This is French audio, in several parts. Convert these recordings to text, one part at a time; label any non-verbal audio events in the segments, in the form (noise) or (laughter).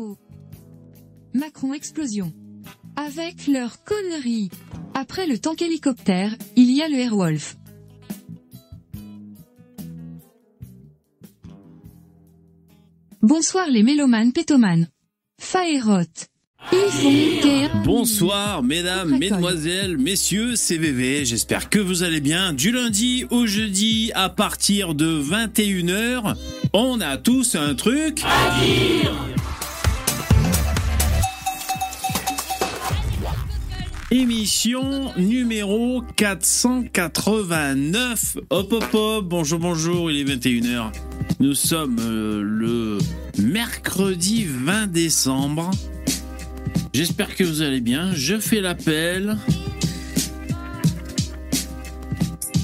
Macron. Macron explosion. Avec leur connerie. Après le tank hélicoptère, il y a le Airwolf. Bonsoir les mélomanes pétomanes. Faérot. Bonsoir mesdames, mesdemoiselles, messieurs, c'est VV, j'espère que vous allez bien. Du lundi au jeudi à partir de 21h, on a tous un truc à dire Émission numéro 489. Hop hop hop, bonjour bonjour, il est 21h. Nous sommes euh, le mercredi 20 décembre. J'espère que vous allez bien. Je fais l'appel.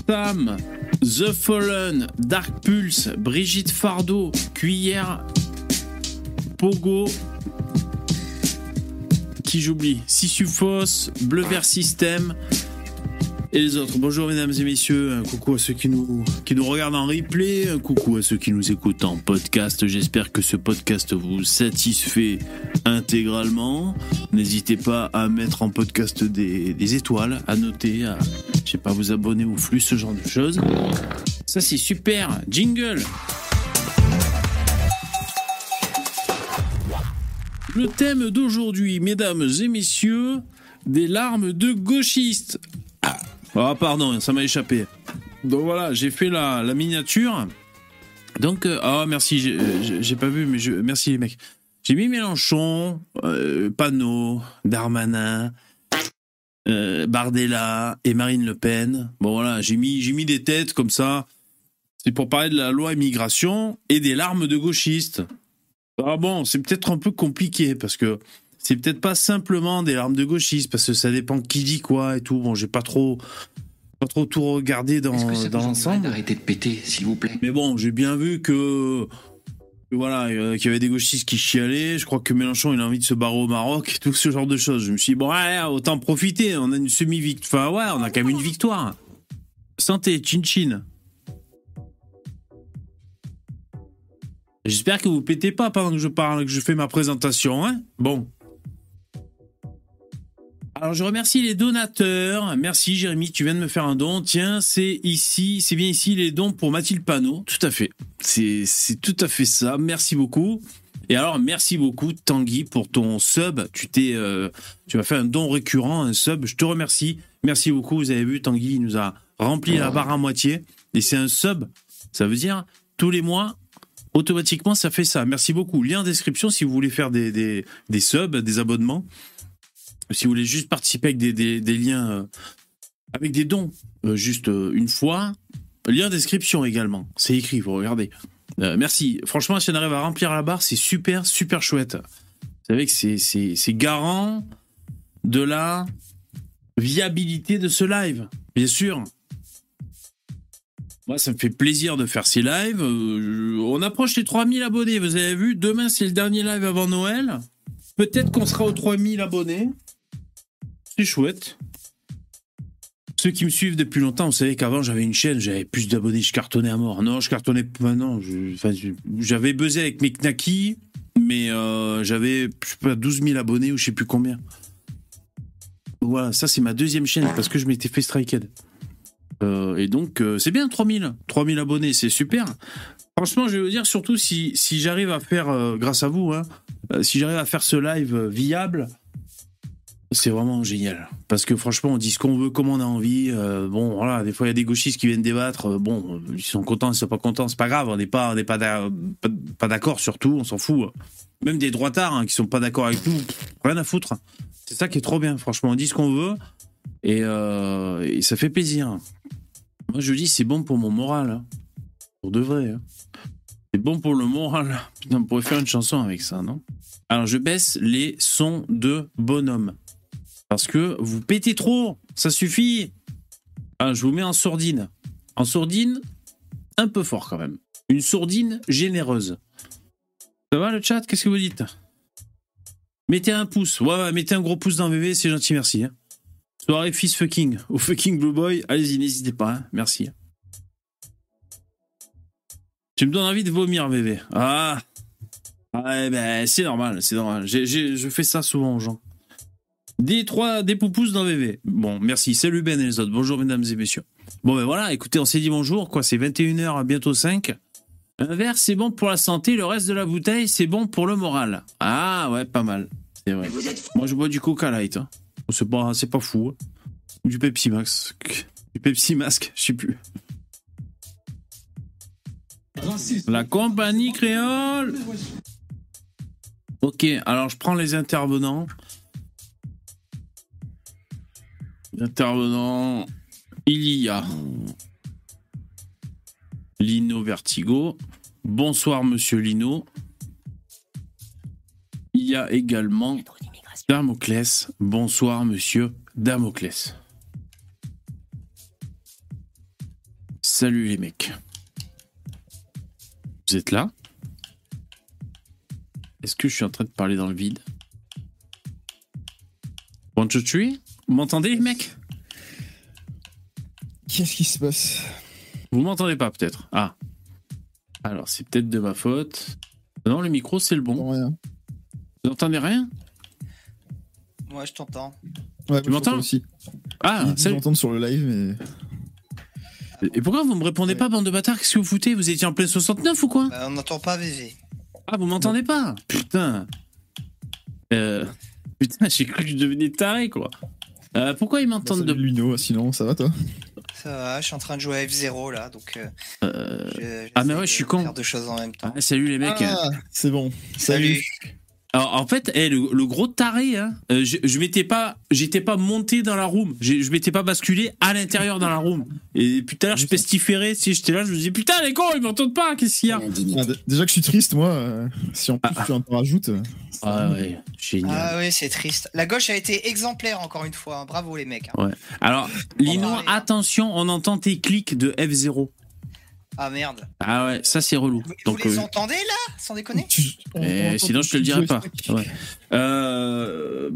Sam, The Fallen, Dark Pulse, Brigitte Fardeau, Cuillère, Pogo, qui j'oublie, Sissufos, Bleu Vert System, et les autres. Bonjour mesdames et messieurs, un coucou à ceux qui nous, qui nous regardent en replay, un coucou à ceux qui nous écoutent en podcast. J'espère que ce podcast vous satisfait intégralement. N'hésitez pas à mettre en podcast des, étoiles, à noter, à, je sais pas, vous abonner au flux, ce genre de choses. Ça c'est super, jingle Le thème d'aujourd'hui, mesdames et messieurs, des larmes de gauchistes. Ah pardon, ça m'a échappé. Donc voilà, j'ai fait la, miniature. Donc ah merci, j'ai pas vu mais je merci les mecs. J'ai mis Mélenchon, euh, Panot, Darmanin, euh, Bardella et Marine Le Pen. Bon voilà, j'ai mis j'ai mis des têtes comme ça. C'est pour parler de la loi immigration et des larmes de gauchistes. Ah bon, c'est peut-être un peu compliqué parce que c'est peut-être pas simplement des larmes de gauchistes, parce que ça dépend qui dit quoi et tout. Bon, j'ai pas trop, pas trop tout regardé dans, dans l'ensemble. Arrêtez de péter, s'il vous plaît? Mais bon, j'ai bien vu que, voilà, qu'il y avait des gauchistes qui chialaient. Je crois que Mélenchon, il a envie de se barrer au Maroc et tout ce genre de choses. Je me suis dit, bon, autant profiter. On a une semi-victoire. Enfin, ouais, on a quand même une victoire. Santé, chin chin. J'espère que vous pétez pas pendant que je parle, que je fais ma présentation, hein Bon. Alors je remercie les donateurs. Merci Jérémy, tu viens de me faire un don. Tiens, c'est ici, c'est bien ici les dons pour Mathilde Panot. Tout à fait. C'est tout à fait ça. Merci beaucoup. Et alors merci beaucoup Tanguy pour ton sub. Tu t'es euh, tu m'as fait un don récurrent, un sub. Je te remercie. Merci beaucoup. Vous avez vu Tanguy il nous a rempli la barre à moitié et c'est un sub. Ça veut dire tous les mois automatiquement ça fait ça. Merci beaucoup. Lien en description si vous voulez faire des, des, des subs, des abonnements si vous voulez juste participer avec des, liens, euh, avec des dons, euh, juste euh, une fois, lien description également. C'est écrit, vous regardez. merci. Franchement, si on arrive à remplir la barre, c'est super, super chouette. Vous savez que c'est garant de la viabilité de ce live, bien sûr. Moi, ça me fait plaisir de faire ces lives. on approche les 3000 abonnés, vous avez vu. Demain, c'est le dernier live avant Noël. Peut-être qu'on sera aux 3000 abonnés. C'est chouette. Ceux qui me suivent depuis longtemps, vous savez qu'avant j'avais une chaîne, j'avais plus d'abonnés, je cartonnais à mort. Non, je cartonnais pas. J'avais buzzé avec mes knackis, mais euh, j'avais, je sais pas, 12 000 abonnés ou je sais plus combien. Voilà, ça c'est ma deuxième chaîne parce que je m'étais fait striked. Euh, et donc euh, c'est bien 3000. 3000 abonnés, c'est super. Franchement, je vais vous dire, surtout si, si j'arrive à faire, grâce à vous, hein, si j'arrive à faire ce live viable, c'est vraiment génial. Parce que franchement, on dit ce qu'on veut, comme on a envie. Euh, bon, voilà, des fois, il y a des gauchistes qui viennent débattre. Euh, bon, ils sont contents, ils sont pas contents, c'est pas grave. On n'est pas, on pas, d'accord sur tout, on s'en fout. Même des droitards hein, qui sont pas d'accord avec nous, rien à foutre. C'est ça qui est trop bien, franchement. On dit ce qu'on veut et, euh, ça fait plaisir. Moi, je dis, c'est bon pour mon moral. Hein. Pour de vrai. Hein. C'est bon pour le moral. (laughs) On pourrait faire une chanson avec ça, non? Alors, je baisse les sons de bonhomme. Parce que vous pétez trop, ça suffit. Ah, je vous mets en sourdine. En sourdine, un peu fort quand même. Une sourdine généreuse. Ça va le chat? Qu'est-ce que vous dites? Mettez un pouce. Ouais, mettez un gros pouce dans VV, c'est gentil, merci. Hein. Soirée fils fucking au fucking Blue Boy. Allez-y, n'hésitez pas, hein. merci. Tu me donnes envie de vomir, VV. Ah Ouais, ben, c'est normal, c'est normal. Je fais ça souvent aux gens. Des trois, des poupous dans VV. Bon, merci. Salut Ben et les autres. Bonjour, mesdames et messieurs. Bon, ben voilà, écoutez, on s'est dit bonjour, quoi. C'est 21h, bientôt 5. Un verre, c'est bon pour la santé. Le reste de la bouteille, c'est bon pour le moral. Ah, ouais, pas mal. C'est vrai. Moi, je bois du Coca Light. hein. C'est pas, c'est pas fou. hein. Du Pepsi Max. Du Pepsi Mask, je sais plus. La compagnie créole. Ok, alors je prends les intervenants. Intervenant, il y a Lino Vertigo. Bonsoir, monsieur Lino. Il y a également Damoclès. Bonsoir, monsieur Damoclès. Salut les mecs. Vous êtes là? Est-ce que je suis en train de parler dans le vide? Two, three? Vous m'entendez les mecs? Qu'est-ce qui se passe? Vous m'entendez pas peut-être? Ah. Alors c'est peut-être de ma faute. Non, le micro c'est le bon. Rien. Vous n'entendez rien? Moi, je t'entends. Ouais, Tu m'entends aussi. Ah, Ils salut. m'entendent sur le live, mais. Et pourquoi vous me répondez pas, bande de bâtards? Qu'est-ce que vous foutez? Vous étiez en plein 69 ou quoi? Bah, on n'entend pas VV. Ah, vous m'entendez pas? Putain. Euh... Putain, j'ai cru que je devenais taré, quoi. Euh, pourquoi ils m'entendent de... Luno, sinon, ça va toi? Ça va, je suis en train de jouer à F0 là, donc. euh, Euh, je- Ah, mais ouais, je suis con. Faire deux choses en même temps. ah, salut les mecs. Ah, c'est bon. Salut. Alors, en fait, eh, le, le gros taré, hein, euh, je, je m'étais pas, j'étais pas monté dans la room, J'ai- je m'étais pas basculé à l'intérieur dans la room. Et puis tout à l'heure, je pestiférais, si j'étais là, je me disais putain les cons, ils m'entendent pas, qu'est-ce qu'il y a? Ah, déjà que je suis triste, moi, euh, si en plus Ah, tu en rajoutes. euh, Ah ouais, génial. Ah oui, c'est triste. La gauche a été exemplaire encore une fois. hein. Bravo les mecs. hein. Alors, Lino, attention, on entend tes clics de F0. Ah merde. Ah ouais, ça c'est relou. Vous, Donc, vous les euh, entendez là Sans déconner eh, on- sinon, je te le dirai pas. Ouais. Euh,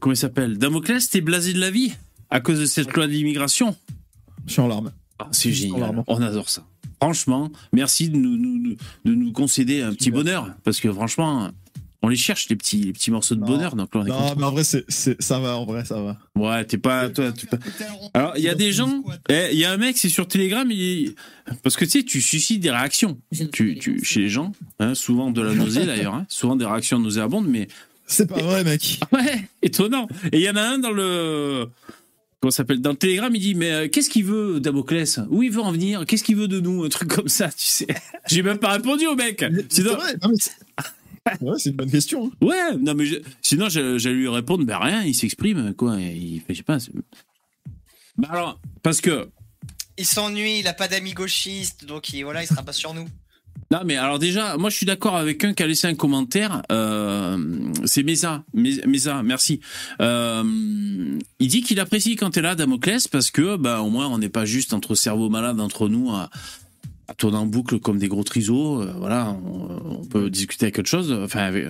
comment il s'appelle? Damoclès, t'es blasé de la vie à cause de cette loi de l'immigration? Je suis en larmes. Ah, c'est génial. On adore ça. Franchement, merci de nous, nous- de nous concéder un petit bonheur. Parce que franchement, on les cherche, les petits, les petits morceaux de Non. bonheur. Donc là, on est Non, content. mais en vrai, c'est, c'est- ça va, en vrai, ça va. Ouais, t'es pas. Toi, pas- Alors, il y a des gens. eh, Il y a un mec, c'est sur Telegram, il... parce que tu sais, tu suscites des réactions. Tu, tu, chez les gens, hein, souvent de la nausée (laughs) d'ailleurs, hein, souvent des réactions nauséabondes, mais C'est pas vrai, mec. (laughs) Ouais, étonnant. Et il y en a un dans le. Comment ça s'appelle Dans le télégramme, il dit Mais euh, qu'est-ce qu'il veut, Damoclès? Où il veut en venir? Qu'est-ce qu'il veut de nous? Un truc comme ça, tu sais. (laughs) J'ai même pas répondu au mec. C'est vrai, non, mais. (laughs) Ouais, c'est une bonne question. hein. ouais, non, mais je- sinon, je- j'allais lui répondre Ben rien, il s'exprime, quoi. Il fait, je sais pas. Bah alors, parce que. Il s'ennuie, il a pas d'amis gauchistes, donc il, voilà, il sera pas sur nous. Non, mais alors déjà, moi je suis d'accord avec un qui a laissé un commentaire. euh, c'est Mesa. Mes- Mesa, merci. Euh, il dit qu'il apprécie quand t'es là, Damoclès, parce que bah, au moins on n'est pas juste entre cerveaux malades entre nous à, à tourner en boucle comme des gros trisos. euh, voilà, on, on peut discuter avec autre chose, enfin avec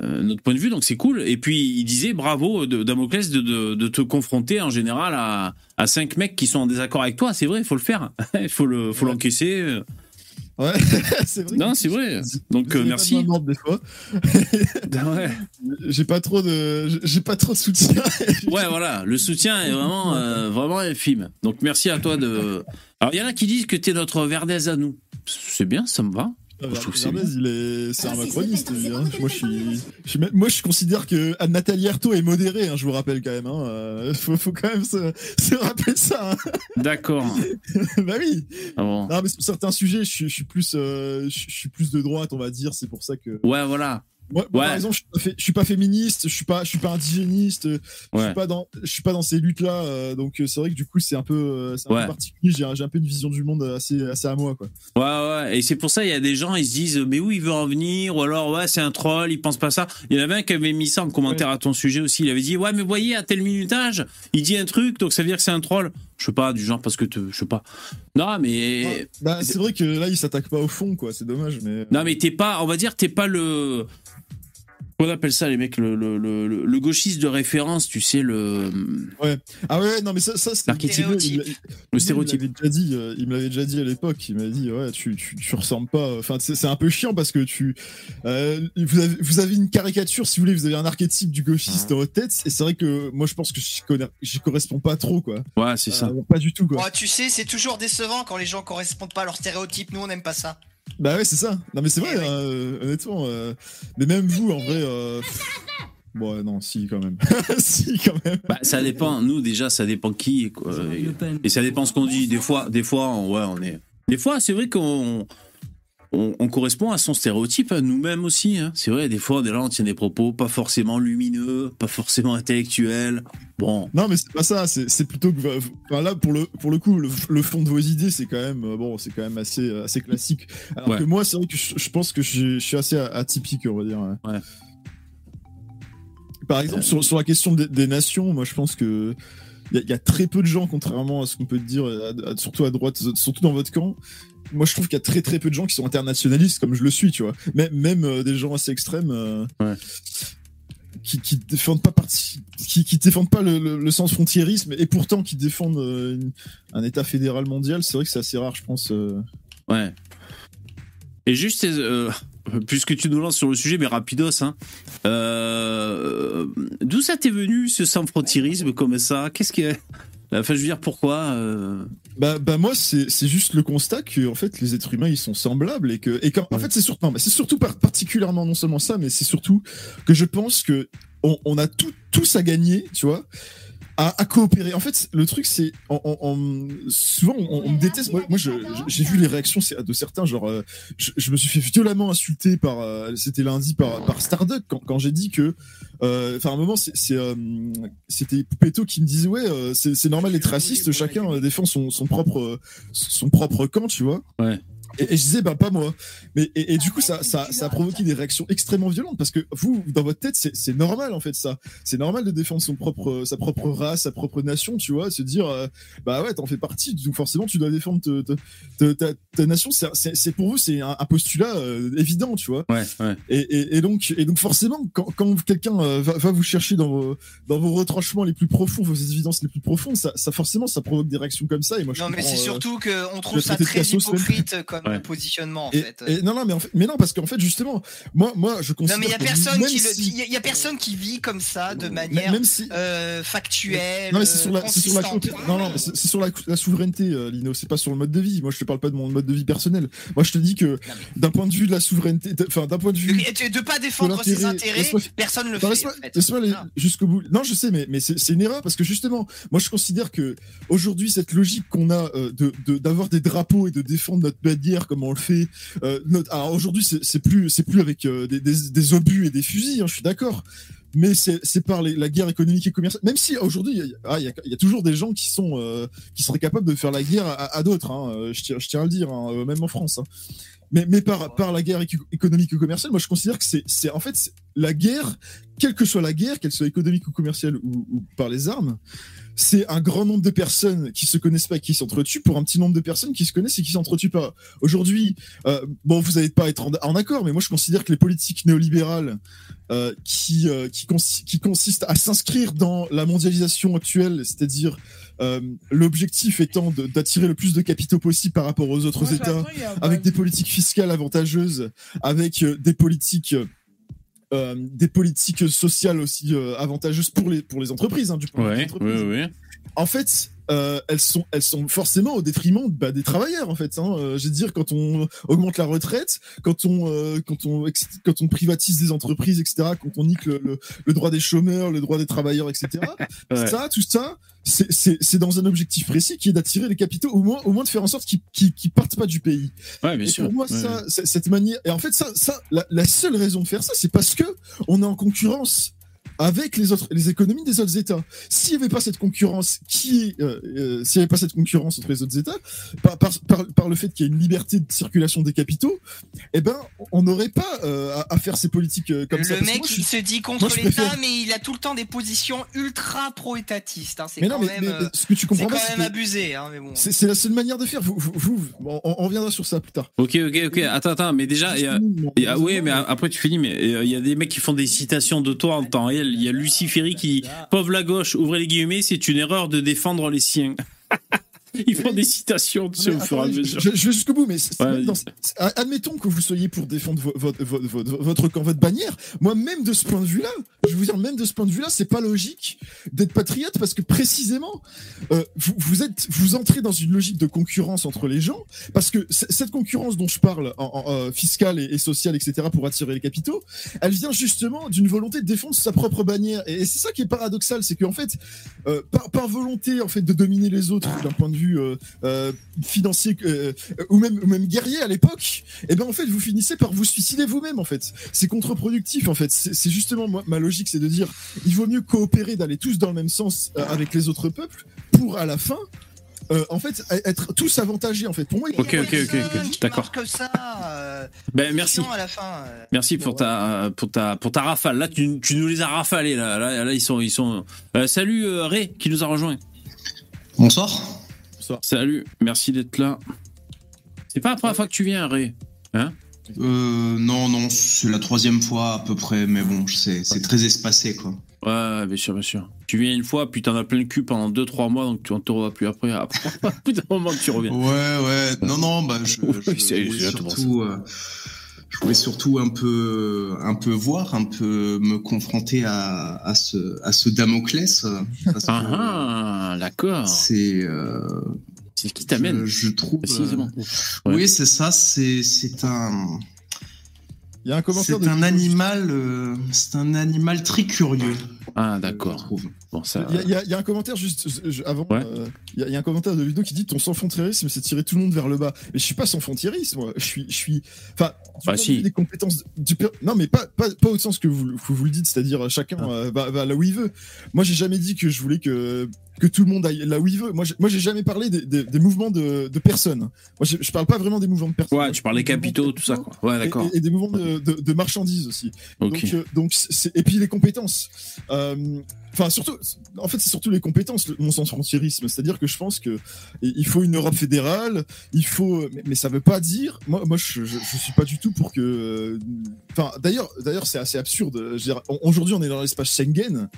euh, notre point de vue, donc c'est cool. Et puis il disait bravo, de, Damoclès, de, de, de te confronter en général à, à cinq mecs qui sont en désaccord avec toi. C'est vrai, il faut le faire. (laughs) Il faut le, faut Ouais. Ouais, (laughs) c'est vrai. Non, c'est vrai. Donc euh, merci. pas de des fois. (laughs) Ouais. (laughs) J'ai pas trop de, j'ai pas trop de soutien. Ouais, voilà, le soutien est vraiment, euh, vraiment infime. Donc merci à toi de. Alors il y en a qui disent que t'es notre Verdez à nous. C'est bien, ça me va. Je trouve que c'est Verdez, il est, c'est un macroniste. lui, hein. Moi, je suis, je suis même- moi, je considère que Nathalie Arthaud est modérée. hein, je vous rappelle quand même. Hein. Euh, faut, faut quand même se, se rappeler ça. hein. D'accord. (laughs) bah oui. Ah bon. Non, mais sur certains sujets, je suis, je suis plus, euh, je suis plus de droite, on va dire. C'est pour ça que. Ouais, voilà. Moi, Ouais. par exemple, je suis, pas je suis pas féministe, je suis pas, je suis pas indigéniste, je Ouais. suis pas dans, je suis pas dans ces luttes-là. euh, donc euh, c'est vrai que du coup, c'est un peu, euh, un Ouais. peu particulier. J'ai, un- j'ai un peu une vision du monde assez, assez à moi, quoi. Ouais, ouais. Et c'est pour ça, il y a des gens, ils se disent, mais où il veut en venir? Ou alors, ouais, c'est un troll, il pense pas ça. Il y en avait un qui avait mis ça en commentaire à ton sujet aussi. Il avait dit, ouais, mais voyez, à tel minutage, il dit un truc, donc ça veut dire que c'est un troll. Je sais pas, du genre, parce que, te- je sais pas. Non, mais. Bah, c'est vrai que là, il s'attaque pas au fond, quoi. C'est dommage, mais. Non, mais t'es pas, on va dire, t'es pas le. Qu'on appelle ça, les mecs, le, le, le, le gauchiste de référence, tu sais, le. Ouais. Ah ouais, non, mais ça, ça c'est L'archétype. il- il- Le stéréotype. Il me l'avait déjà dit, euh, il me l'avait déjà dit à l'époque. Il m'a dit, ouais, tu, tu, tu ressembles pas. Enfin, c'est c'est un peu chiant parce que tu, euh, vous, avez, vous avez une caricature, si vous voulez, vous avez un archétype du gauchiste dans votre tête. Et c'est vrai que moi, je pense que j'y connais- j'y correspond pas trop, quoi. Ouais, c'est ça. Euh, pas du tout, quoi. Oh, tu sais, c'est toujours décevant quand les gens correspondent pas à leur stéréotype. Nous, on n'aime pas ça. Bah ouais, c'est ça. Non, mais c'est vrai, Eh hein, honnêtement. euh, Mais même vous, en vrai. Euh... Bon, ouais, non, si, quand même. (laughs) si, quand même. Bah, ça dépend. Nous, déjà, ça dépend qui. Quoi. Et, et ça dépend ce qu'on dit. Des fois, des fois, on- ouais, on est. Des fois, c'est vrai qu'on. On, on correspond à son stéréotype, à nous-mêmes aussi. hein. C'est vrai, des fois, on est là, on tient des propos pas forcément lumineux, pas forcément intellectuels. Bon, Non, mais c'est pas ça. C'est plutôt que. Enfin, là, pour le, pour le coup, le, le fond de vos idées, c'est quand même. euh, Bon, c'est quand même assez, euh, assez classique. Alors Ouais. que moi, c'est vrai que je, je pense que je, je suis assez atypique, on va dire. ouais. Ouais. Par exemple, sur, sur la question des, des nations, moi, je pense que. Il y, a- il y a très peu de gens, contrairement à ce qu'on peut dire, à- à- surtout à droite, surtout dans votre camp. Moi, je trouve qu'il y a très très peu de gens qui sont internationalistes, comme je le suis, tu vois. Même, même euh, des gens assez extrêmes. euh, Ouais. qui, qui défendent pas parti, qui, qui défendent pas le, le, le sens frontiérisme et pourtant qui défendent euh, une- un État fédéral mondial, c'est vrai que c'est assez rare, je pense. ouais. Et juste, puisque tu nous lances sur le sujet, mais rapidos, hein. D'où ça t'est venu, ce sans-frontiérisme comme ça? Qu'est-ce que. Enfin, je veux dire, pourquoi euh, Bah, bah moi, c'est c'est juste le constat que en fait les êtres humains ils sont semblables et que et qu'en- en Ouais. fait c'est surtout non, mais c'est surtout par- particulièrement non seulement ça, mais c'est surtout que je pense que on, on a tout, tous à gagner, tu vois. À, coopérer. En fait, le truc, c'est souvent on, me déteste. Moi, j'ai vu les réactions de certains. Genre, euh, je, me suis fait violemment insulter par. euh, C'était lundi par par Starduck quand, j'ai dit que. euh, Enfin, à un moment, c'était Poupetto qui me disait ouais, c'est normal d'être raciste. Chacun défend son, propre son propre camp, tu vois. Ouais. Et, et je disais, bah, pas moi. Mais, et, et du coup, ça, ça, ça a provoqué des réactions extrêmement violentes parce que vous, dans votre tête, c'est normal, en fait, ça. C'est normal de défendre son propre, sa propre race, sa propre nation, tu vois, se dire, euh, bah ouais, t'en fais partie, donc forcément, tu dois défendre te- te- te- ta, ta nation. C'est- pour vous, c'est un, un postulat euh, évident, tu vois. Ouais, ouais. Et, et, et donc, et donc forcément, quand, quand quelqu'un euh, va, va vous chercher dans vos, dans vos retranchements les plus profonds, vos évidences les plus profondes, ça, ça forcément, ça provoque des réactions comme ça. Et moi, je Non, mais c'est euh, surtout qu'on trouve ça très hypocrite comme Ouais. positionnement, en et, fait. et- non, non, mais en fait, mais non, parce qu'en fait, justement, moi, moi, je Non, considère. mais il y a personne qui si- y a- il y a personne qui vit comme ça de manière Même si. euh, factuelle, Non, mais c'est sur la, sur la, consistante. non, non, mais c'est c'est sur la, la souveraineté, Lino. C'est pas sur le mode de vie. Moi, je te parle pas de mon mode de vie personnel. Moi, je te dis que d'un point de vue de la souveraineté, enfin, d'un point de vue. Tu- de pas défendre ses intérêts, personne ne le fait. Laisse-moi aller jusqu'au bout. Non, je sais, mais, mais c'est une erreur parce que justement, moi, je considère que aujourd'hui, cette logique qu'on a euh, de de- d'avoir des drapeaux et de défendre notre bannière comme on le fait. euh, notre- aujourd'hui, c'est plus c'est plus avec euh, des, obus et des fusils. hein, je suis d'accord. Mais c'est par la guerre économique et commerciale. Même si aujourd'hui, il y, a- ah, toujours des gens qui sont euh, qui seraient capables de faire la guerre à, d'autres. Hein, je, tiens, je tiens à le dire, hein, même en France. hein. Mais, mais par, par la guerre éco- économique ou commerciale, moi je considère que c'est en fait la guerre, quelle que soit la guerre, qu'elle soit économique ou commerciale ou, ou par les armes, c'est un grand nombre de personnes qui se connaissent pas et qui s'entretuent pour un petit nombre de personnes qui se connaissent et qui s'entretuent pas. Aujourd'hui, euh, bon, vous n'allez pas être en, en accord, mais moi je considère que les politiques néolibérales euh, qui, euh, qui, qui consistent à s'inscrire dans la mondialisation actuelle, c'est-à-dire l'objectif étant d'attirer le plus de capitaux possible par rapport aux autres États, avec des politiques fiscales avantageuses, avec des politiques euh, des politiques sociales aussi euh, avantageuses pour les pour les entreprises hein, du des Ouais, entreprises. ouais, ouais. En fait, euh, elles sont elles sont forcément au détriment bah, des travailleurs en fait. Hein. Euh, je veux dire quand on augmente la retraite, quand on euh, quand on quand on privatise des entreprises, etc. Quand on nique le, le, le droit des chômeurs, le droit des travailleurs, etc. Ouais. Ça, tout ça, c'est- dans un objectif précis qui est d'attirer les capitaux, au moins au moins de faire en sorte qu'ils qu'ils qu'ils partent pas du pays. Ouais, bien Et sûr. pour moi, Ouais, ça, c'est- cette manière. Et en fait, ça, ça, la, la seule raison de faire ça, c'est parce que on est en concurrence avec les autres, les économies des autres États. S'il n'y avait pas cette concurrence, qui est, euh, euh, s'il n'y avait pas cette concurrence entre les autres États, par, par, par, par le fait qu'il y a une liberté de circulation des capitaux, eh ben, on n'aurait pas euh, à, à faire ces politiques euh, comme le ça. Que mec, moi, il se dit contre l'État, préfère- mais il a tout le temps des positions ultra pro-étatistes. Hein. C'est Mais quand, non, mais, même, mais ce que tu c'est comprends quand pas, c'est même que abusé. Hein, bon. c'est c'est la seule manière de faire. Vous, vous, vous- on, on reviendra sur ça plus tard. Ok, ok, ok. Attends, attends, mais déjà, il y a- il y a- oui, mais après tu finis, mais il y a des mecs qui font des citations de toi en temps réel. Il y a Lucie Ferry qui Pauvre la gauche, ouvrez les guillemets, c'est une erreur de défendre les siens. (laughs) (laughs) Ils font des citations Mais au fur et à attendez, mesure. je, vais jusqu'au bout, mais admettons que vous soyez pour défendre vo- votre, camp, votre bannière. Moi, même de ce point de vue-là, je vais vous dire, même de ce point de vue-là, c'est pas logique d'être patriote parce que précisément, euh, vous, vous êtes, vous entrez dans une logique de concurrence entre les gens parce que cette concurrence dont je parle, euh, fiscale et, sociale, etc., pour attirer les capitaux, elle vient justement d'une volonté de défendre sa propre bannière. Et, et c'est ça qui est paradoxal, c'est qu'en fait, euh, par, par volonté en fait de dominer les autres d'un point de vue euh, euh, financier euh, ou même ou même guerrier à l'époque, et ben en fait vous finissez par vous suicider vous-même en fait. C'est contre-productif en fait. C'est justement moi, ma logique, c'est de dire il vaut mieux coopérer, d'aller tous dans le même sens euh, avec les autres peuples pour à la fin. euh, en fait, être tous avantagés en fait. Pour moi, il- Ok, d'accord. que ça. euh, Ben, merci. sinon, à la fin. euh, Merci pour ta, pour ta, pour ta rafale. Là, tu, tu nous les as rafalés, là. Là, là ils sont, ils sont. Euh, salut, euh, Ray, qui nous a rejoint. Bonsoir. Salut, merci d'être là. C'est pas la première fois que tu viens, Ray. Euh, non, non, c'est la troisième fois à peu près, mais bon, c'est très espacé, quoi. Ouais, bien sûr, bien sûr. Tu viens une fois, puis t'en as plein le cul pendant 2-3 mois, donc tu en te revois plus après. Après, au bout d'un moment, tu reviens. Ouais, ouais, non, non, bah, je, (laughs) surtout, euh, je voulais surtout un peu, un peu voir, un peu me confronter à, à ce, à ce Damoclès, euh, Ah, ah, d'accord. c'est, euh, C'est ce qui t'amène, je, je trouve. euh. Ouais. Oui, c'est ça, c'est, c'est un, il y a un commentaire. c'est un animal, euh, c'est un animal très curieux. Ah, d'accord. Bon, ça. Il y, a- y y un commentaire juste je- avant. Ouais. euh, Il y, a- il y a un commentaire de Ludo qui dit ton sans frontiérisme, c'est tirer tout le monde vers le bas. Mais je suis pas sans frontiérisme, moi. Je suis, je suis. Enfin, Bah, de si. des compétences. du per- non, mais pas, pas, pas au sens que vous, que vous le dites, c'est-à-dire euh, chacun Ah. euh, là où il veut. Moi, j'ai jamais dit que je voulais que que tout le monde aille là où il veut. Moi, j'ai- moi, j'ai jamais parlé des, des- des mouvements de, de personnes. Moi, je, je parle pas vraiment des mouvements de personnes. Ouais, tu parles des capitaux, tout ça, quoi. Ouais, et- d'accord. Et, et des mouvements de, de- de marchandises aussi. Donc, euh, donc c'est et puis les compétences. Euh, Enfin, surtout, en fait, c'est surtout les compétences, le- mon sens frontierisme. C'est-à-dire que je pense que il faut une Europe fédérale, il faut, mais, ça veut pas dire. Moi, moi, je, je, je suis pas du tout pour que. euh, Enfin, d'ailleurs, d'ailleurs, c'est assez absurde. Aujourd'hui, on est dans l'espace Schengen.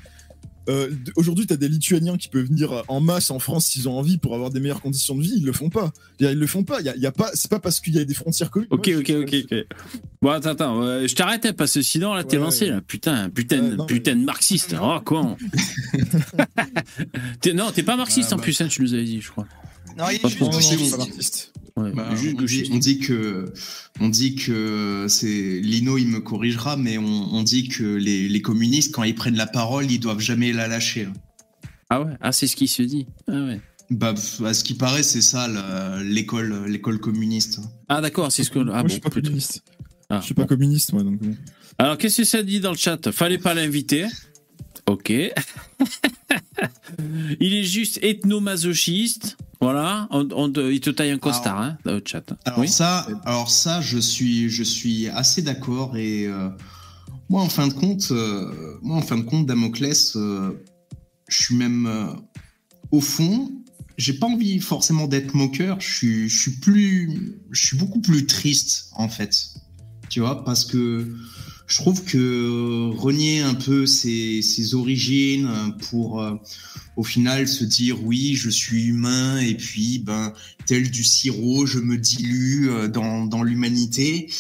Euh, Aujourd'hui, tu as des Lituaniens qui peuvent venir en masse en France s'ils ont envie pour avoir des meilleures conditions de vie. Ils le font pas. Ils le font pas. Il y a, y a pas. C'est pas parce qu'il y a des frontières communes. Ok, Moi, ok, je- ok, ok. Bon, attends, attends, euh, je t'arrête parce que sinon, là, t'es Ouais, lancé, ouais. là. Putain, putain, Ouais, non, putain de marxiste. Oh, con. (laughs) T'es- non, t'es pas marxiste Ah, en bah. plus, hein, tu nous avais dit, je crois. Non, il est Pas juste trop. Ouais, Bah, juste on, dit, gauchiste. on dit que on dit que c'est Lino il me corrigera mais on, on dit que les, les communistes quand ils prennent la parole ils doivent jamais la lâcher Ah ouais, ah, c'est ce qui se dit. Ah ouais. bah à ce qui paraît c'est ça l'école l'école communiste Ah d'accord, c'est ce que. Ah moi, bon, je suis pas plutôt. communiste. Ah, Je suis pas bon. communiste, moi, donc. bon. Alors, qu'est-ce que ça dit dans le chat? Fallait pas l'inviter. Ok. (laughs) Il est juste ethnomasochiste. Voilà. On, on te- il te taille un costard, hein, dans le chat. alors oui. ça alors ça je suis je suis assez d'accord et euh, moi en fin de compte euh, moi en fin de compte Damoclès euh, je suis même au fond j'ai pas envie forcément d'être moqueur je suis je suis plus je suis beaucoup plus triste en fait tu vois parce que je trouve que euh, renier un peu ses, origines euh, pour euh, au final se dire oui je suis humain et puis ben tel du sirop je me dilue dans, dans l'humanité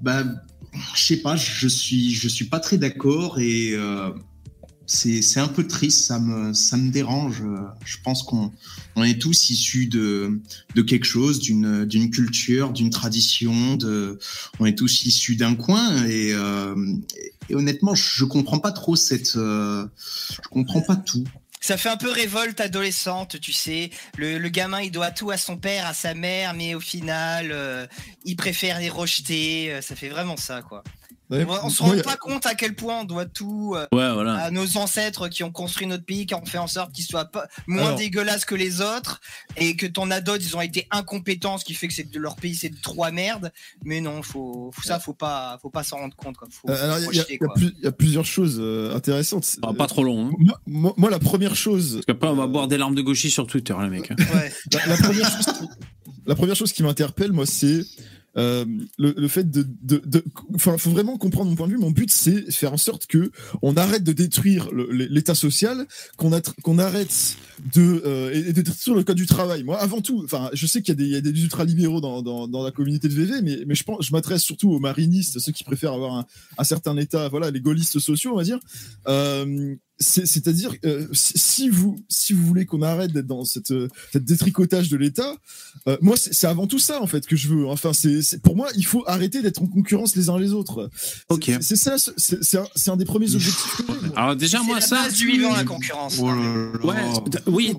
ben je sais pas je suis je suis pas très d'accord et c'est un peu triste ça me ça me dérange je pense qu'on on est tous issus de de quelque chose d'une culture d'une tradition on est tous issus d'un coin et, euh, honnêtement je comprends pas trop cette euh, je comprends pas tout Ça fait un peu révolte adolescente, tu sais. Le, gamin, il doit tout à son père, à sa mère, mais au final, euh, il préfère les rejeter. Ça fait vraiment ça, quoi. Ouais, On, on se rend pas compte à quel point on doit tout euh, Ouais, voilà. à nos ancêtres qui ont construit notre pays, qui ont fait en sorte qu'il soit pas moins Alors- dégueulasse que les autres, et que ton adot ils ont été incompétents, ce qui fait que c'est de leur pays c'est de trois merdes. Mais non, faut, faut ça, faut pas, faut pas s'en rendre compte. Euh, il y, faut a- il y a- y a plusieurs choses euh, intéressantes. Ah, pas trop long. Hein. Moi, moi- moi, la première chose, Parce qu'après, on va boire des larmes de gauchis sur Twitter, les mecs. hein. Ouais. (laughs) la, la première chose qui, la première chose qui m'interpelle, moi, c'est euh, le, fait de, enfin, faut vraiment comprendre mon point de vue. Mon but, c'est faire en sorte que on arrête de détruire l'État social, qu'on arrête de, euh, et de détruire le code du travail. Moi, avant tout, enfin, je sais qu'il y a des, il y a des ultra-libéraux dans, dans, dans la communauté de VV, mais, mais je pense, je m'adresse surtout aux marinistes, ceux qui préfèrent avoir un, un certain État, voilà, les gaullistes sociaux, on va dire. Euh, c'est- C'est-à-dire, euh, si, vous si vous voulez qu'on arrête d'être dans cette, euh, cette détricotage de l'État, euh, moi c'est avant tout ça en fait que je veux. Enfin, c'est pour moi, il faut arrêter d'être en concurrence les uns les autres. C'est- Ok. c'est- ça, c'est c'est un, un des premiers objectifs. que. Alors, déjà, moi, la ça. base du vivant la concurrence. Oh là là. Ouais, oui,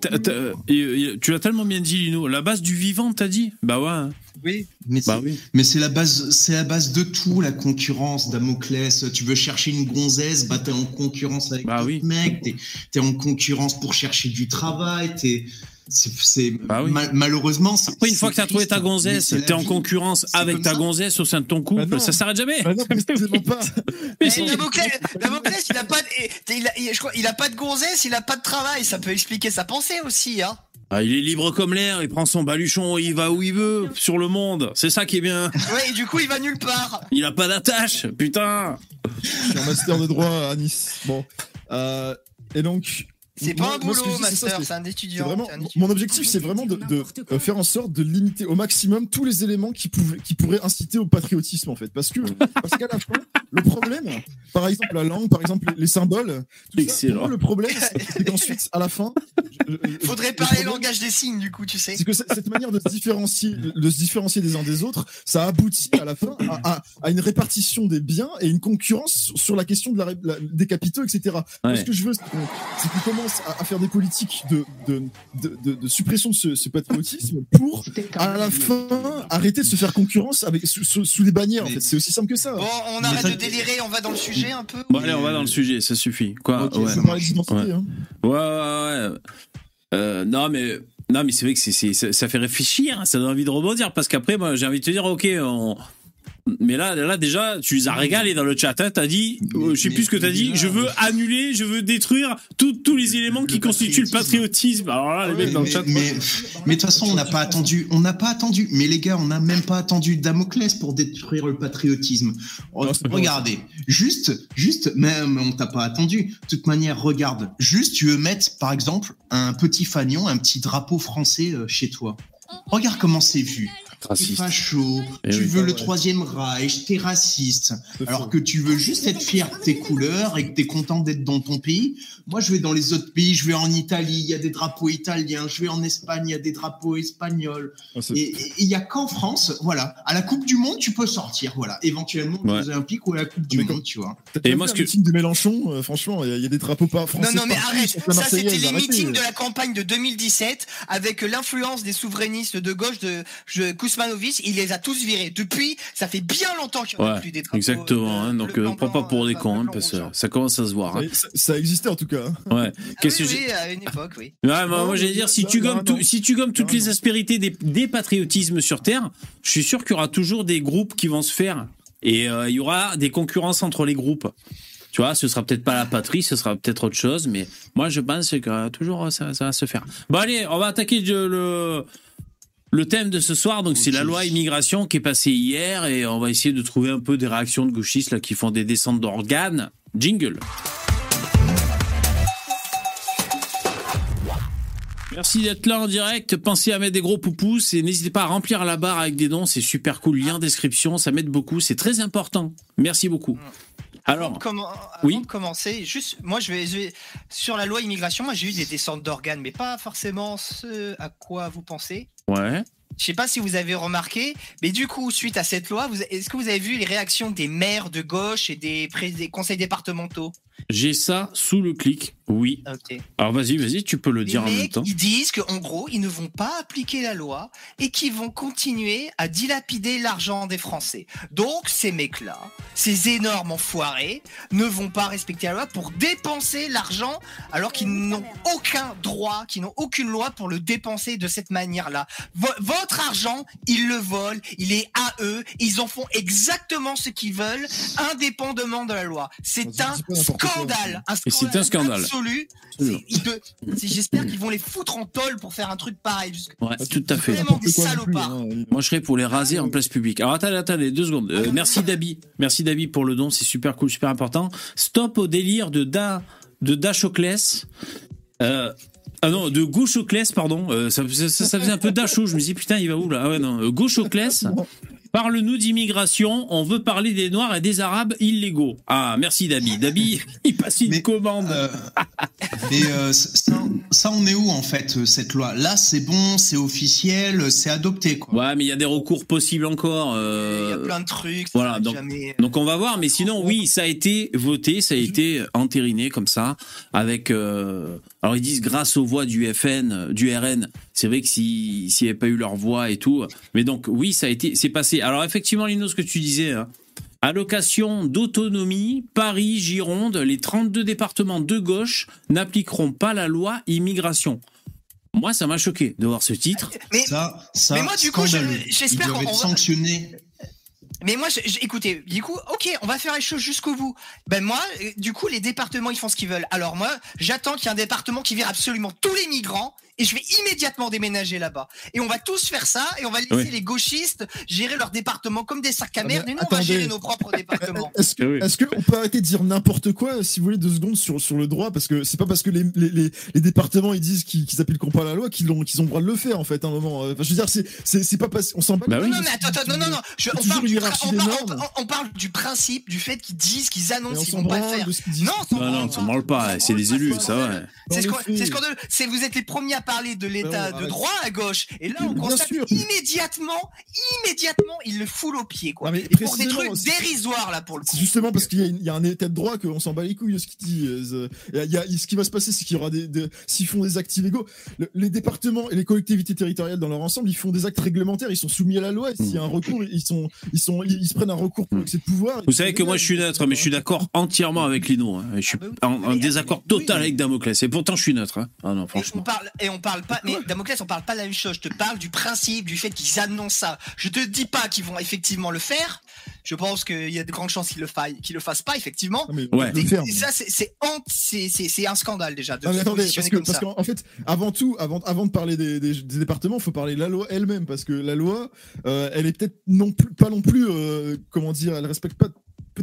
tu l'as tellement bien dit, Lino. La base du vivant, t'as dit? Bah ouais. hein. Oui. Mais Bah c'est- oui. Mais c'est la base, c'est la base de tout, la concurrence, Damoclès. Tu veux chercher une gonzesse, bah t'es en concurrence avec Bah oui. mecs, t'es, t'es en concurrence pour chercher du travail, t'es, c'est, Bah oui. mal- malheureusement. c'est- Après, une fois que t'as trouvé ta mais gonzesse, la t'es en vie. concurrence C'est avec ta ça. gonzesse au sein de ton couple, Bah ça s'arrête jamais. Bah non, précisément pas. (laughs) Mais Eh, si. Damoclès, Damoclès, il a pas, de, il a, il- je crois, il a pas de gonzesse, il a pas de travail. Ça peut expliquer sa pensée aussi, hein. Ah, il est libre comme l'air, il prend son baluchon, il va où il veut, sur le monde. C'est ça qui est bien. (laughs) Ouais, et du coup, il va nulle part. Il a pas d'attache, putain. Je suis en master de droit à Nice. Bon. Euh, et donc. C'est pas un boulot, dis, master, c'est- un étudiant. vraiment un étudiant. mon objectif, c'est vraiment de, de, euh, faire en sorte de limiter au maximum tous les éléments qui pouvaient, qui pourraient inciter au patriotisme en fait, parce que parce qu'à la fin, le problème, par exemple la langue, par exemple les symboles, tout ça, pour le problème, c'est qu'ensuite à la fin, je- je- Faudrait le parler le problème, langage des signes, du coup, tu sais. c'est que cette manière de se différencier, de se différencier des uns des autres, ça aboutit à la fin à, à- à une répartition des biens et une concurrence sur- la question de la, ré- la- des capitaux, etc. Ouais. Ce que je veux, c'est qu'on qu'on commence à, à faire des politiques de, de, de, de- de suppression de ce, ce patriotisme pour, à la fin, arrêter de se faire concurrence avec sous, sous- sous des bannières. En fait, c'est aussi simple que ça. Bon, on arrête ça- de délirer, on va dans le sujet un peu. Bon, allez, on va dans le sujet, ça suffit. Quoi? Ok, ouais. Hein. Ouais, ouais, ouais. Euh, non, mais, non, mais c'est vrai que c'est, c'est- ça, ça fait réfléchir, hein, ça donne envie de rebondir, parce qu'après, moi, j'ai envie de te dire, ok, on... mais là, là, déjà, tu les as régalés dans le chat, hein, t'as dit, Mais- euh, je sais mais- plus ce que t'as dit, je veux ouais. annuler, je veux détruire tous tous les éléments qui constituent le patriotisme. Alors là, les mecs dans le mais, chat. mais, de toute façon, on n'a pas attendu. On n'a pas attendu. Mais les gars, on n'a même pas attendu Damoclès pour détruire le patriotisme. Non, pas Regardez, juste, juste, même on t'a pas attendu. De toute manière, regarde, juste, tu veux mettre, par exemple, un petit fanion, un petit drapeau français euh, chez toi. Regarde comment c'est vu. T'es facho, Eh tu oui. veux le troisième Reich, t'es raciste. Alors que tu veux juste être fier de tes couleurs et que tu es content d'être dans ton pays. Moi, je vais dans les autres pays, je vais en Italie, il y a des drapeaux italiens, je vais en Espagne, il y a des drapeaux espagnols. Ah, Et et il y a qu'en France, voilà, à la Coupe du Monde, tu peux sortir, voilà, éventuellement aux Ouais. Jeux Olympiques ou à la Coupe du Mais Monde, tu vois. Et moi, ce que- meeting de Mélenchon, euh, franchement, il y, a- il y a des drapeaux pas français. Non, non, mais arrête. Ça, c'était les meetings de la campagne de 2017 avec l'influence des souverainistes de gauche de je, Il les a tous virés. Depuis, ça fait bien longtemps qu'il n'y a Ouais, plus des drapeaux. exactement. euh, hein, donc, blanc, euh, prends pas pour des euh, cons, hein, parce que ça commence à se voir. hein. Ça, ça existait en tout cas. Ouais. Ah Qu'est-ce oui, que j'ai- oui, à une époque, oui. Ouais, moi, Non, moi j'allais dire, si tu gommes non. tout- si tu gommes toutes Non, les aspérités des, des patriotismes sur Terre, je suis sûr qu'il y aura toujours des groupes qui vont se faire. Et euh, il y aura des concurrences entre les groupes. Tu vois, ce sera peut-être pas la patrie, ce sera peut-être autre chose, mais moi je pense que toujours ça, ça va se faire. Bon allez, on va attaquer le, le thème de ce soir, donc c'est la loi immigration qui est passée hier, et on va essayer de trouver un peu des réactions de gauchistes là, qui font des descentes d'organes. Jingle. Merci d'être là en direct. Pensez à mettre des gros poupous et n'hésitez pas à remplir la barre avec des dons. C'est super cool. Lien description, ça m'aide beaucoup. C'est très important. Merci beaucoup. Avant, Alors, de, avant oui. de commencer, juste, moi, je vais, je vais- sur la loi immigration, moi, j'ai eu des descentes d'organes, mais pas forcément ce à quoi vous pensez. Ouais. Je sais pas si vous avez remarqué, mais du coup, suite à cette loi, est-ce que vous avez vu les réactions des maires de gauche et des conseils départementaux? J'ai ça sous le clic. Oui. Alors vas-y, vas-y, tu peux le Les dire en même temps. ils disent qu'en gros, ils ne vont pas appliquer la loi et qu'ils vont continuer à dilapider l'argent des Français. Donc, ces mecs-là, ces énormes enfoirés, ne vont pas respecter la loi pour dépenser l'argent alors qu'ils n'ont aucun droit, qu'ils n'ont aucune loi pour le dépenser de cette manière-là. Vo- votre argent, ils le volent, il est à eux, ils en font exactement ce qu'ils veulent, indépendamment de la loi. C'est un. Scandale, un c'est un scandale. absolu. J'espère qu'ils vont les foutre en tôle pour faire un truc pareil. Ouais, tout à fait. Vraiment des salopards. hein. Moi, je serais pour les raser en place publique. Alors, attendez, attendez, deux secondes. Euh, merci Dabi. Merci Dabi pour le don. C'est super cool, super important. Stop au délire de Da, de Dachoclès. Euh, ah non, de Gauchoclès, pardon. Euh, ça, ça, ça faisait un peu Dacho. Je me dis, putain, il va où là? Ah ouais, non. Euh, Gauchoclès. Parle-nous d'immigration. On veut parler des Noirs et des Arabes illégaux. Ah, merci Dabi. Dabi, (laughs) il passe une Mais, commande. Euh, mais euh, ça, ça, on est où en fait euh, cette loi? Là, c'est bon, c'est officiel, c'est adopté quoi. Ouais, mais il y a des recours possibles encore. Il y a plein de trucs. voilà, donc- jamais- Donc on va voir, mais sinon oui, ça a été voté, ça a été entériné comme ça, avec. Alors ils disent grâce aux voix du FN, euh, du RN. C'est vrai que si s'il n'y avait pas eu leur voix et tout, mais donc oui, ça a été, c'est passé. Alors effectivement, Lino, ce que tu disais. hein, Allocation d'autonomie, Paris, Gironde, les 32 départements de gauche n'appliqueront pas la loi immigration. Moi, ça m'a choqué de voir ce titre. Mais, Ça, ça, Mais moi, du coup, j'espère qu'on va- sanctionnés. Mais moi, écoutez, du coup, ok, on va faire les choses jusqu'au bout. Ben moi, euh, du coup, les départements, ils font ce qu'ils veulent. Alors moi, j'attends qu'il y ait un département qui vire absolument tous les migrants et je vais immédiatement déménager là-bas. Et on va tous faire ça et on va laisser Oui. les gauchistes gérer leur département comme des sacs à Ah, merde. Et nous, on va attendez. gérer nos propres départements. (laughs) Est-ce que, Ah oui. est-ce que on peut arrêter de dire n'importe quoi, si vous voulez, deux secondes sur, sur le droit, parce que c'est pas parce que les, les, les, les départements ils disent qu'ils qu'ils appliqueront pas la loi qu'ils ont, qu'ils ont le droit de le faire en fait. À un moment, Enfin, je veux dire, c'est, pas parce, on s'en bat. Bah les oui. Non, couilles mais de- attends, attends, non, non, non. Je- on, parle du, hiérarchie on, parle, d'énormes. on- on parle du principe, du fait qu'ils disent, qu'ils annoncent on qu'ils vont pas le faire. de ce qu'ils disent. Non, on s'en Non, on s'en branle pas. C'est des élus, ça ouais. C'est les c'est scandaleux. C'est vous êtes les premiers à parler de l'état de arrête. droit à gauche, et là on Bien constate sûr. immédiatement, immédiatement, il le fout au pied quoi. Non, mais et pour des trucs dérisoires là pour le coup. C'est justement parce qu'il y, a y un état de droit qu'on s'en bat les couilles de ce qu'il dit. euh, Il y a- ce qui va se passer, c'est qu'il y aura des, des- s'ils font des actes illégaux, le- les départements et les collectivités territoriales dans leur ensemble, ils font des actes réglementaires, ils sont soumis à la loi. et S'il y a un recours, ils sont, ils sont, ils, ils se prennent un recours pour excès de pouvoir. Vous savez que moi je suis neutre, mais je suis d'accord entièrement avec Lino. hein. Je suis Ah bah en, désaccord total avec Damoclès. Et pourtant je suis neutre. hein. Ah non, Et on franchement. parle et on parle pas mais Damoclès on parle pas de la même chose, je te parle du principe du fait qu'ils annoncent ça. Je te dis pas qu'ils vont effectivement le faire. Je pense qu'il y a de grandes chances qu'ils le fassent qu'ils le fassent pas effectivement. Mais Ouais. on mais- ça c'est c'est hant- c'est c'est c'est un scandale déjà de Non, mais se attendez, positionner parce que, comme parce ça. qu'en en fait, avant tout, avant, avant de parler des, des, des départements, il faut parler de la loi elle-même, parce que la loi, euh, elle est peut-être non plus, pas non plus, euh, comment dire, elle respecte pas,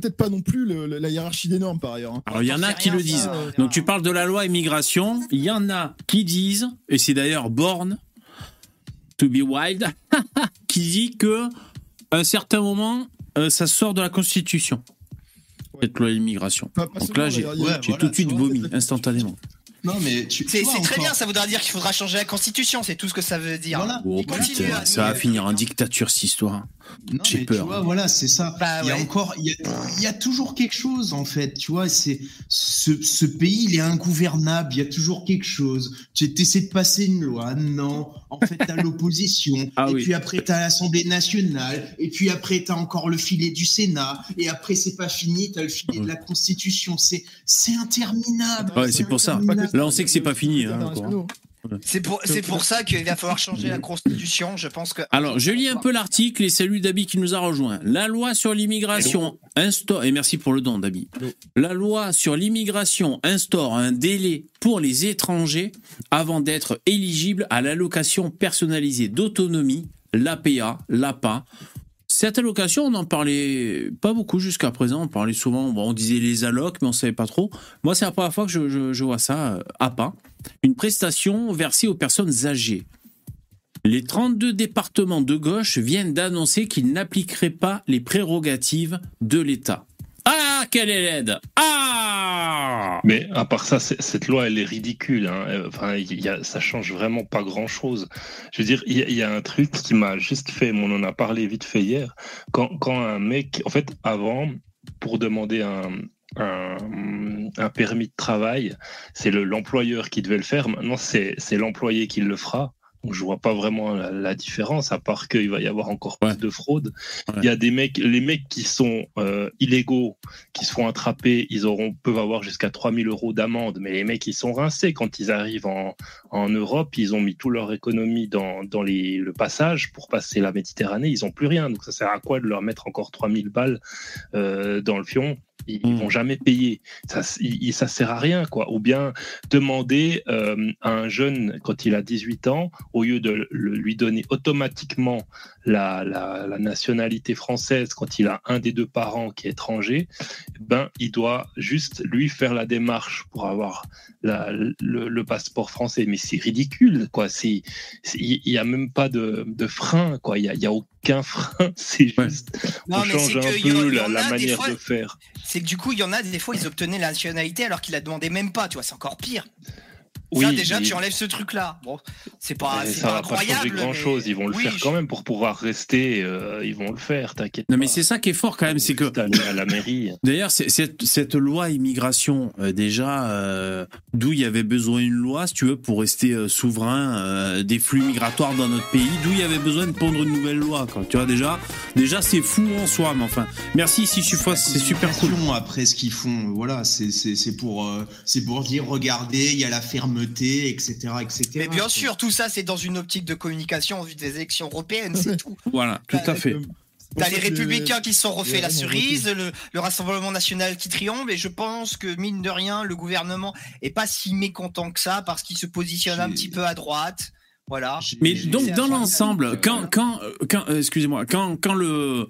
peut-être pas non plus le- le- la hiérarchie des normes par ailleurs. hein. Alors il y en a qui rien, le disent. ça, euh, Donc tu parles de la loi immigration. Il y en a qui disent, et c'est d'ailleurs Born, to be wild, (laughs) qui dit que à un certain moment, euh, ça sort de la Constitution. Cette loi immigration. Pas- pas Donc là, j'ai Ouais, voilà, tout de suite vomi instantanément. Non, mais tu. C'est très encore- bien, ça voudra dire qu'il faudra changer la constitution, c'est tout ce que ça veut dire. Voilà. Oh putain, ça va il- finir en dictature cette histoire. Non, mais peur. Tu vois, voilà, c'est ça. Bah il y a ouais. encore, il y a, il y a toujours quelque chose en fait. Tu vois, c'est ce, ce pays, il est ingouvernable. Il y a toujours quelque chose. Tu essaies de passer une loi, non. En fait, t'as (laughs) l'opposition. Ah et oui. puis après, t'as l'Assemblée nationale. Et puis après, t'as encore le filet du Sénat. Et après, c'est pas fini. T'as le filet de la Constitution. C'est, c'est interminable. Ouais, c'est pour ça. Là, on sait que c'est pas fini, hein. C'est pour, c'est pour ça qu'il va falloir changer la constitution, je pense que. Alors, je lis un peu l'article et salut Dabi qui nous a rejoint. La loi sur l'immigration instaure, et merci pour le don Dabi. La loi sur l'immigration instaure un délai pour les étrangers avant d'être éligibles à l'allocation personnalisée d'autonomie, l'APA, l'APA. Cette allocation, on n'en parlait pas beaucoup jusqu'à présent. On parlait souvent, on disait les allocs, mais on savait pas trop. Moi, c'est la première fois que je, je- vois ça, euh, APA. Une prestation versée aux personnes âgées. Les 32 départements de gauche viennent d'annoncer qu'ils n'appliqueraient pas les prérogatives de l'État. Ah, quelle est l'aide? Ah Mais à part ça, cette loi, elle est ridicule. hein. Euh, Enfin, ça change vraiment pas grand-chose. Je veux dire, il y, a- un truc qui m'a juste fait, on en a parlé vite fait hier, quand, un mec, en fait, avant, pour demander un, un, permis de travail, c'est le- l'employeur qui devait le faire. Maintenant, c'est l'employé qui le fera. Donc, je vois pas vraiment la, la différence, à part qu'il va y avoir encore Ouais. plus de fraude. Ouais. Il y a des mecs, les mecs qui sont euh, illégaux, qui se font attraper, ils auront, peuvent avoir jusqu'à 3000 euros d'amende. Mais les mecs, ils sont rincés quand ils arrivent en, en Europe. Ils ont mis toute leur économie dans, dans les, le passage pour passer la Méditerranée. Ils ont plus rien. Donc, ça sert à quoi de leur mettre encore 3000 balles euh, dans le fion? Ils Mm. vont jamais payer. Ça, il- ça sert à rien, quoi. Ou bien demander euh, à un jeune quand il a 18 ans, au lieu de le- lui donner automatiquement la, la, la nationalité française quand il a un des deux parents qui est étranger, ben il doit juste lui faire la démarche pour avoir la, le, le passeport français. Mais c'est ridicule, quoi. Il y a même pas de, de frein, quoi. Il y a, y a aucun frein. (laughs) C'est juste, on change un que y en- peu y la, en manière fois- de faire. C'est que du coup, il y en a des fois, ils obtenaient la nationalité alors qu'ils la demandaient même pas. Tu vois, c'est encore pire. Oui, ça, déjà, mais- tu enlèves ce truc-là. Bon, c'est pas, c'est ça pas va pas changer incroyable. grand mais- chose. Ils vont le Oui, faire je- quand même pour pouvoir rester. euh, ils vont le faire, t'inquiète. Non, mais pas. c'est ça qui est fort quand même, c'est que à la mairie. (laughs) D'ailleurs, c'est- cette, cette loi immigration, euh, déjà, euh, d'où il y avait besoin d'une loi, si tu veux, pour rester euh, souverain euh, des flux migratoires dans notre pays, d'où il y avait besoin de pondre une nouvelle loi. Quoi. Tu vois, déjà, déjà c'est fou en soi, mais enfin, merci si suis fausse, c'est super cool. Après, ce qu'ils font, voilà, c'est c'est- c'est pour, euh, c'est pour dire, regardez, il y a la etc., etc. Mais bien sûr, tout ça, c'est dans une optique de communication en vue des élections européennes, c'est tout. Voilà, tout à fait. Euh, T'as les républicains qui se sont refait les la cerise, le, le Rassemblement national qui triomphe, et je pense que mine de rien, le gouvernement est pas si mécontent que ça parce qu'il se positionne un petit peu à droite. Voilà. Mais donc dans l'ensemble, quand quand quand euh, excusez-moi, quand quand le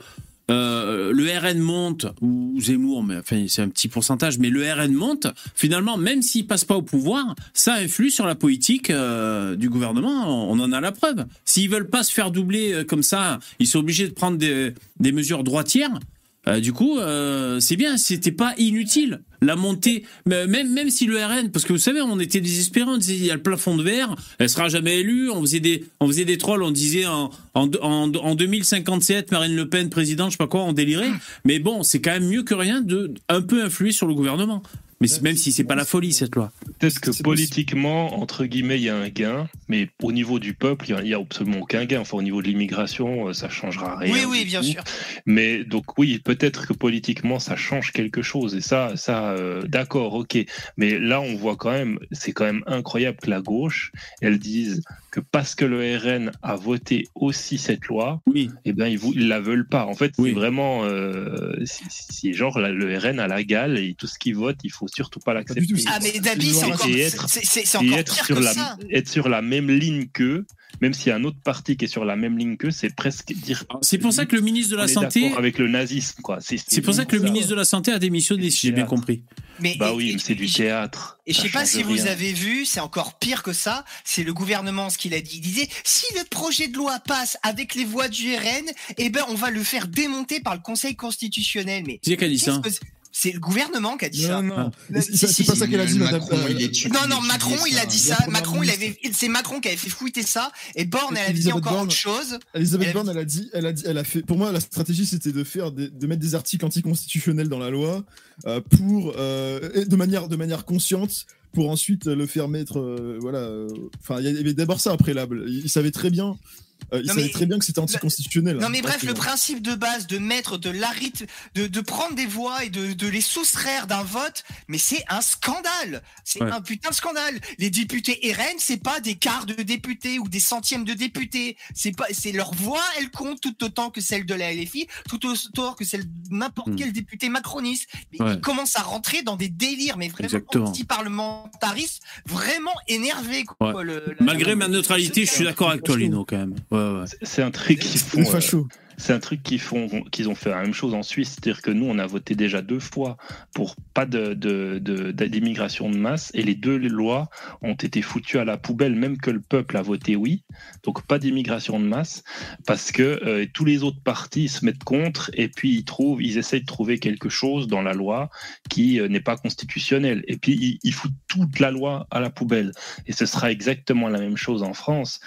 euh, le RN monte ou Zemmour, mais enfin c'est un petit pourcentage, mais le RN monte. Finalement, même s'il passe pas au pouvoir, ça influe sur la politique euh, du gouvernement. On en a la preuve. S'ils veulent pas se faire doubler euh, comme ça, ils sont obligés de prendre des des mesures droitières. Euh, du coup, euh, c'est bien, c'était pas inutile. La montée, mais même, même si le RN, parce que vous savez, on était désespérés, on disait il y a le plafond de verre, elle sera jamais élue, on faisait des, on faisait des trolls, on disait en, en, en, en 2057, Marine Le Pen présidente, je sais pas quoi, on délirait. Mais bon, c'est quand même mieux que rien de un peu influer sur le gouvernement. Mais même si c'est pas la folie cette loi. Peut-être que politiquement, entre guillemets, il y a un gain, mais au niveau du peuple, il y a- absolument aucun gain. Enfin, au niveau de l'immigration, euh, ça changera rien. Oui, oui, bien sûr. Mais donc oui, peut-être que politiquement ça change quelque chose et ça, ça, euh, d'accord, ok. Mais là, on voit quand même, c'est quand même incroyable que la gauche, elle dise que parce que le RN a voté aussi cette loi, Oui. eh ben ils, ils la veulent pas. En fait, Oui. c'est vraiment, euh, c'est- c'est genre la- le RN a la gale et tout ce qu'il vote, il faut surtout pas l'accepter. Ah mais Dabi, c'est Et encore, être- c'est- c'est c'est Et encore être pire sur que la ça. être sur la même ligne qu'eux, même s'il y a un autre parti qui est sur la même ligne qu'eux, c'est presque dire. C'est pour ça que le ministre de on la Santé, avec le nazisme, quoi. c'est pour ça que le ministre de la Santé a démissionné, si j'ai bien compris. Mais Bah et- oui, c'est du théâtre. Et je sais pas si vous avez vu, c'est encore pire que ça. C'est le gouvernement ce qu'il a dit. Il disait si le projet de loi passe avec les voix du RN, eh ben on va le faire démonter par le Conseil constitutionnel. Mais Qui c'est qui a dit ça qu'est-ce que- c'est le gouvernement qui a dit ça. Non, non, Le- c'est si, c'est si, pas si. ça qu'elle a dit, madame. Macron, euh, il Non, non, Macron, il a dit ça. Macron, il avait, c'est Macron qui avait fait fouetter ça. Et Borne, elle avait dit encore autre chose. Elisabeth a Borne, elle a dit, elle a dit, elle a fait. Pour moi, la stratégie, c'était de faire, des- de mettre des articles anticonstitutionnels dans la loi euh, pour, euh, et de manière, de manière consciente, pour ensuite le faire mettre, euh, voilà. euh, Enfin, il y avait d'abord ça après préalable. Il, il savait très bien. Euh, il Non, savait mais- très bien que c'était anticonstitutionnel. Non hein. mais bref, le principe de base de mettre de l'arith, de, de prendre des voix et de, de les soustraire d'un vote, mais c'est un scandale. C'est Ouais. un putain de scandale. Les députés RN, c'est pas des quarts de députés ou des centièmes de députés. C'est pas, c'est leur voix, elle compte tout autant que celle de la LFI, tout autant que celle de n'importe Hmm. quel député macroniste. Mais Ouais. ils commencent à rentrer dans des délires, mais vraiment anti-parlementaristes, vraiment énervés. Quoi, Ouais. le- la- Malgré la- ma neutralité, je suis d'accord avec toi, Lino, quand même. Ouais, ouais. C'est un truc qu'ils font. les euh. C'est un truc qu'ils font, qu'ils ont fait la même chose en Suisse, c'est-à-dire que nous, on a voté déjà deux fois pour pas d'immigration de masse, et les deux lois ont été foutues à la poubelle, même que le peuple a voté oui, donc pas d'immigration de masse, parce que euh, tous les autres partis se mettent contre, et puis ils trouvent, ils essayent de trouver quelque chose dans la loi qui euh, n'est pas constitutionnel, et puis ils, ils foutent toute la loi à la poubelle, et ce sera exactement la même chose en France.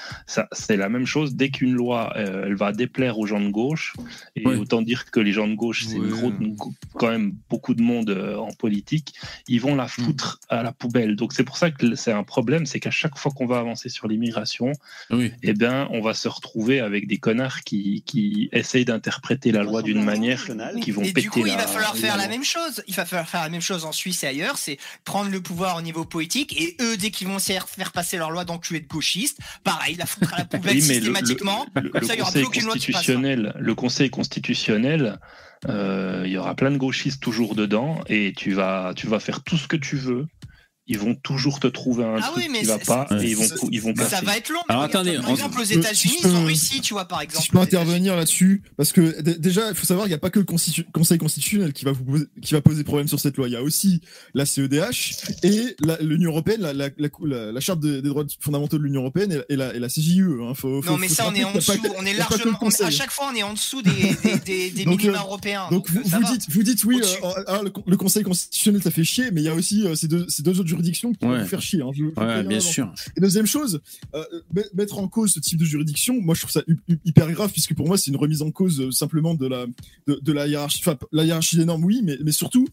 C'est la même chose. Dès qu'une loi, euh, elle va déplaire aux gens de gauche gauche. Et Ouais. autant dire que les gens de gauche, c'est Ouais. quand même beaucoup de monde euh, en politique. Ils vont la foutre à la poubelle. Donc c'est pour ça que c'est un problème, c'est qu'à chaque fois qu'on va avancer sur l'immigration, Oui. eh ben, on va se retrouver avec des connards qui, qui essayent d'interpréter la loi d'une manière qui vont Et péter du coup, il va falloir faire la même chose. Il va falloir faire la même chose en Suisse et ailleurs, c'est prendre le pouvoir au niveau politique et eux, dès qu'ils vont essayer de faire passer leur loi d'enculés de gauchistes, pareil, la foutre à la (laughs) poubelle Oui, mais le- systématiquement. Le, Comme le ça, il y aura conseil plus aucune loi qui passe. Le conseil constitutionnel, euh, il y aura plein de gauchistes toujours dedans et tu vas faire tout ce que tu veux. Ils vont toujours te trouver un Ah truc oui, mais qui va pas et ils vont, ils vont Mais ça va être long. Alors, Regarde, attendez, par exemple, aux États-Unis, ils ont réussi, tu vois, par exemple. Si je peux intervenir là-dessus, parce que déjà, il faut savoir, il n'y a pas que le constitu- Conseil constitutionnel qui va, vous poser, qui va poser problème sur cette loi. Il y a aussi la CEDH et l'Union européenne, la, la, la, la- la charte des, des droits fondamentaux de l'Union européenne et, et la, et la CJUE. Hein. Faut, faut- Non, mais faut ça, on est en dessous. que- On est largement. on- à chaque fois, on est en dessous des, des, des, des (laughs) Donc, minima euh, européens. Donc vous, ça vous dites, vous dites oui, euh, ah, le, le Conseil constitutionnel ça fait chier, mais il y a aussi euh, ces, deux, ces deux autres juridictions qui Ouais. vous faire chier. Hein, je- je Ouais, préviens bien sûr. Et deuxième chose, euh, met- mettre en cause ce type de juridiction, moi je trouve ça hyper grave puisque pour moi c'est une remise en cause euh, simplement de la de, de la hiérarchie, enfin la hiérarchie des normes, oui, mais, mais surtout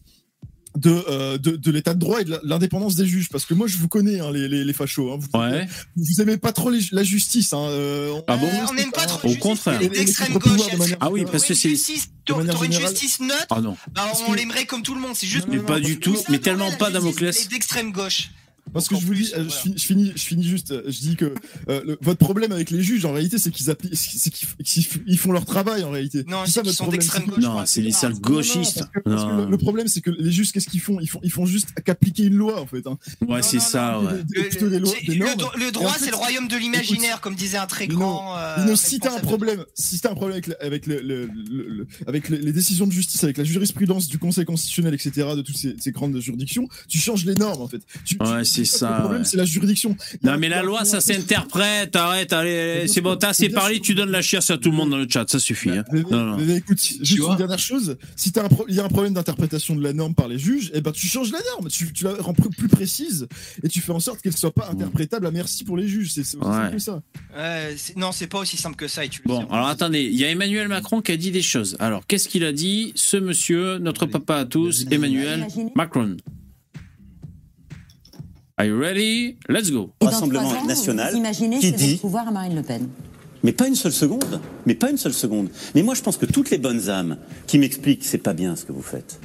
de, euh, de, de l'état de droit et de l'indépendance des juges. Parce que moi je vous connais hein, les, les, les fachos. Hein, vous, Ouais. vous aimez pas trop les- la justice. Hein, euh, on- Ah bon Euh, on n'aime pas trop Au la justice, contraire. les les d'extrême gauche. manière- Ah oui, parce que c'est. justice- T'aurais une générale- justice neutre, Ah non. bah, on l'aimerait comme tout le monde. C'est juste. Non, Mais non, pas du tout. Mais le tellement pas, Damoclès. est d'extrême gauche. Parce que je vous dis, euh, voilà. je, finis, je, finis, je finis juste, euh, je dis que euh, le- votre problème avec les juges, en réalité, c'est qu'ils appli- c'est qu'ils qu'ils f- ils font leur travail, en réalité. Non, C'est c'est qu'ils votre sont problème, gauche. Non, c'est les sales Non, non, gauchistes. parce que- parce que Non. le, le problème, c'est que les juges, qu'est-ce qu'ils font? Ils font Ils font juste qu'appliquer une loi, en fait. Hein. Ouais, c'est non, ça, non, ouais. Des- des- plutôt des lois- des le, en droit, fait, c'est le royaume de l'imaginaire, comme disait un très grand. euh, Lino, si t'as un problème, si t'as un problème avec, avec, le, le- le- le- avec les, décisions de justice, avec la jurisprudence du Conseil constitutionnel, etc., de toutes ces, ces grandes juridictions, tu changes les normes, en fait. C'est ça, Le problème, ouais. c'est la juridiction. Non, mais la loi, ça s'interprète. Arrête, allez, c'est bon, t'as assez parlé, tu donnes la chiasse à tout le monde dans le chat, ça suffit. hein. Mais, Non, non. mais écoute, juste une dernière chose, si t'as un pro- il y a un problème d'interprétation de la norme par les juges, eh ben tu changes la norme, tu, tu la rends plus précise et tu fais en sorte qu'elle soit pas interprétable à merci pour les juges. C'est aussi Ouais. simple que ça. C'est- non, c'est pas aussi simple que ça. Et tu le Bon, sais. alors attendez, il y a Emmanuel Macron qui a dit des choses. Alors, qu'est-ce qu'il a dit Ce monsieur, notre papa à tous, Emmanuel Macron? Are you ready? Let's go. Et Rassemblement ans, national Vous imaginez qui dit- le pouvoir à Marine Le Pen Mais pas une seule seconde. Mais pas une seule seconde. Mais moi, je pense que toutes les bonnes âmes qui m'expliquent que c'est pas bien ce que vous faites,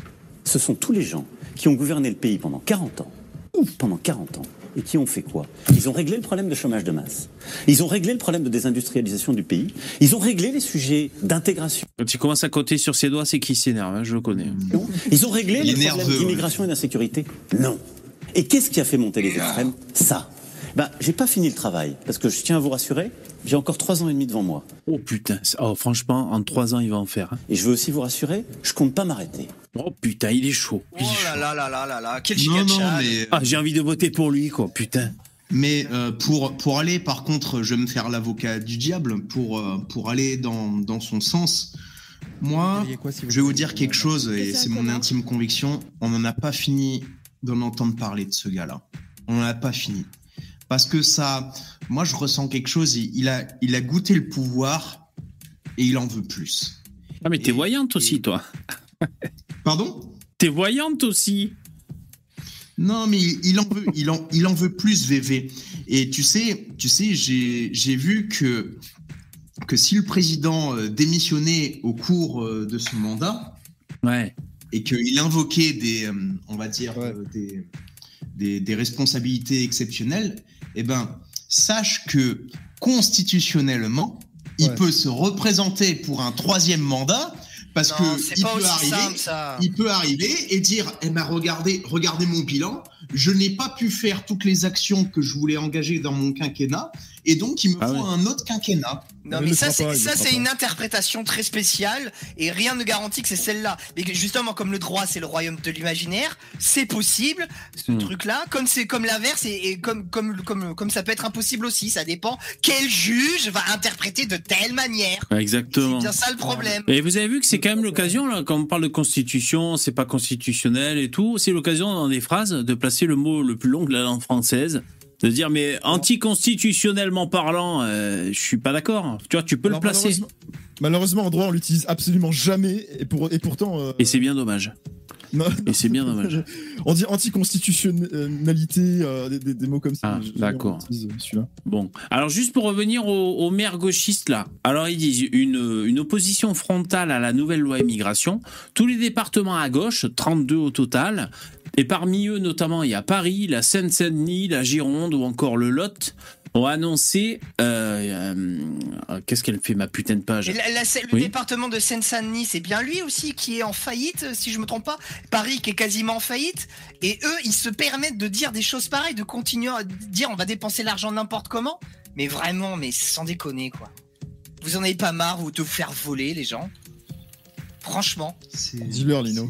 ce sont tous les gens qui ont gouverné le pays pendant 40 ans. Ouf, pendant 40 ans. Et qui ont fait quoi? Ils ont réglé le problème de chômage de masse. Ils ont réglé le problème de désindustrialisation du pays. Ils ont réglé les sujets d'intégration. Quand il commence à compter sur ses doigts, c'est qu'il s'énerve, hein, je le connais. Ils ont réglé Il les problèmes d'immigration et d'insécurité Non. Et qu'est-ce qui a fait monter les extrêmes? Ça. Ben, j'ai pas fini le travail, parce que je tiens à vous rassurer, j'ai encore trois ans et demi devant moi. Oh putain, oh, franchement, en trois ans, il va en faire. hein. Et je veux aussi vous rassurer, je compte pas m'arrêter. Oh putain, il est chaud. Il est Oh chaud. là là là là là là, quel Non, non, mais, Ah, j'ai envie de voter pour lui, quoi, putain. mais euh, pour, pour aller, par contre, je vais me faire l'avocat du diable, pour, euh, pour aller dans, dans son sens. Moi, je vais vous dire quelque chose, et c'est mon intime conviction, on n'en a pas fini d'en entendre parler de ce gars-là. On n'en a pas fini. Parce que ça, moi je ressens quelque chose, il, a, il a goûté le pouvoir et il en veut plus. Ah, mais t'es voyante aussi, toi. Pardon? T'es voyante aussi. Non, mais il, en veut, il en, il en veut plus, VV. Et tu sais, tu sais, j'ai, j'ai vu que que si le président euh, démissionnait au cours euh, de son mandat Ouais. Et qu'il invoquait des, euh, on va dire, Ouais. euh, des, des, des responsabilités exceptionnelles, eh ben, sache que constitutionnellement, il Ouais. peut se représenter pour un troisième mandat parce Non, que il peut arriver, simple il peut arriver et dire eh ben regardez regardez mon bilan je n'ai pas pu faire toutes les actions que je voulais engager dans mon quinquennat et donc il me Ah faut un autre quinquennat Non, mais ça, c'est ça, une interprétation très spéciale et rien ne garantit que c'est celle-là. Mais que justement, comme le droit, c'est le royaume de l'imaginaire, c'est possible, ce Hmm. truc-là. Comme c'est comme l'inverse et, et comme, comme, comme, comme ça peut être impossible aussi. Ça dépend quel juge va interpréter de telle manière. Ouais, C'est Exactement. bien ça le problème. Et vous avez vu que c'est quand même l'occasion, là, quand on parle de constitution, c'est pas constitutionnel et tout, c'est l'occasion dans des phrases de placer le mot le plus long de la langue française. De dire, mais anticonstitutionnellement parlant, euh, je suis pas d'accord. Tu vois, tu peux Alors, le placer. malheureusement- Malheureusement, en droit, on l'utilise absolument jamais, et, pour, et pourtant. euh, Et c'est bien dommage. (laughs) non, Et c'est bien dommage. (laughs) on dit anticonstitutionnalité, euh, des, des- des mots comme ça. Ah, d'accord. celui-là. Bon, alors juste pour revenir aux, aux maires gauchistes là, alors ils disent une, une opposition frontale à la nouvelle loi immigration. Tous les départements à gauche, 32 au total, et parmi eux notamment il y a Paris, la Seine-Saint-Denis, la Gironde ou encore le Lot, ont annoncé. euh, euh, Qu'est-ce qu'elle fait ma putain de page Et la- la- le Oui. département de Seine-Saint-Denis, c'est bien lui aussi qui est en faillite, si je me trompe pas. Paris qui est quasiment en faillite. Et eux, ils se permettent de dire des choses pareilles, de continuer à dire on va dépenser l'argent n'importe comment. Mais vraiment, mais sans déconner, quoi. Vous en avez pas marre vous, de vous faire voler, les gens? Franchement. C'est- Dis-leur, Lino.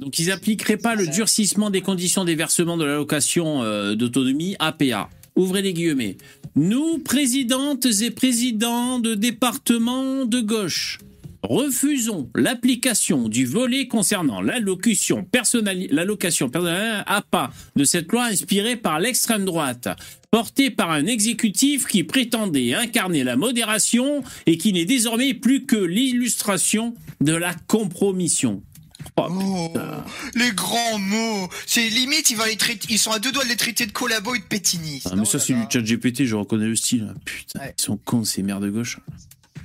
Donc ils appliqueraient pas le durcissement des conditions des versements de l'allocation euh, d'autonomie APA. Ouvrez les guillemets. Nous, présidentes et présidents de départements de gauche, refusons l'application du volet concernant l'allocution personnali- l'allocation personnelle APA de cette loi inspirée par l'extrême droite, portée par un exécutif qui prétendait incarner la modération et qui n'est désormais plus que l'illustration de la compromission. Oh, Oh, les grands mots C'est limite, ils, vont les traiter, ils sont à deux doigts de les traiter de collabo et de pétinistes. Ah, mais Oh ça, là c'est du chat GPT, je reconnais le style. Putain, Ouais. ils sont cons, ces mères de gauche.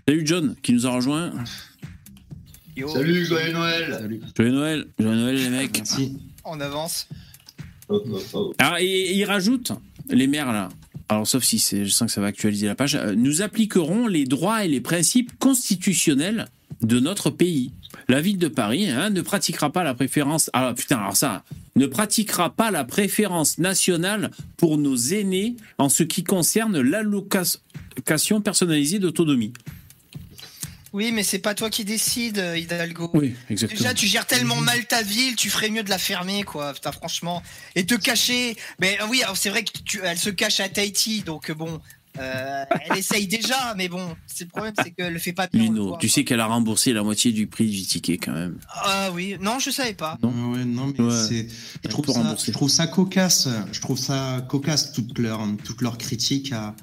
Salut John, qui nous a rejoint. Yo, Salut, joyeux Noël Salut. Joyeux Noël, joyeux Noël les mecs. Merci. On avance. Oh, oh, oh. Alors, et, et ils rajoutent, les maires là, alors sauf si c'est, je sens que ça va actualiser la page, euh, nous appliquerons les droits et les principes constitutionnels de notre pays. La ville de Paris hein, ne pratiquera pas la préférence. Ah putain, alors ça, ne pratiquera pas la préférence nationale pour nos aînés en ce qui concerne l'allocation personnalisée d'autonomie. Oui, mais c'est pas toi qui décide, euh, Hidalgo. Oui, exactement. Déjà, tu gères tellement mal ta ville, tu ferais mieux de la fermer, quoi. Putain, franchement. Et te cacher. Mais euh, oui, alors c'est vrai qu'elle se cache à Tahiti, donc euh, bon. Euh, elle essaye déjà, mais bon, c'est le problème, c'est qu'elle le fait pas bien. Lino, voit, tu quoi. sais qu'elle a remboursé la moitié du prix du ticket quand même. Ah oui, non, je savais pas. Non. Ouais, non, mais Ouais. c'est. Je trouve, ça, rembourser. je trouve ça cocasse. Je trouve ça cocasse toute leur, toute leur critique à,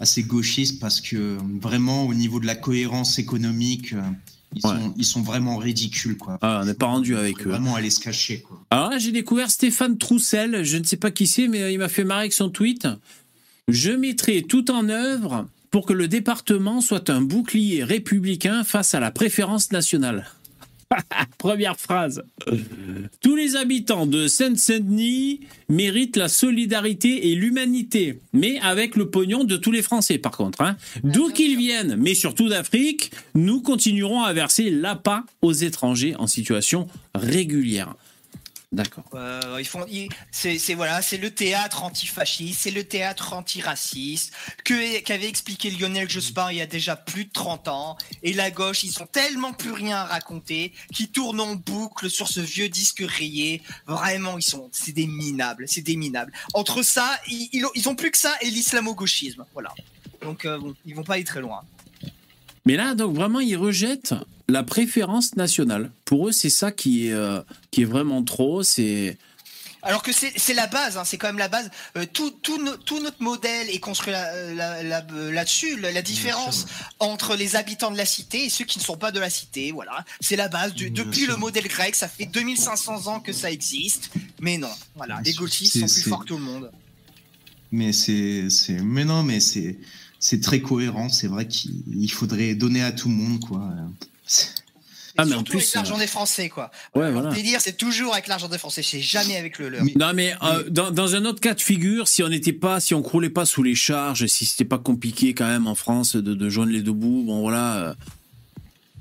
à ces gauchistes parce que vraiment au niveau de la cohérence économique, euh, ils, Ouais. sont, ils sont vraiment ridicules quoi. Ah, on n'est pas rendu avec eux. Vraiment aller se cacher quoi. Alors là, j'ai découvert Stéphane Troussel. Je ne sais pas qui c'est, mais il m'a fait marrer avec son tweet. Je mettrai tout en œuvre pour que le département soit un bouclier républicain face à la préférence nationale. (laughs) Première phrase. Tous les habitants de Seine-Saint-Denis méritent la solidarité et l'humanité, mais avec le pognon de tous les Français, par contre. hein. D'où qu'ils viennent, mais surtout d'Afrique, nous continuerons à verser l'appât aux étrangers en situation régulière. D'accord. Euh, ils font, c'est, voilà, c'est le théâtre antifasciste, c'est le théâtre antiraciste que qu'avait expliqué Lionel Jospin il y a déjà plus de 30 ans. Et la gauche, ils ont tellement plus rien à raconter, qui tournent en boucle sur ce vieux disque rayé. Vraiment, ils sont, c'est des minables, c'est des minables. Entre ça, ils, ils ont, ils ont plus que ça et l'islamo-gauchisme, voilà. Donc euh, bon, ils vont pas aller très loin. Mais là, donc vraiment, ils rejettent la préférence nationale. Pour eux, c'est ça qui est, euh, qui est vraiment trop. C'est Alors que c'est c'est la base, hein, c'est quand même la base. Euh, tout, tout, no- tout notre modèle est construit euh, là-dessus. la, la différence entre les habitants de la cité et ceux qui ne sont pas de la cité, voilà. C'est la base. Du- depuis sûr. le modèle grec, ça fait 2500 ans que ça existe. Mais non, voilà. Les C'est- sont plus forts que tout le monde. Mais c'est, c'est, mais non, mais c'est, c'est très cohérent. C'est vrai qu'il il faudrait donner à tout le monde quoi. C'est- Ah, mais en plus, avec l'argent euh, des Français, quoi. ouais, Le voilà. délire, c'est toujours avec l'argent des Français, c'est jamais avec le leur. Mais- Non, mais euh, dans, dans un autre cas de figure, si on n'était pas, si on croulait pas sous les charges, si c'était pas compliqué quand même en France de, de joindre les deux bouts, bon voilà.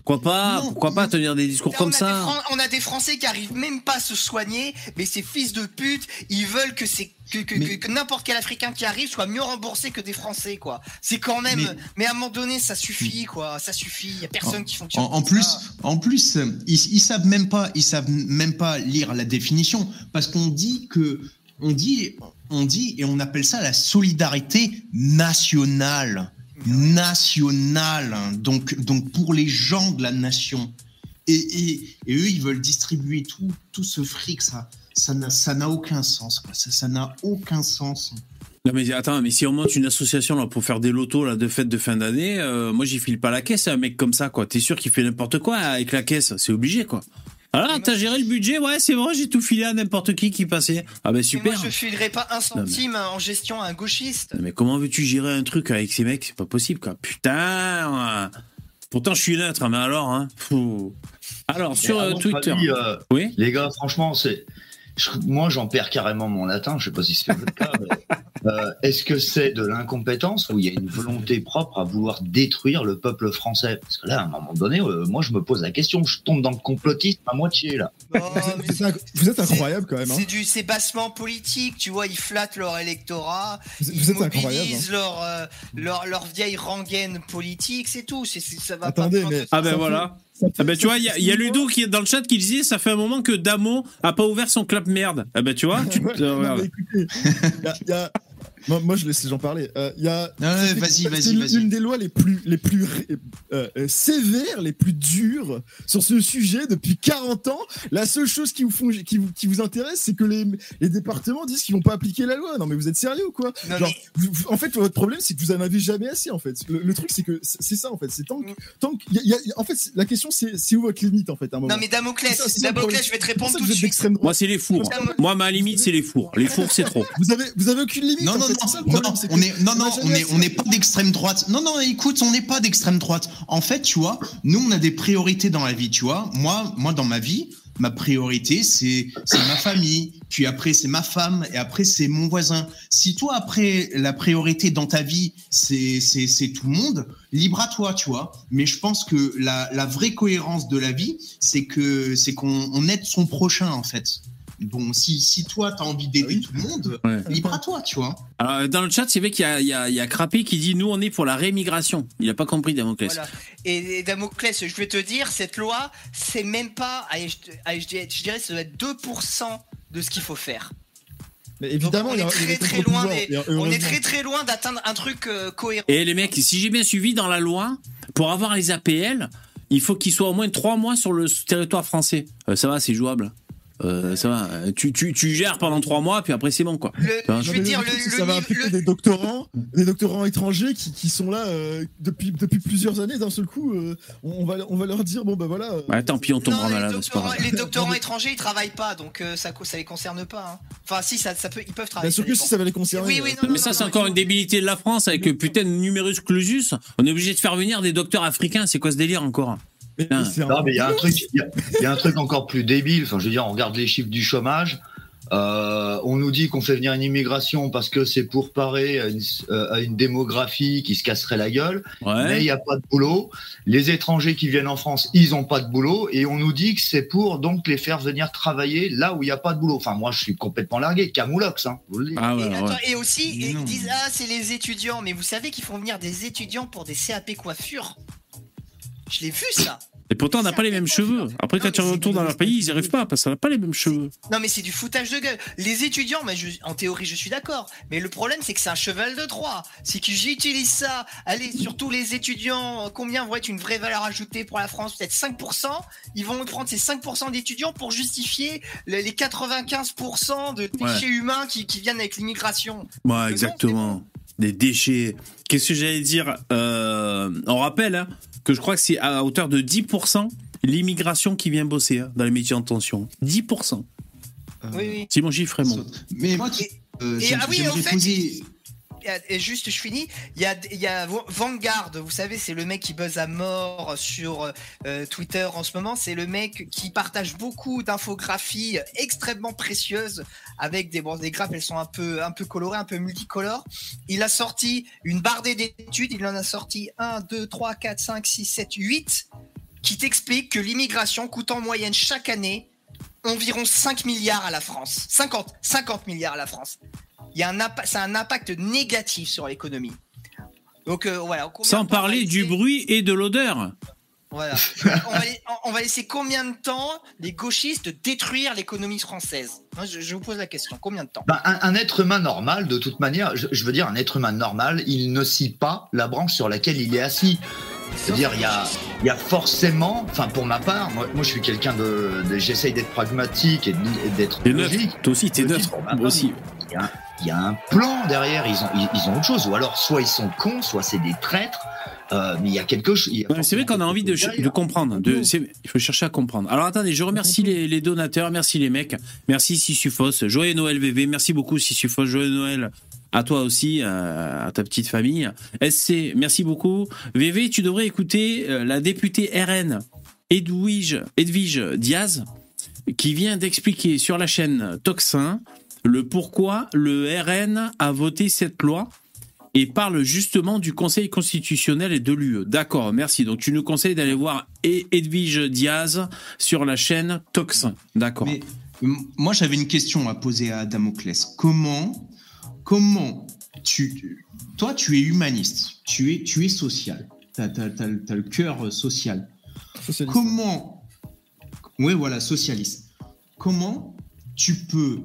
Pourquoi pas Non, Pourquoi pas tenir des discours Là, comme ça Fran- on a des Français qui arrivent même pas à se soigner, mais ces fils de pute, ils veulent que c'est que, que, Mais- que- que n'importe quel Africain qui arrive soit mieux remboursé que des Français, quoi. C'est quand même. Mais, Mais- à un moment donné, ça suffit, quoi. Ça suffit. Y a personne qui fonctionne. En, en plus, ça. en plus, ils, ils savent même pas, ils savent même pas lire la définition parce qu'on dit que, on dit, on dit et on appelle ça la solidarité nationale, nationale. hein. Donc, donc pour les gens de la nation. Et, et, eux, ils veulent distribuer tout, tout ce fric, ça, ça n'a, ça n'a aucun sens, quoi. Ça, ça n'a aucun sens. Non mais attends, mais si on monte une association là pour faire des lotos là de fête de fin d'année, euh, moi j'y file pas la caisse un mec comme ça quoi. T'es sûr qu'il fait n'importe quoi avec la caisse? C'est obligé quoi. Alors Mais t'as géré le budget, ouais c'est vrai, j'ai tout filé à n'importe qui qui passait. Ah ben Mais super. moi, je filerai pas un centime en gestion à un gauchiste. Mais comment veux-tu gérer un truc avec ces mecs? C'est pas possible quoi. Putain. Pourtant je suis neutre, hein, mais alors hein. Fou. Alors sur Mais euh, Twitter. avis, euh, Oui? les gars, franchement, c'est. Je- Moi, j'en perds carrément mon latin. Je sais pas si c'est votre cas. euh, Est-ce que c'est de l'incompétence ou il y a une volonté propre à vouloir détruire le peuple français? Parce que là, à un moment donné, euh, moi, je me pose la question. Je tombe dans le complotisme à moitié là. (laughs) Oh, Vous êtes, incroyable quand même. Hein. C'est du c'est bassement politique, tu vois, ils flattent leur électorat, Vous, ils vous êtes incroyable. hein. mobilisent leur, euh, leur, leur vieille rengaine politique, c'est tout. Ça va Attendez, pas mais- Ah ben voilà. Ah ben tu vois, il y a, y Ludo qui est dans le chat qui disait ça fait un moment que Damo a pas ouvert son clap merde. Ah ben tu vois, (laughs) tu il y a- y a- Moi, moi, je laisse les gens parler. Euh, Il y a Ah ouais, vas-y, vas-y, une- vas-y. une des lois les plus, les plus euh, euh, sévères, les plus dures sur ce sujet depuis 40 ans. La seule chose qui vous, font, qui vous, qui vous intéresse, c'est que les, les départements disent qu'ils vont pas appliquer la loi. Non, mais vous êtes sérieux ou quoi? Non, Genre, mais- vous- vous- En fait, votre problème, c'est que vous en avez jamais assez. En fait, le, le truc, c'est que c'est ça. En fait, c'est tant que, tant que, il y a- il y a- en fait, la question, c'est c'est où votre limite en fait. À un moment? Non mais Damoclès, ça, Damoclès, je vais te répondre tout de suite. Moi c'est les fours. Moi ma limite c'est les fours. Les fours c'est trop. Vous avez, vous avez aucune limite. Non, en non, fait, non, ça non, problème, on est, non, non, on est, on n'est pas d'extrême droite. Non, non, écoute, on n'est pas d'extrême droite. En fait, tu vois, nous, on a des priorités dans la vie, tu vois. Moi, moi, dans ma vie, ma priorité, c'est, c'est ma famille. Puis après, c'est ma femme. Et après, c'est mon voisin. Si toi, après, la priorité dans ta vie, c'est, c'est, c'est tout le monde, libre à toi, tu vois. Mais je pense que la, la vraie cohérence de la vie, c'est que, c'est qu'on on aide son prochain, en fait. Bon, si, si toi, t'as envie d'aider Ah oui. tout le monde, Ouais. libre à toi, tu vois. Alors dans le chat c'est vrai qu'il y a, il y, a, il y a Crappé qui dit nous on est pour la rémigration. Il a pas compris Damoclès. Voilà. Et, et Damoclès, je vais te dire, cette loi, c'est même pas, allez, je, te- allez, je dirais, je dirais, ça doit être 2% de ce qu'il faut faire. Mais évidemment, Donc, on est loin, des- on très très loin d'atteindre un truc euh, cohérent. Et les mecs, si j'ai bien suivi dans la loi, pour avoir les APL, il faut qu'ils soient au moins trois mois sur le territoire français. Euh, ça va, c'est jouable. Euh, ça va. Tu, tu, tu gères pendant trois mois, puis après c'est bon quoi. Le- Enfin, je vais dire le le, ça va impliquer le- des doctorants, des doctorants étrangers qui, qui sont là euh, depuis, depuis plusieurs années. D'un seul coup, euh, on, va, on va leur dire bon ben voilà. Ouais, tant pis, on tombera malade, les doctorants étrangers, ils travaillent pas, donc euh, ça, ça les concerne pas. hein. Enfin, si, ça, ça peut, ils peuvent travailler. Bien sûr ça que dépend. si ça va les concerner. Oui, oui, non, Mais ça, c'est encore une débilité de la France avec le putain de numerus clausus. On est obligé de faire venir des docteurs africains. C'est quoi ce délire encore? Non, mais il y a un truc, il y a, il y a un truc encore plus débile. Enfin, je veux dire, on regarde les chiffres du chômage. Euh, on nous dit qu'on fait venir une immigration parce que c'est pour parer à une, euh, à une démographie qui se casserait la gueule. Mais il n'y a pas de boulot. Les étrangers qui viennent en France, ils n'ont pas de boulot. Et on nous dit que c'est pour donc les faire venir travailler là où il n'y a pas de boulot. Enfin, moi, je suis complètement largué. Camoulox, hein. Ah ouais, Et, ouais. et aussi, ils disent ah c'est les étudiants, mais vous savez qu'ils font venir des étudiants pour des CAP coiffure. Je l'ai vu ça. Et pourtant, on n'a pas les mêmes cheveux. Après, quand tu retournes dans leur pays, ils n'y arrivent pas parce qu'on n'a pas les mêmes cheveux. Non mais c'est du foutage de gueule. Les étudiants, mais je- en théorie je suis d'accord. Mais le problème c'est que c'est un cheval de Troie. C'est que j'utilise ça. Allez, surtout les étudiants, combien vont être une vraie valeur ajoutée pour la France? Peut-être 5%. Ils vont prendre ces 5% d'étudiants pour justifier les les 95% de déchets humains qui, qui viennent avec l'immigration. Ouais, exactement. Des déchets. Qu'est-ce que j'allais dire? Euh, On rappelle hein, que je crois que c'est à hauteur de 10% l'immigration qui vient bosser hein, dans les métiers en tension. 10%. Euh, Oui, oui. Si mon chiffre. Mais moi, tu- euh, et- j'aim- ah oui, en fait, poser. Et- juste, je finis. Il y a, Vanguard, vous savez, c'est le mec qui buzz à mort sur euh, Twitter en ce moment. C'est le mec qui partage beaucoup d'infographies extrêmement précieuses avec des, bon, des graphes, elles sont un peu, un peu colorées, un peu multicolores. Il a sorti une bardée d'études. Il en a sorti 1, 2, 3, 4, 5, 6, 7, 8 qui t'explique que l'immigration coûte en moyenne chaque année environ 5 milliards à la France. 50, 50 milliards à la France. Il y a un un impact négatif sur l'économie. Donc euh, voilà. Sans parler du bruit et de l'odeur. Voilà. (laughs) on, va, la- on va laisser combien de temps les gauchistes détruire l'économie française? Moi, je, je vous pose la question. Combien de temps? Ben, un, un être humain normal, de toute manière, je, je veux dire, un être humain normal, il ne scie pas la branche sur laquelle il est assis. C'est-à-dire, il y a, il y a forcément, enfin pour ma part, moi, moi je suis quelqu'un de, de- j'essaye d'être pragmatique et d'être logique. Toi aussi, t'es neutre. ma Moi aussi. Il y a, il y a un plan derrière. Ils ont, ils, ils ont autre chose. Ou alors, soit ils sont cons, soit c'est des traîtres. Euh, mais il y a quelque chose. Ouais, c'est vrai qu'on a envie de, comprendre. De, il faut chercher à comprendre. Alors attendez, je remercie les, les donateurs, merci les mecs, merci Sissufos, joyeux Noël VV, merci beaucoup Sissufos, joyeux Noël à toi aussi, euh, à ta petite famille. SC, merci beaucoup. VV, tu devrais écouter euh, la députée RN Edwige, Edwige Diaz qui vient d'expliquer sur la chaîne Toxin le pourquoi le RN a voté cette loi et parle justement du Conseil constitutionnel et de l'UE. D'accord, merci. Donc tu nous conseilles d'aller voir E- Edwige Diaz sur la chaîne Toxin. D'accord. Moi, j'avais une question à poser à Damoclès. Comment, comment tu, toi, tu es humaniste, tu es, tu es social, tu as, le cœur euh, social. Socialiste. Comment, oui, voilà, socialiste. Comment tu peux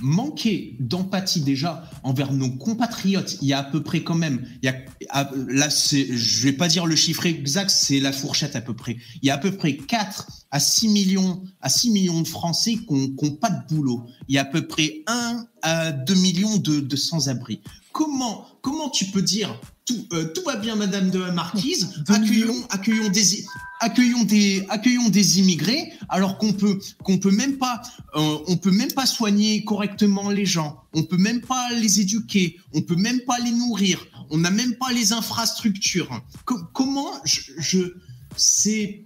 manquer d'empathie déjà envers nos compatriotes Il y a à peu près quand même, il y a, là, c'est, je vais pas dire le chiffre exact, c'est la fourchette à peu près. Il y a à peu près 4 à 6 millions, à 6 millions de Français qui n'ont pas de boulot. Il y a à peu près 1 à 2 millions de, de sans-abri. Comment, comment tu peux dire tout, euh, tout va bien, Madame de la Marquise, (laughs) accueillons, accueillons des, accueillons des, accueillons des immigrés, alors qu'on peut, qu'on peut même pas, euh, on peut même pas soigner correctement les gens, on peut même pas les éduquer, on peut même pas les nourrir, on n'a même pas les infrastructures. Co- comment je, je c'est,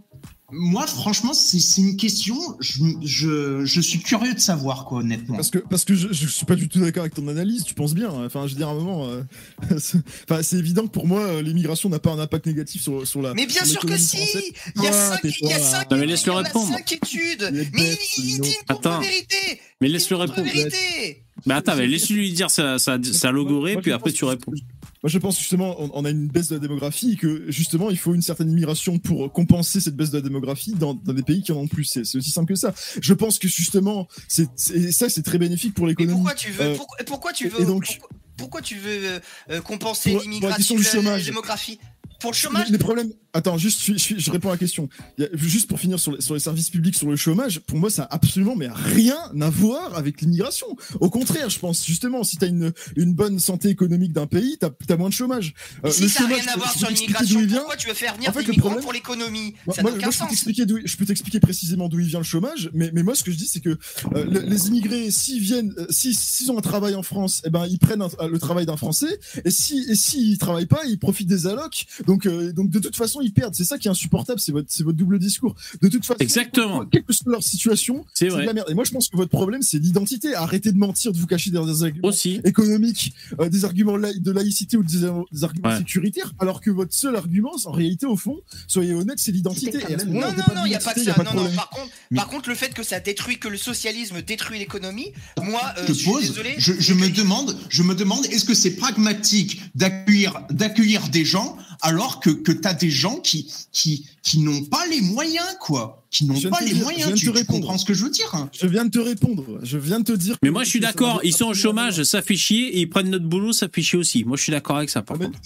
moi franchement c'est une question, je, je, je suis curieux de savoir quoi honnêtement. Parce que, parce que je, je suis pas du tout d'accord avec ton analyse, tu penses bien. Enfin, je veux dire, à un moment, euh, (laughs) c'est enfin, c'est évident que pour moi, euh, l'immigration n'a pas un impact négatif sur, sur la. Mais bien sûr que si. Il y a cinq, études. Mais il, dit une contre Attends. vérité. Mais laisse-le répondre. Mais attends, mais laisse-lui lui dire sa, sa, sa logorée, Moi, puis après tu que- réponds. Moi, je pense justement, on, on a une baisse de la démographie et que justement, il faut une certaine immigration pour compenser cette baisse de la démographie dans, dans des pays qui en ont plus. C'est c'est aussi simple que ça. Je pense que justement, c'est ça, c'est très bénéfique pour l'économie. pourquoi tu veux, Euh, pourquoi, pourquoi tu et veux, donc- pourquoi, pourquoi tu veux euh, compenser Pour- pour la l'immigration, la, chômage. la démographie? Pour le Les, chômage? les problèmes. Attends, juste, je, je- je réponds à la question. Juste pour finir sur les, sur les services publics, sur le chômage, pour moi, ça a absolument mais rien à voir avec l'immigration. Au contraire, je pense justement, si tu as une, une bonne santé économique d'un pays, tu as, moins de chômage. Euh, Si le ça n'a rien à voir sur l'immigration, pourquoi tu veux faire venir En fait, des le migrants problème- pour l'économie? Moi, Ça moi, n'a moi, aucun je peux sens. t'expliquer d'où- je peux t'expliquer précisément d'où il vient le chômage, mais, mais moi ce que je dis c'est que euh, le- les immigrés s'ils viennent, euh, si s'ils ont un travail en France, eh ben ils prennent un- euh, le travail d'un Français, et si et s'ils travaillent pas, ils profitent des allocs, donc donc de toute façon ils perdent. C'est ça qui est insupportable, c'est votre double discours. De toute façon, Exactement. quelle que soit leur situation, C'est de vrai. la merde. Et moi je pense que votre problème c'est l'identité. Arrêtez de mentir, de vous cacher derrière des arguments Aussi. économiques, euh, des arguments de laïcité ou des, des arguments Ouais. sécuritaires, alors que votre seul argument, en réalité, au fond, soyez honnête, c'est l'identité. Non, on non, non, il n'y a pas de ça. Non, non, par contre, par contre, le fait que ça détruit, que le socialisme détruit l'économie, moi, euh, je je suis désolé. je, je me demande, je me demande, est-ce que c'est pragmatique d'accueillir, d'accueillir des gens alors que, que tu as des gens qui, qui, qui n'ont pas les moyens, quoi, qui n'ont Je viens pas de te les dire- moyens. Tu, tu répondre. comprends ce que je veux dire hein Je viens de te répondre. Je viens de te dire. Mais moi je suis d'accord, ils sont au chômage, ça fait chier, et ils prennent notre boulot, ça fait chier aussi. Moi je suis d'accord avec ça par Ah, mais- contre.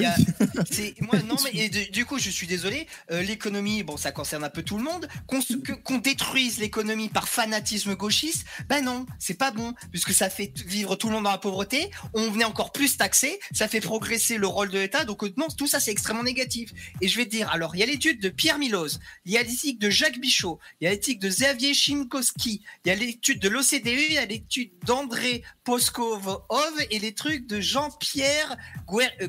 Bah oui. (laughs) A- moi non mais du coup je suis désolé euh, l'économie bon ça concerne un peu tout le monde. Qu'on détruise l'économie par fanatisme gauchiste ben non c'est pas bon puisque ça fait vivre tout le monde dans la pauvreté. On venait encore plus taxer ça fait progresser le rôle de l'État. Donc euh, non tout ça c'est extrêmement négatif. Et je vais te dire alors il y a l'étude de Pierre Miloz il y a l'éthique de Jacques Bichot il y a l'éthique de Xavier Chimkowski il y a l'étude de l'OCDE il y a l'étude d'André Poskov et les trucs de Jean-Pierre Guer-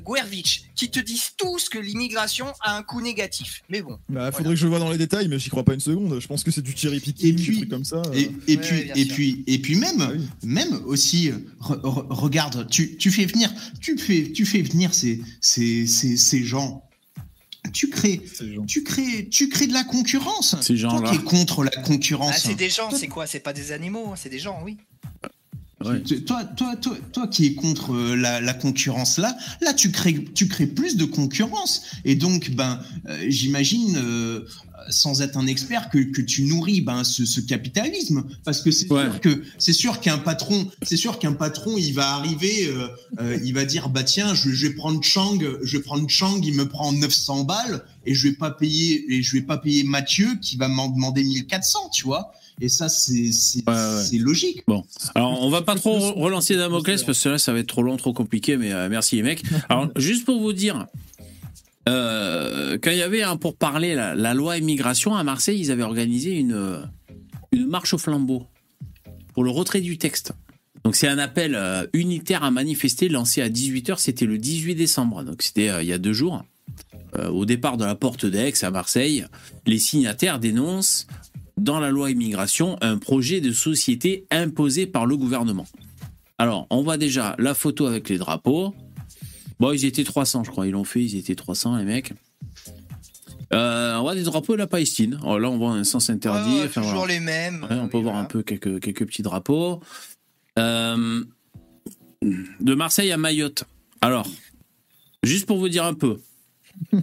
qui te disent tous que l'immigration a un coût négatif. Mais bon. Bah, faudrait que je le vois dans les détails, mais j'y crois pas une seconde. Je pense que c'est du cherry picking, Et des trucs comme ça. Et, euh. et Ouais, puis, et sûr. puis, et puis même, Ah oui. même aussi, euh, re- re- regarde, tu, tu fais venir, tu fais, tu fais venir ces, ces, ces, ces gens. Tu crées, gens. tu crées, tu crées de la concurrence. Ces gens-là. Toi qui es contre la Ah, concurrence. c'est des gens, c'est quoi? C'est pas des animaux, hein, c'est des gens, oui. Ouais. Toi, toi, toi, toi qui es contre euh, la, la concurrence là, là tu crées, tu crées plus de concurrence et donc ben euh, j'imagine euh, sans être un expert que, que tu nourris ben ce, ce capitalisme parce que c'est Ouais. sûr que c'est sûr qu'un patron, c'est sûr qu'un patron il va arriver, euh, il va dire bah tiens je, je vais prendre Chang, je vais prendre Chang, il me prend 900 balles et je vais pas payer et je vais pas payer Mathieu qui va m'en demander 1400 tu vois Et ça, c'est Ouais, ouais. logique. Bon, alors on va pas trop re- relancer Damoclès parce que là ça va être trop long, trop compliqué, mais euh, merci les mecs. (laughs) Alors juste pour vous dire, euh, quand il y avait un pour parler la, la loi immigration à Marseille, ils avaient organisé une, euh, une marche au flambeau pour le retrait du texte. Donc c'est un appel euh, unitaire à manifester lancé à 18h, c'était le 18 décembre, donc c'était euh, il y a deux jours. Euh, au départ de la porte d'Aix à Marseille, les signataires dénoncent dans la loi immigration un projet de société imposé par le gouvernement. Alors, on voit déjà la photo avec les drapeaux. Bon, ils étaient 300, je crois. Ils l'ont fait, ils étaient 300, les mecs. Euh, on voit des drapeaux de la Palestine. Alors là, on voit un sens interdit. Enfin, toujours voilà. les mêmes. Ouais, on peut Oui, voir voilà. un peu quelques, quelques petits drapeaux. Euh, de Marseille à Mayotte. Alors, juste pour vous dire un peu. (laughs)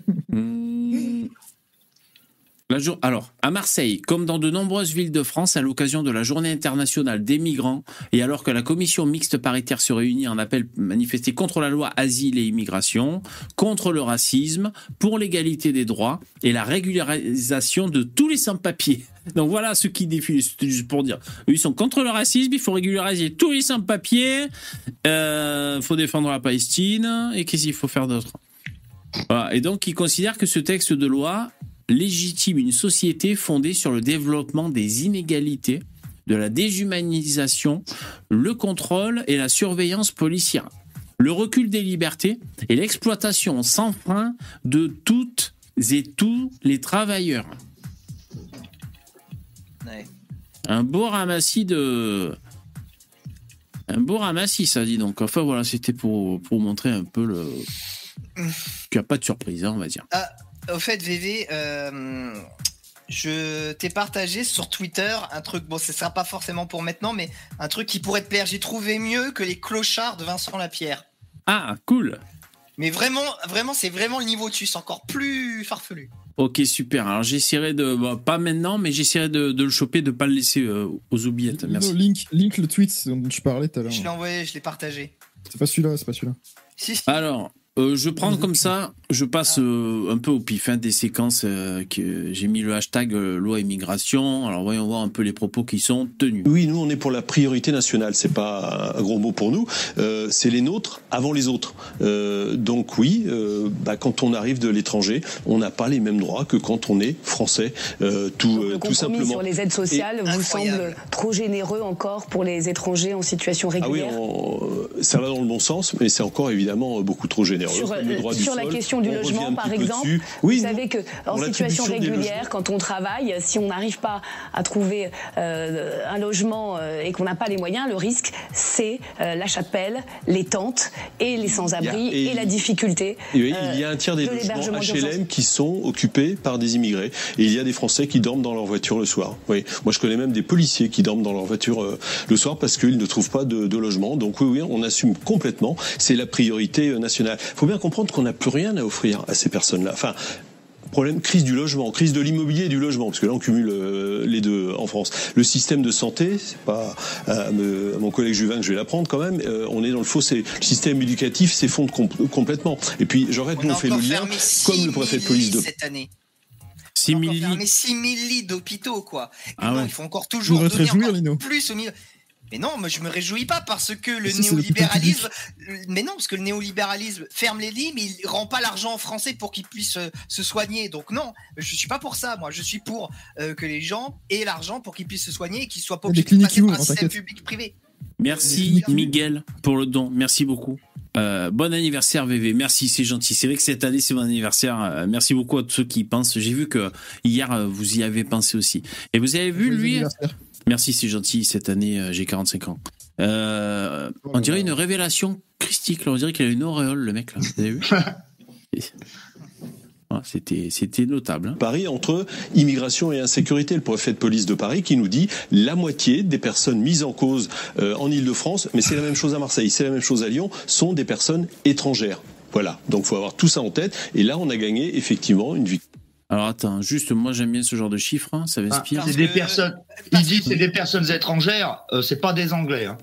Alors, à Marseille, comme dans de nombreuses villes de France, à l'occasion de la Journée internationale des migrants, et alors que la commission mixte paritaire se réunit en appel manifesté contre la loi Asile et Immigration, contre le racisme, pour l'égalité des droits et la régularisation de tous les sans-papiers. (laughs) Donc voilà ce qui défilent, c'était juste pour dire. Ils sont contre le racisme, il faut régulariser tous les sans-papiers, il faut défendre la Palestine, et qu'est-ce qu'il faut faire d'autre? Et donc, ils considèrent que ce texte de loi légitime une société fondée sur le développement des inégalités, de la déshumanisation, le contrôle et la surveillance policière, le recul des libertés et l'exploitation sans frein de toutes et tous les travailleurs. Ouais. Un beau ramassis de. Un beau ramassis, ça dit donc. Enfin voilà, c'était pour, pour montrer un peu le. qu'il n'y a pas de surprise, hein, on va dire. Au fait, VV, euh, je t'ai partagé sur Twitter un truc, bon, ce sera pas forcément pour maintenant, mais un truc qui pourrait te plaire. J'ai trouvé mieux que les clochards de Vincent Lapierre. Ah, cool! Mais vraiment, vraiment, c'est vraiment le niveau dessus, c'est encore plus farfelu. Ok, super. Alors j'essaierai de. bon, pas maintenant, mais j'essaierai de, de le choper, de pas le laisser euh, aux oubliettes. Merci. link, link le tweet dont tu parlais tout à l'heure. Je l'ai envoyé, je l'ai partagé. C'est pas celui-là, c'est pas celui-là. Si, si. Alors, euh, je prends comme ça, je passe euh, un peu au pif hein, des séquences euh, que j'ai mis le hashtag euh, loi immigration. Alors voyons voir un peu les propos qui sont tenus. Oui, nous on est pour la priorité nationale. C'est pas un gros mot pour nous. Euh, c'est les nôtres avant les autres. Euh, donc oui, euh, bah, quand on arrive de l'étranger, on n'a pas les mêmes droits que quand on est français. Euh, tout, Donc, euh, le tout compromis simplement. sur les aides sociales vous Incroyable. semble trop généreux encore pour les étrangers en situation Ah oui, régulière on- euh, ça va dans le bon sens, mais c'est encore évidemment beaucoup trop généreux. Sur, Le droit du sur la sol, question du on logement, par exemple. Oui, vous non. savez que en situation régulière, quand on travaille, si on n'arrive pas à trouver euh, un logement euh, et qu'on n'a pas les moyens, le risque, c'est euh, la chapelle, les tentes et les sans-abri et- et, la difficulté. Et oui, euh, il y a un tiers des de logements. HLM qui sont occupés par des immigrés. Et il y a des Français qui dorment dans leur voiture le soir. Oui. Moi, je connais même des policiers qui dorment dans leur voiture euh, le soir parce qu'ils ne trouvent pas de, de logement. Donc oui, oui, on assume complètement. C'est la priorité euh, nationale. Il faut bien comprendre qu'on n'a plus rien à offrir à ces personnes-là. Enfin, problème crise du logement, crise de l'immobilier et du logement, parce que là on cumule euh, les deux en France. Le système de santé, c'est pas à, me- à mon collègue Juvin que je vais l'apprendre quand même. euh, on est dans le faux. c'est- Le système éducatif s'effondre com- complètement. Et puis j'arrête, nous on fait le lien, comme le préfet de 6000 police de lits cette année. 6 On a 000 encore lits. fermé 6000 lits d'hôpitaux, quoi. Ah non, il faut encore toujours donner encore Lino. plus aux Mais non, moi je me réjouis pas parce que le ça, néolibéralisme. Mais non, parce que le néolibéralisme ferme les lits, mais il rend pas l'argent aux Français pour qu'ils puissent euh, se soigner. Donc non, je suis pas pour ça. Moi, je suis pour euh, que les gens aient l'argent pour qu'ils puissent se soigner et qu'ils soient pas obligés de cliniques passer qui par un système public-privé. Merci Miguel pour le don. Merci beaucoup. Euh, bon anniversaire VV. Merci, c'est gentil. C'est vrai que cette année c'est mon anniversaire. Euh, merci beaucoup à tous ceux qui y pensent. J'ai vu que hier vous y avez pensé aussi. Et vous avez vu lui anniversaire. Merci, c'est gentil. Cette année euh, j'ai 45 ans. Euh, on dirait une révélation christique. là. On dirait qu'il a une auréole le mec là. Vous avez vu (laughs) C'était c'était notable. hein. Paris entre immigration et insécurité. Le préfet de police de Paris qui nous dit la moitié des personnes mises en cause euh, en Ile-de-France, mais c'est la même chose à Marseille, c'est la même chose à Lyon, sont des personnes étrangères. Voilà, donc faut avoir tout ça en tête. Et là, on a gagné effectivement une victoire. Alors attends, juste moi j'aime bien ce genre de chiffres. hein, ça Ah, m'inspire. c'est Parce des que- personnes. Il dit c'est des personnes étrangères, euh, c'est pas des Anglais. hein.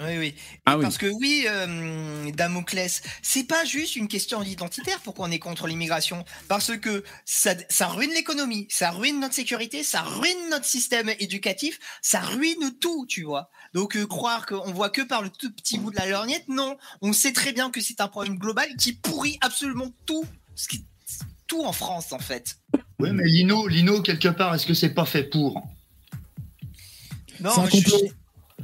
Oui, oui. Ah oui. Parce que oui, euh, Damoclès, c'est pas juste une question identitaire pourquoi on est contre l'immigration. Parce que ça, ça ruine l'économie, ça ruine notre sécurité, ça ruine notre système éducatif, ça ruine tout, tu vois. Donc euh, croire qu'on voit que par le tout petit bout de la lorgnette, non. On sait très bien que c'est un problème global qui pourrit absolument tout, ce qui, tout en France en fait. Oui, mais Lino, Lino, quelque part, est-ce que c'est pas fait pour Non, C'est un moi, je- complot.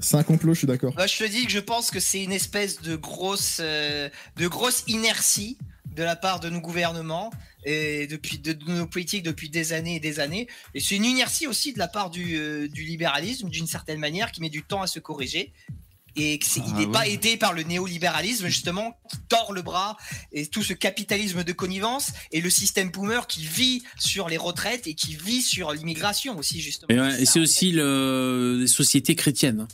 C'est un complot, je suis d'accord. Moi, je te dis que je pense que c'est une espèce de grosse, euh, de grosse inertie de la part de nos gouvernements et depuis de, de nos politiques depuis des années et des années. Et c'est une inertie aussi de la part du, euh, du libéralisme d'une certaine manière qui met du temps à se corriger. Et que c'est- il Ah n'est pas aidé par le néolibéralisme justement qui tord le bras et tout ce capitalisme de connivence et le système boomer qui vit sur les retraites et qui vit sur l'immigration aussi justement. Et, ouais, ça, et c'est aussi le, les sociétés chrétiennes.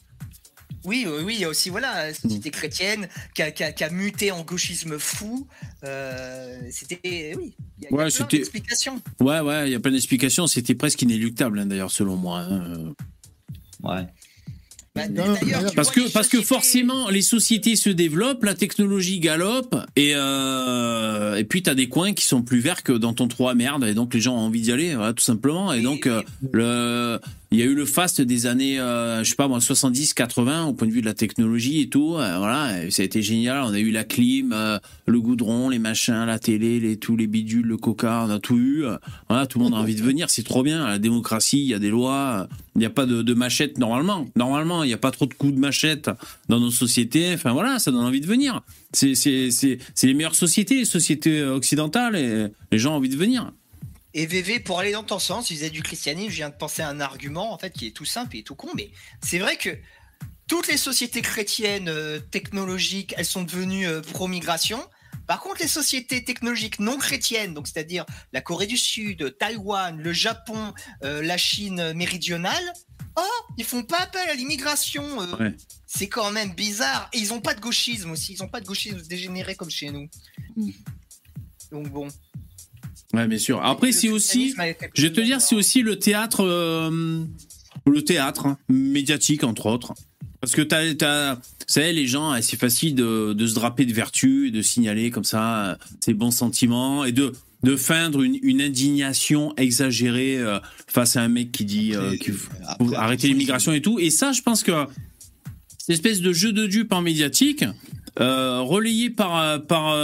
oui, oui, il y a aussi voilà, la société chrétienne qui a, qui a- qui a muté en gauchisme fou. Euh, c'était, oui, il y a, Ouais, plein c'était- d'explications. Ouais, ouais, il y a plein d'explications. C'était presque inéluctable, hein, d'ailleurs, selon moi. hein. Ouais. Bah, Parce que, parce que forcément, les sociétés se développent, la technologie galope, et, euh, et puis tu as des coins qui sont plus verts que dans ton trou à merde, et donc les gens ont envie d'y aller, voilà, tout simplement. Et Et- donc, euh, le, il y a eu le fast des années, euh, je sais pas moi, 70, 80, au point de vue de la technologie et tout. euh, voilà, et ça a été génial. On a eu la clim, euh, le goudron, les machins, la télé, les, tous les bidules, le coca, on a tout eu. euh, voilà, tout le monde a envie de venir, c'est trop bien. La démocratie, il y a des lois, il n'y a pas de, de machette normalement. Normalement, il n'y a pas trop de coups de machette dans nos sociétés. Enfin voilà, ça donne envie de venir. C'est les meilleures sociétés, les sociétés occidentales, et les gens ont envie de venir. Et VV, pour aller dans ton sens, disais du christianisme, je viens de penser à un argument en fait qui est tout simple et tout con, mais c'est vrai que toutes les sociétés chrétiennes euh, technologiques, elles sont devenues euh, pro-migration. Par contre, les sociétés technologiques non chrétiennes, donc c'est-à-dire la Corée du Sud, Taïwan, le Japon, euh, la Chine méridionale, oh, ils font pas appel à l'immigration. euh, Ouais. C'est quand même bizarre. Et ils ont pas de gauchisme aussi. Ils ont pas de gauchisme dégénéré comme chez nous. Donc bon. Ouais, bien sûr. Après, c'est aussi, je vais te dire, c'est aussi le théâtre, euh, le théâtre hein, médiatique entre autres. Parce que t'as, t'as, vous savez, les gens, c'est facile de, de se draper de vertu et de signaler comme ça euh, ses bons sentiments et de de feindre une, une indignation exagérée euh, face à un mec qui dit euh, qu'il euh, faut arrêter l'immigration et tout. Et ça, je pense que cette espèce de jeu de dupes en médiatique, euh, relayé par par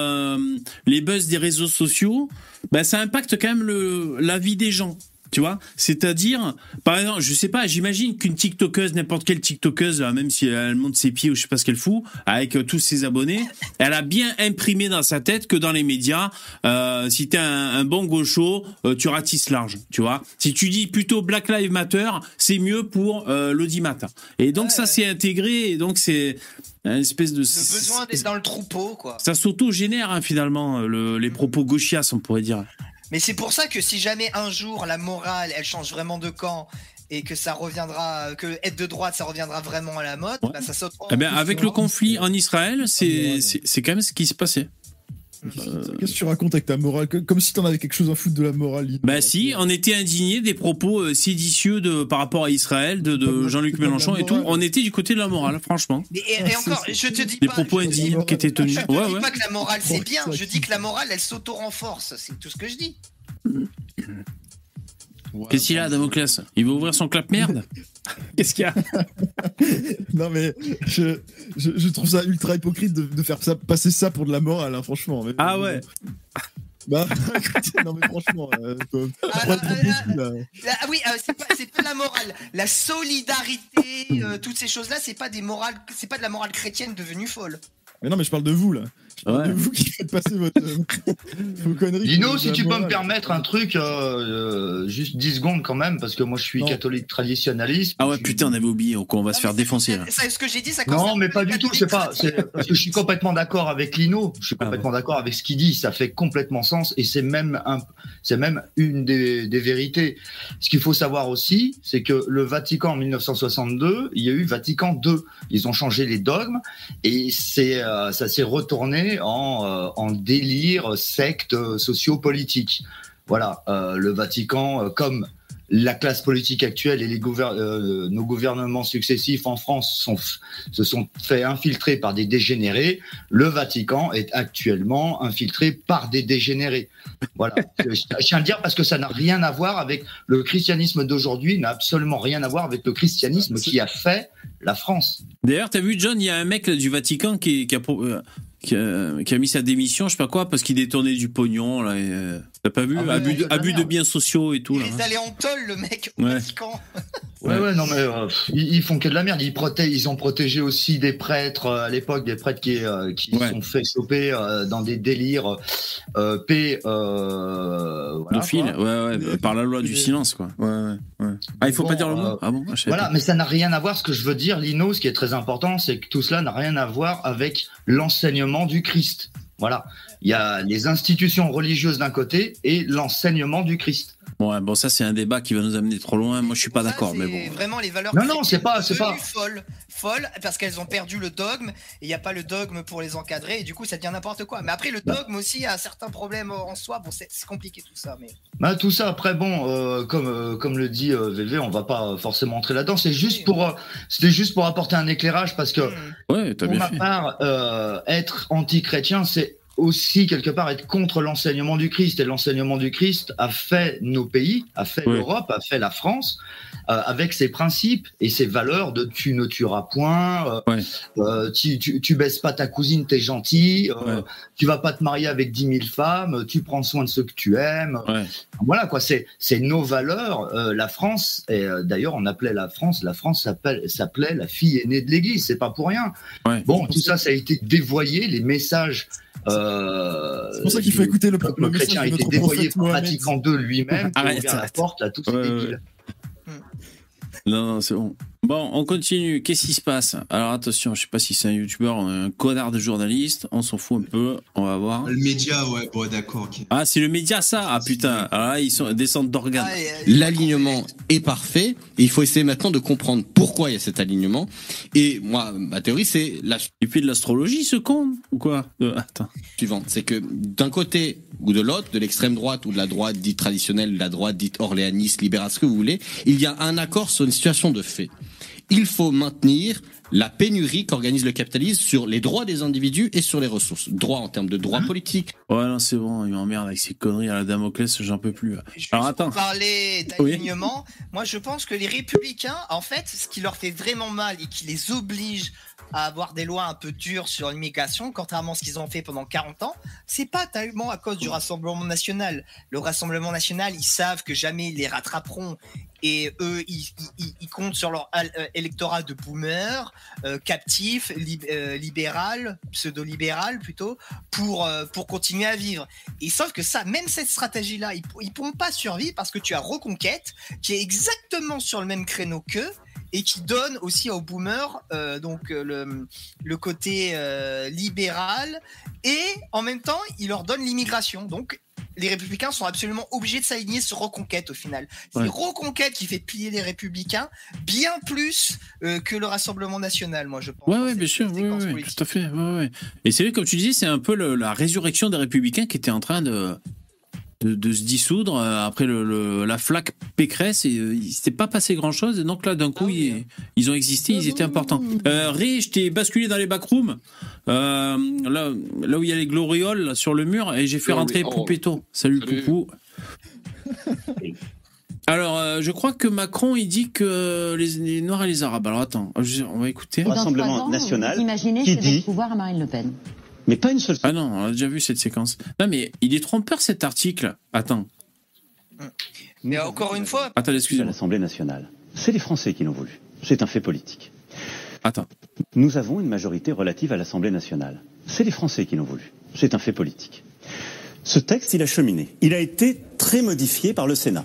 les buzz des réseaux sociaux, bah, ça impacte quand même le la vie des gens. Tu vois, c'est-à-dire, par exemple, je sais pas, j'imagine qu'une TikTokeuse, n'importe quelle TikTokeuse, là, même si elle monte ses pieds ou je sais pas ce qu'elle fout, avec euh, tous ses abonnés, (laughs) elle a bien imprimé dans sa tête que dans les médias, euh, si t'es un, un bon gaucho, euh, tu ratisses large, tu vois. Si tu dis plutôt Black Lives Matter, c'est mieux pour euh, l'audimat. Et donc Ouais, ça ouais. c'est intégré, et donc c'est une espèce de... Le besoin d'être dans le troupeau, quoi. Ça s'auto-génère hein, finalement, le- les propos gauchias, on pourrait dire. Mais c'est pour ça que si jamais un jour la morale, elle change vraiment de camp et que ça reviendra, que être de droite, ça reviendra vraiment à la mode, Ouais. bah, ça saute. Eh ben, avec le conflit en Israël, c'est quand même ce qui se passait. Qu'est-ce que tu racontes avec ta morale Comme si t'en avais quelque chose à foutre de la morale. Bah si, on était indigné des propos euh, séditieux de par rapport à Israël de, Jean-Luc Mélenchon et tout. On était du côté de la morale, franchement. Mais- Et, et encore, je te dis Des pas. propos indignes qui étaient tenus. Je te Ouais, dis ouais. pas que la morale c'est bien, je dis que la morale elle s'auto-renforce, c'est tout ce que je dis. Qu'est-ce qu'il a, Damoclès? Il veut ouvrir son clap merde (laughs) Qu'est-ce qu'il y a? (laughs) Non mais je, je, je trouve ça ultra hypocrite de, de faire ça, passer ça pour de la morale, hein, franchement. Mais- Ah ouais. Bah, (laughs) écoutez, non mais franchement, euh, Ah, ah, beaucoup, là. La- ah oui, euh, c'est pas, c'est pas la morale, la solidarité, euh, toutes ces choses-là, c'est pas des morales, c'est pas de la morale chrétienne devenue folle. Mais non mais je parle de vous là. Ouais. de (laughs) vous qui faites passer votre, euh, vos conneries. De si tu peux me permettre un truc, euh, euh, juste 10 secondes quand même, parce que moi je suis Non. catholique traditionnaliste. Ah ouais, Je- putain, on avait oublié, on va se faire défoncer là. Ça, ce que j'ai dit, ça Non, mais pas du tout, c'est pas. Parce que je suis complètement d'accord avec Lino, je suis Ah complètement d'accord avec ce qu'il dit, ça fait complètement sens et c'est même, un, c'est même une des, des vérités. Ce qu'il faut savoir aussi, c'est que le Vatican en 1962, il y a eu Vatican II. Ils ont changé les dogmes et c'est, euh, ça s'est retourné en, euh, en délire secte sociopolitique. Voilà, euh, le Vatican, euh, comme la classe politique actuelle et les euh, nos gouvernements successifs en France sont, se sont fait infiltrer par des dégénérés. Le Vatican est actuellement infiltré par des dégénérés. Voilà. (laughs) je, je tiens à le dire parce que ça n'a rien à voir avec le christianisme d'aujourd'hui, n'a absolument rien à voir avec le christianisme qui a fait la France. D'ailleurs, t'as vu, John, il y a un mec là, du Vatican qui, qui a, qui, a, mis sa démission, je sais pas quoi, parce qu'il détournait du pognon. Là, et, euh, T'as pas vu Ah, Abus, de, abus biens sociaux et tout. Il Là. est allé en tôle, le mec, au Ouais. Vatican. Ouais, ouais, non, mais euh, ils, ils font que de la merde. Ils, protègent, ils ont protégé aussi des prêtres euh, à l'époque, des prêtres qui, euh, qui Ouais. sont fait choper euh, dans des délires euh, paix. Euh, voilà, ouais, ouais, par la loi du silence, quoi. Ouais, ouais, ouais. Ah, il faut Bon, pas dire le mot euh, Ah bon Voilà, pas. mais ça n'a rien à voir. Ce que je veux dire, Lino, ce qui est très important, c'est que tout cela n'a rien à voir avec l'enseignement du Christ. Voilà. Il y a les institutions religieuses d'un côté et l'enseignement du Christ. Ouais, bon, ça, c'est un débat qui va nous amener trop loin. Moi, je suis pas d'accord, mais bon. Vraiment, les valeurs. Non, non, c'est pas- c'est pas- folles, folles, parce qu'elles ont perdu le dogme. Et il n'y a pas le dogme pour les encadrer. Et du coup, ça devient n'importe quoi. Mais après, le Bah. dogme aussi a certains problèmes en soi. Bon, c'est compliqué tout ça. Mais Bah, tout ça, après, bon, euh, comme, euh, comme le dit euh, VV, on va pas forcément entrer là-dedans. C'est juste pour, euh, c'était juste pour apporter un éclairage parce que, Hmm. Ouais, t'as pour bien ma fait. part, euh, être anti-chrétien, c'est aussi quelque part être contre l'enseignement du Christ. Et l'enseignement du Christ a fait nos pays, a fait Oui. l'Europe, a fait la France, euh, avec ses principes et ses valeurs de tu ne tueras point, euh, euh, tu, tu, tu baisses pas ta cousine, t'es gentil, Ouais. tu vas pas te marier avec 10 000 femmes, tu prends soin de ceux que tu aimes. Voilà quoi, c'est c'est nos valeurs. La France, et d'ailleurs on appelait la France, la France s'appelait la fille aînée de l'Église. C'est pas pour rien. Bon, tout ça, ça a été dévoyé. Les messages. Euh, C'est pour ça qu'il faut écouter le, peuple le message chrétien a de été notre dévoyé prophète par. Vatican II lui-même Arrête, ouvert la porte à tous ces débiles. Non, non, c'est bon. Bon, on continue. Qu'est-ce qui se passe? Alors attention, je sais pas si c'est un youtubeur, un connard de journaliste. On s'en fout un peu. On va voir. Le média, ouais, bon, d'accord. Ah, c'est le média, ça? Ah putain. Alors là, ils sont descendent d'organes. Ah, et, L'alignement est parfait. Et il faut essayer maintenant de comprendre pourquoi il y a cet alignement. Et moi, ma théorie, c'est la Il fait de l'astrologie, ce con Ou quoi? Euh, Attends. suivante. C'est que d'un côté ou de l'autre, de l'extrême droite ou de la droite dite traditionnelle, de la droite dite orléaniste, libérale, ce que vous voulez, il y a un accord sur une situation de fait. Il faut maintenir la pénurie qu'organise le capitalisme sur les droits des individus et sur les ressources. Droits en termes de droits politiques, Ouais, non, c'est bon. Il m'emmerde avec ces conneries à la Damoclès, j'en peux plus. Juste Alors attends. pour parler d'alignement, moi je pense que les républicains, en fait, ce qui leur fait vraiment mal et qui les oblige à avoir des lois un peu dures sur l'immigration, contrairement à ce qu'ils ont fait pendant 40 ans, c'est pas tellement à cause du Rassemblement national. Le Rassemblement national, ils savent que jamais ils les rattraperont. Et eux, ils, ils- ils comptent sur leur euh, électorat de boomers, euh, captifs, lib- euh, libéral, pseudo-libéral plutôt, pour, euh, pour continuer à vivre. Et sauf que ça, même cette stratégie-là, ils, ils pourront pas survivre parce que tu as Reconquête, qui est exactement sur le même créneau qu'eux, et qui donne aussi aux boomers euh, donc euh, le, le côté euh, libéral, et en même temps, il leur donne l'immigration. Donc, les républicains sont absolument obligés de s'aligner sur Reconquête au final. C'est Ouais. Reconquête qui fait plier les républicains bien plus euh, que le Rassemblement national, moi je pense. Ouais, dans ouais, bien sûr, oui, oui, tout à fait. Ouais. Et c'est vrai, comme tu disais, c'est un peu le- la résurrection des Républicains qui était en train de, de, de se dissoudre euh, après le, le- la flaque Pécresse. Et euh, il s'était pas passé grand-chose. Et donc là, d'un coup, Ah oui, ils, ils ont existé, ils étaient importants. Euh, Ré, je t'ai basculé dans les backrooms, euh, là, là où il y a les glorioles là, sur le mur, et j'ai fait rentrer. Oh. Poupetto. Salut, Salut. Poupou. (laughs) Alors, euh, je crois que Macron, il dit que les, les Noirs et les Arabes. Alors, attends, je- on va écouter. Rassemblement national imaginez qui dit- pouvoir à Marine Le Pen. Mais pas une seule Ah non, on a déjà vu cette séquence. Non, mais il est trompeur cet article. Attends, Mais encore une fois, attends, à excusez-moi. l'Assemblée nationale. C'est les Français qui l'ont voulu. C'est un fait politique. Attends. Nous avons une majorité relative à l'Assemblée nationale. C'est les Français qui l'ont voulu. C'est un fait politique. Ce texte, il a cheminé. Il a été très modifié par le Sénat.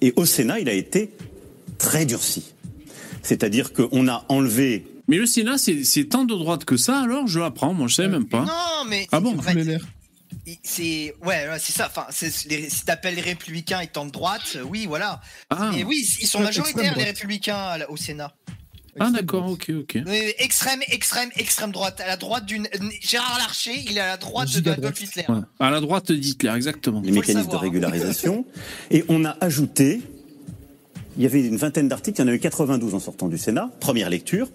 Et au Sénat, il a été très durci. C'est-à-dire qu'on a enlevé Mais le Sénat, c'est c'est tant de droite que ça, alors je l'apprends, moi je savais même pas. non, mais Ah bon en fait, Vous l'air. il- c'est ouais, ouais, c'est ça. Enfin, c'est les- si t'appelles les républicains étant de droite, euh, oui, voilà. Ah, Et oui, ils sont majoritaires les républicains au Sénat. ah d'accord, ok, ok. Extrême, extrême, extrême droite. À la droite d'une Gérard Larcher, il est à la droite de Giga Adolf droite. Hitler. Ouais. À la droite d'Hitler, exactement. les le mécanismes de savoir. régularisation et on a ajouté Il y avait une vingtaine d'articles, il y en a eu 92 en sortant du Sénat, première lecture.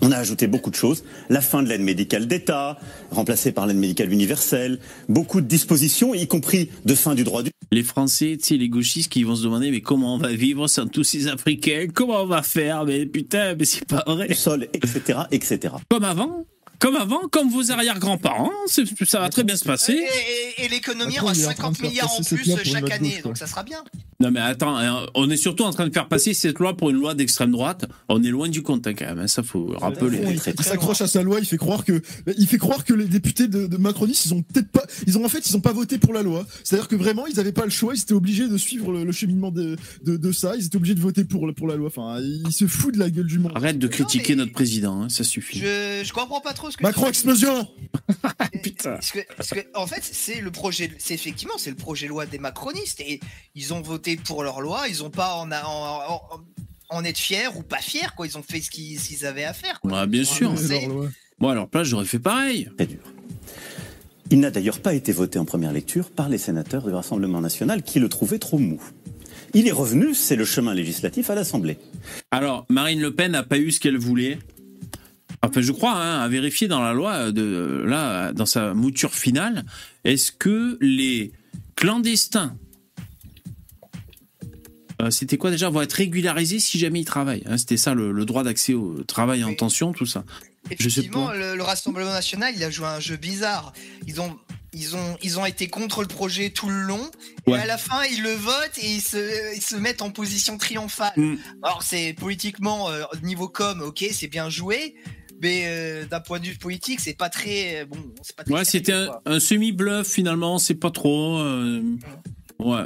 On a ajouté beaucoup de choses. La fin de l'aide médicale d'État, remplacée par l'aide médicale universelle, beaucoup de dispositions, y compris de fin du droit du Les Français, tu sais, les gauchistes qui vont se demander mais comment on va vivre sans tous ces Africains? Comment on va faire? Mais putain, mais c'est pas vrai. sol, etc., etc. Comme avant Comme avant Comme vos arrière-grands-parents Ça va très bien se passer. Et, et- et l'économie aura il est en train de 50 faire milliards en plus chaque année, donc ça sera bien. Non mais attends, hein, on est surtout en train de faire passer cette loi pour une loi d'extrême droite. On est loin du compte hein, quand même, hein, ça faut rappeler. Il, il s'accroche à sa loi, il fait croire que il fait croire que les députés de, de macronistes, ils ont peut-être pas, ils ont en fait, ils ont pas voté pour la loi. C'est-à-dire que vraiment, ils n'avaient pas le choix, ils étaient obligés de suivre le, le cheminement de, de, de ça, ils étaient obligés de voter pour pour la loi. Enfin, ils se foutent de la gueule du monde. Arrête de critiquer notre président, hein, ça suffit. Je, je comprends pas trop ce que Macron explosion. (laughs) (laughs) Putain. Parce que, parce que, en fait, c'est le projet, c'est effectivement, c'est le projet de loi des macronistes et ils ont voté pour leur loi, ils ont pas en, en, en, en être fiers ou pas fiers, quoi. Ils ont fait ce qu'ils avaient à faire. Quoi. Ouais, bien sûr. C'est- leur loi. Moi, alors place, j'aurais fait pareil. Très dur. Il n'a d'ailleurs pas été voté en première lecture par les sénateurs du Rassemblement national qui le trouvaient trop mou. Il est revenu, c'est le chemin législatif à l'Assemblée. Alors, Marine Le Pen n'a pas eu ce qu'elle voulait. Enfin, je crois, hein, à vérifier dans la loi, de, là, dans sa mouture finale, est-ce que les clandestins, euh, c'était quoi déjà, vont être régularisés si jamais ils travaillent hein, C'était ça, le, le droit d'accès au travail en tension, tout ça. Je sais Effectivement, le, le Rassemblement national, il a joué un jeu bizarre. Ils ont, ils ont, ils ont été contre le projet tout le long, et à la fin, ils le votent et ils se, ils se mettent en position triomphale. Mm. Alors, c'est politiquement, euh, niveau com, ok, c'est bien joué, mais euh, d'un point de vue politique, c'est pas très, euh, bon, c'est pas très. Ouais, c'était un, semi-bluff finalement, c'est pas trop. euh, ouais.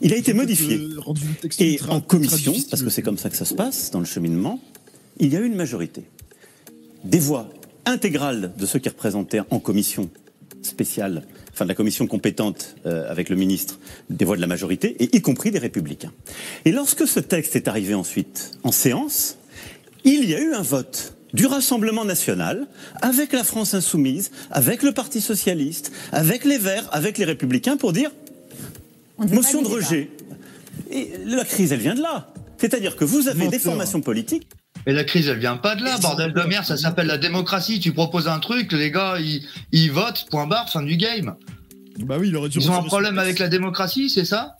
Il a été modifié. Euh, Et en commission, parce que c'est comme ça que ça se passe dans le cheminement, il y a eu une majorité. Des voix intégrales de ceux qui représentaient en commission spéciale, enfin de la commission compétente euh, avec le ministre, des voix de la majorité, et y compris des républicains. Et lorsque ce texte est arrivé ensuite en séance, il y a eu un vote du Rassemblement national, avec la France insoumise, avec le Parti socialiste, avec les Verts, avec les républicains, pour dire motion de rejet. Et la crise, elle vient de là. C'est-à-dire que vous avez des formations politiques. Mais la crise, elle vient pas de là, bordel de merde, ça (laughs) s'appelle la démocratie. Tu proposes un truc, les gars, ils, ils votent, point barre, fin du game. Bah oui, il aurait dû Ils ont un problème avec la démocratie, c'est ça?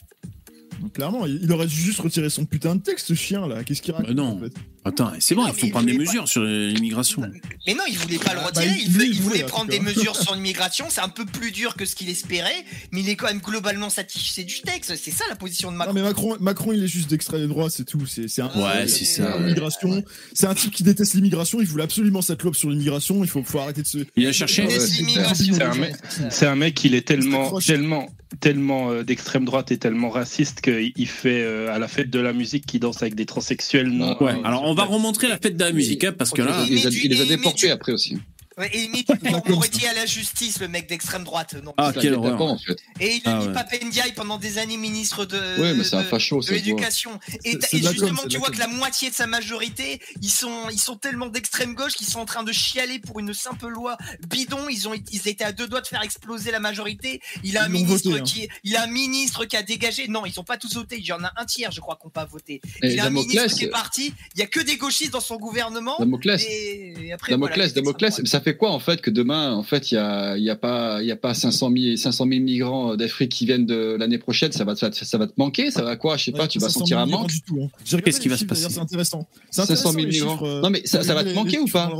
Clairement, il aurait dû juste retirer son putain de texte, ce chien là. Qu'est-ce qu'il raconte Bah non. en fait Attends, c'est bon, Non, il faut il prendre des pas- mesures sur l'immigration. Mais non, il voulait pas le Bah, retirer. bah, il, voulait voulait, en prendre des mesures sur l'immigration. C'est un peu plus dur que ce qu'il espérait, mais il est quand même globalement satisfait du texte. C'est ça la position de Non Macron. mais Macron, Macron, il est juste d'extrême droit, c'est tout. C'est c'est un. Ouais, c'est ça. L'immigration, c'est un type qui déteste l'immigration. Il voulait absolument cette loi sur l'immigration. Il faut, faut arrêter de se. Il a cherché. C'est un mec- C'est un mec, il est tellement, tellement, tellement euh, d'extrême droite et tellement raciste qu'il il fait euh, à la fête de la musique qui danse avec des transsexuels. Non, Ouais, alors on va remontrer la fête de la musique, hein, parce que là. Il les a, il les déportés après aussi. Ouais, et il met du Dupond-Moretti à la justice, le mec d'extrême droite. Non. Ah, C'est quelle horreur. en fait. Et il a Ah mis ouais. Papendiaï pendant des années ministre de, Ouais, mais c'est un de- facho, de l'éducation. Et, com, justement, tu vois com. que la moitié de sa majorité, ils sont, ils sont tellement d'extrême gauche qu'ils sont en train de chialer pour une simple loi bidon. Ils ont, ils étaient à deux doigts de faire exploser la majorité. Il a un ministre voté, hein. qui, il a un ministre qui a dégagé. Non, ils sont pas tous votés. Il y en a un tiers, je crois, qui n'ont pas voté. Et il a un ministre qui est parti. Il y a que des gauchistes dans son gouvernement. Damoclès. Et, et après, Damoclès, voilà, Damoclès, ça fait quoi en fait que demain, en fait, il y a, il y a pas, il y a pas 500 000, 500 000 migrants d'Afrique qui viennent de l'année prochaine, ça va, te- ça va te manquer, ça va quoi, je sais pas, tu vas 500 sentir un 000 migrants manque. du tout, hein. Qu'est-ce qui va se passer? C'est intéressant. C'est 500 000 intéressant, les migrants. chiffres, euh, Non, mais ça- ça va te manquer les ou pas?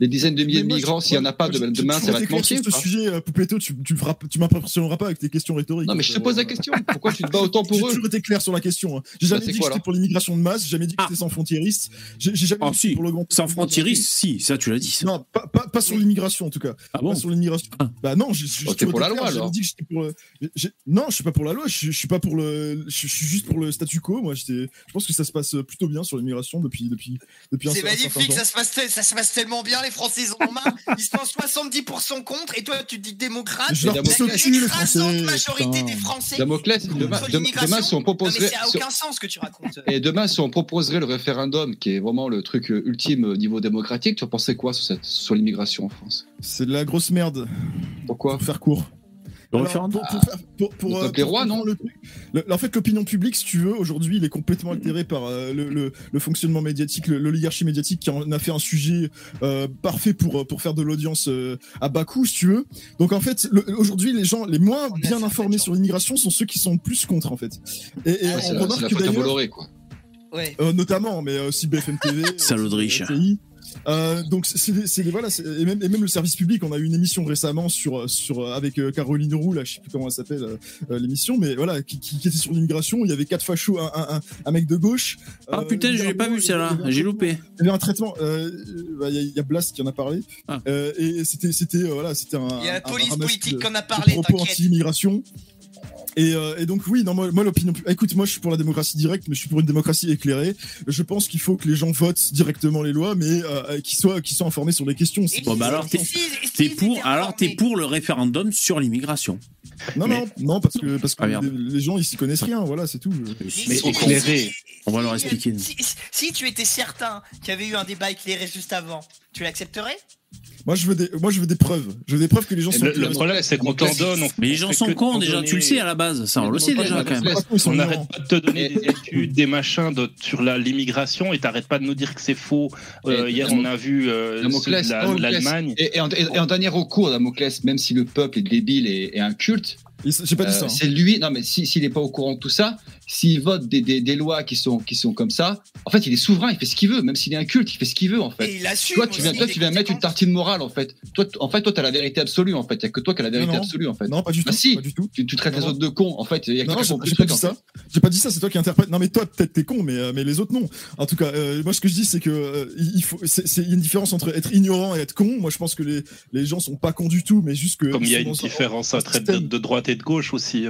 Des dizaines de milliers de migrants, je- s'il y en a pas je- demain, j'ai ça va te manquer sur ce pas sujet, euh, Poupetto, tu, tu, tu m'impressionneras pas avec tes questions rhétoriques. Non, mais je te pose la question. Pourquoi tu te bats autant J'ai pour eux toujours été clair sur la question. hein. J'ai jamais Bah, c'est dit que j'étais pour l'immigration de masse, j'ai jamais dit que Ah. j'étais sans frontiériste. J'ai j'ai jamais Ah, dit pour le grand. Sans frontiérisme, si, ça tu l'as dit. Non, pas, sur l'immigration en tout cas. Ah bon Pas sur l'immigration. Ah. Bah non, j'ai- j'ai Oh, pour la loi, j'ai alors. dit que j'étais pour. le- j'ai- Non, je suis pas pour la loi. Je, je suis pas pour le. Je, je suis juste pour le statu quo. Moi, j'étais. Je pense que ça se passe plutôt bien sur l'immigration depuis depuis depuis un, C'est magnifique, temps. ça se, passe, ça se passe tellement bien, les Français ils en ont marre, ils sont 70% contre, et toi tu te dis démocrate, Je leur Mais pisse au cul, les l'écrasante Français. majorité putain. des Français Damoclès, demain, demain, l'immigration. demain, si on Non, mais proposerait, ça a si- aucun sens que tu racontes. et demain, si on proposerait le référendum, qui est vraiment le truc euh, ultime au niveau démocratique, tu en pensais quoi sur, cette, sur l'immigration en France? C'est de la grosse merde. Pourquoi? Pour faire court. Le Alors, référendum. pour, pour faire- pour- pour, Le euh, peuple est pour roi, comprendre non le- le- En fait, l'opinion publique, si tu veux, aujourd'hui, il est complètement altéré par euh, le, le- le fonctionnement médiatique, le- l'oligarchie médiatique qui en a fait un sujet euh, parfait pour, pour faire de l'audience euh, à bas coût, si tu veux. Donc, en fait, le- aujourd'hui, les gens les moins On bien informés sur l'immigration sont ceux qui sont le plus contre, en fait. Et, et Ouais, on remarque la que d'ailleurs, Bolloré, quoi. Ouais. euh, notamment, mais aussi BFM TV, (laughs) Salaud de riche. Euh, donc c'est- voilà et même, et même le service public on a eu une émission récemment sur sur avec euh, Caroline Roux là je sais plus comment elle s'appelle euh, l'émission mais voilà qui, qui, qui était sur l'immigration il y avait quatre fachos un, un, un, un mec de gauche Ah Euh, putain, je a l'ai pas vu celle-là. J'ai loupé. il y avait un traitement euh, bah, il y, a- il y a Blast qui en a parlé Ah. Euh, et c'était c'était euh, voilà c'était un Il y a la un- police un ramasse politique de- qu'on a de parlé, propos anti-immigration et, euh, et donc oui, non, moi, moi l'opinion. Écoute, moi je suis pour la démocratie directe, mais je suis pour une démocratie éclairée. Je pense qu'il faut que les gens votent directement les lois, mais euh, qu'ils soient, qu'ils soient informés sur les questions. C'est- Bon, bah alors, t'es- pour, alors t'es pour le référendum sur l'immigration. Non, mais- non, non, parce que parce que Ah, les, les gens ils s'y connaissent rien, voilà, c'est tout. Mais éclairé. On va leur expliquer. Si, si- si tu étais certain qu'il y avait eu un débat éclairé juste avant, tu l'accepterais Moi je veux des, moi je veux des preuves. Je veux des preuves que les gens sont. Le, le problème, c'est qu'on t'en donne. on- Mais les gens sont cons déjà, donner- tu le sais à la base, ça on le sait déjà quand même. On n'arrête pas de te donner des études, des machins de- sur la- l'immigration et t'arrêtes pas de nous dire que c'est faux. Euh, hier, on a vu euh, l'Allemagne. Et, et en, et en dernier recours, Damoclès, même si le peuple est débile et, et inculte, Ils- J'ai pas dit euh, ça. hein. c'est lui. Non, mais si- s'il n'est pas au courant de tout ça, s'il vote des, des, des lois qui sont, qui sont comme ça, en fait, il est souverain, il fait ce qu'il veut. Même s'il est inculte, il fait ce qu'il veut, en fait. Et il assume. Toi, tu viens, toi, tu viens mettre une tartine morale, en fait. Toi, en fait, toi, t'as la vérité absolue, en fait. Il y a que toi qui as la vérité Non, non. absolue, en fait. Non, pas du tout. Bah si. Pas du tout. Tu, tu traites Non, les autres de cons, en fait. Il y a que Non, j'ai pas dit ça. J'ai pas dit ça, c'est toi qui interprètes. Non, mais toi, peut-être t'es con, mais, euh, mais les autres, non. En tout cas, euh, moi, ce que je dis, c'est que euh, il faut, c'est, c'est- il y a une différence entre être ignorant et être con. Moi, je pense que les, les gens sont pas cons du tout, mais juste que. Comme il y a une un- différence un entre de, système. de droite de gauche aussi.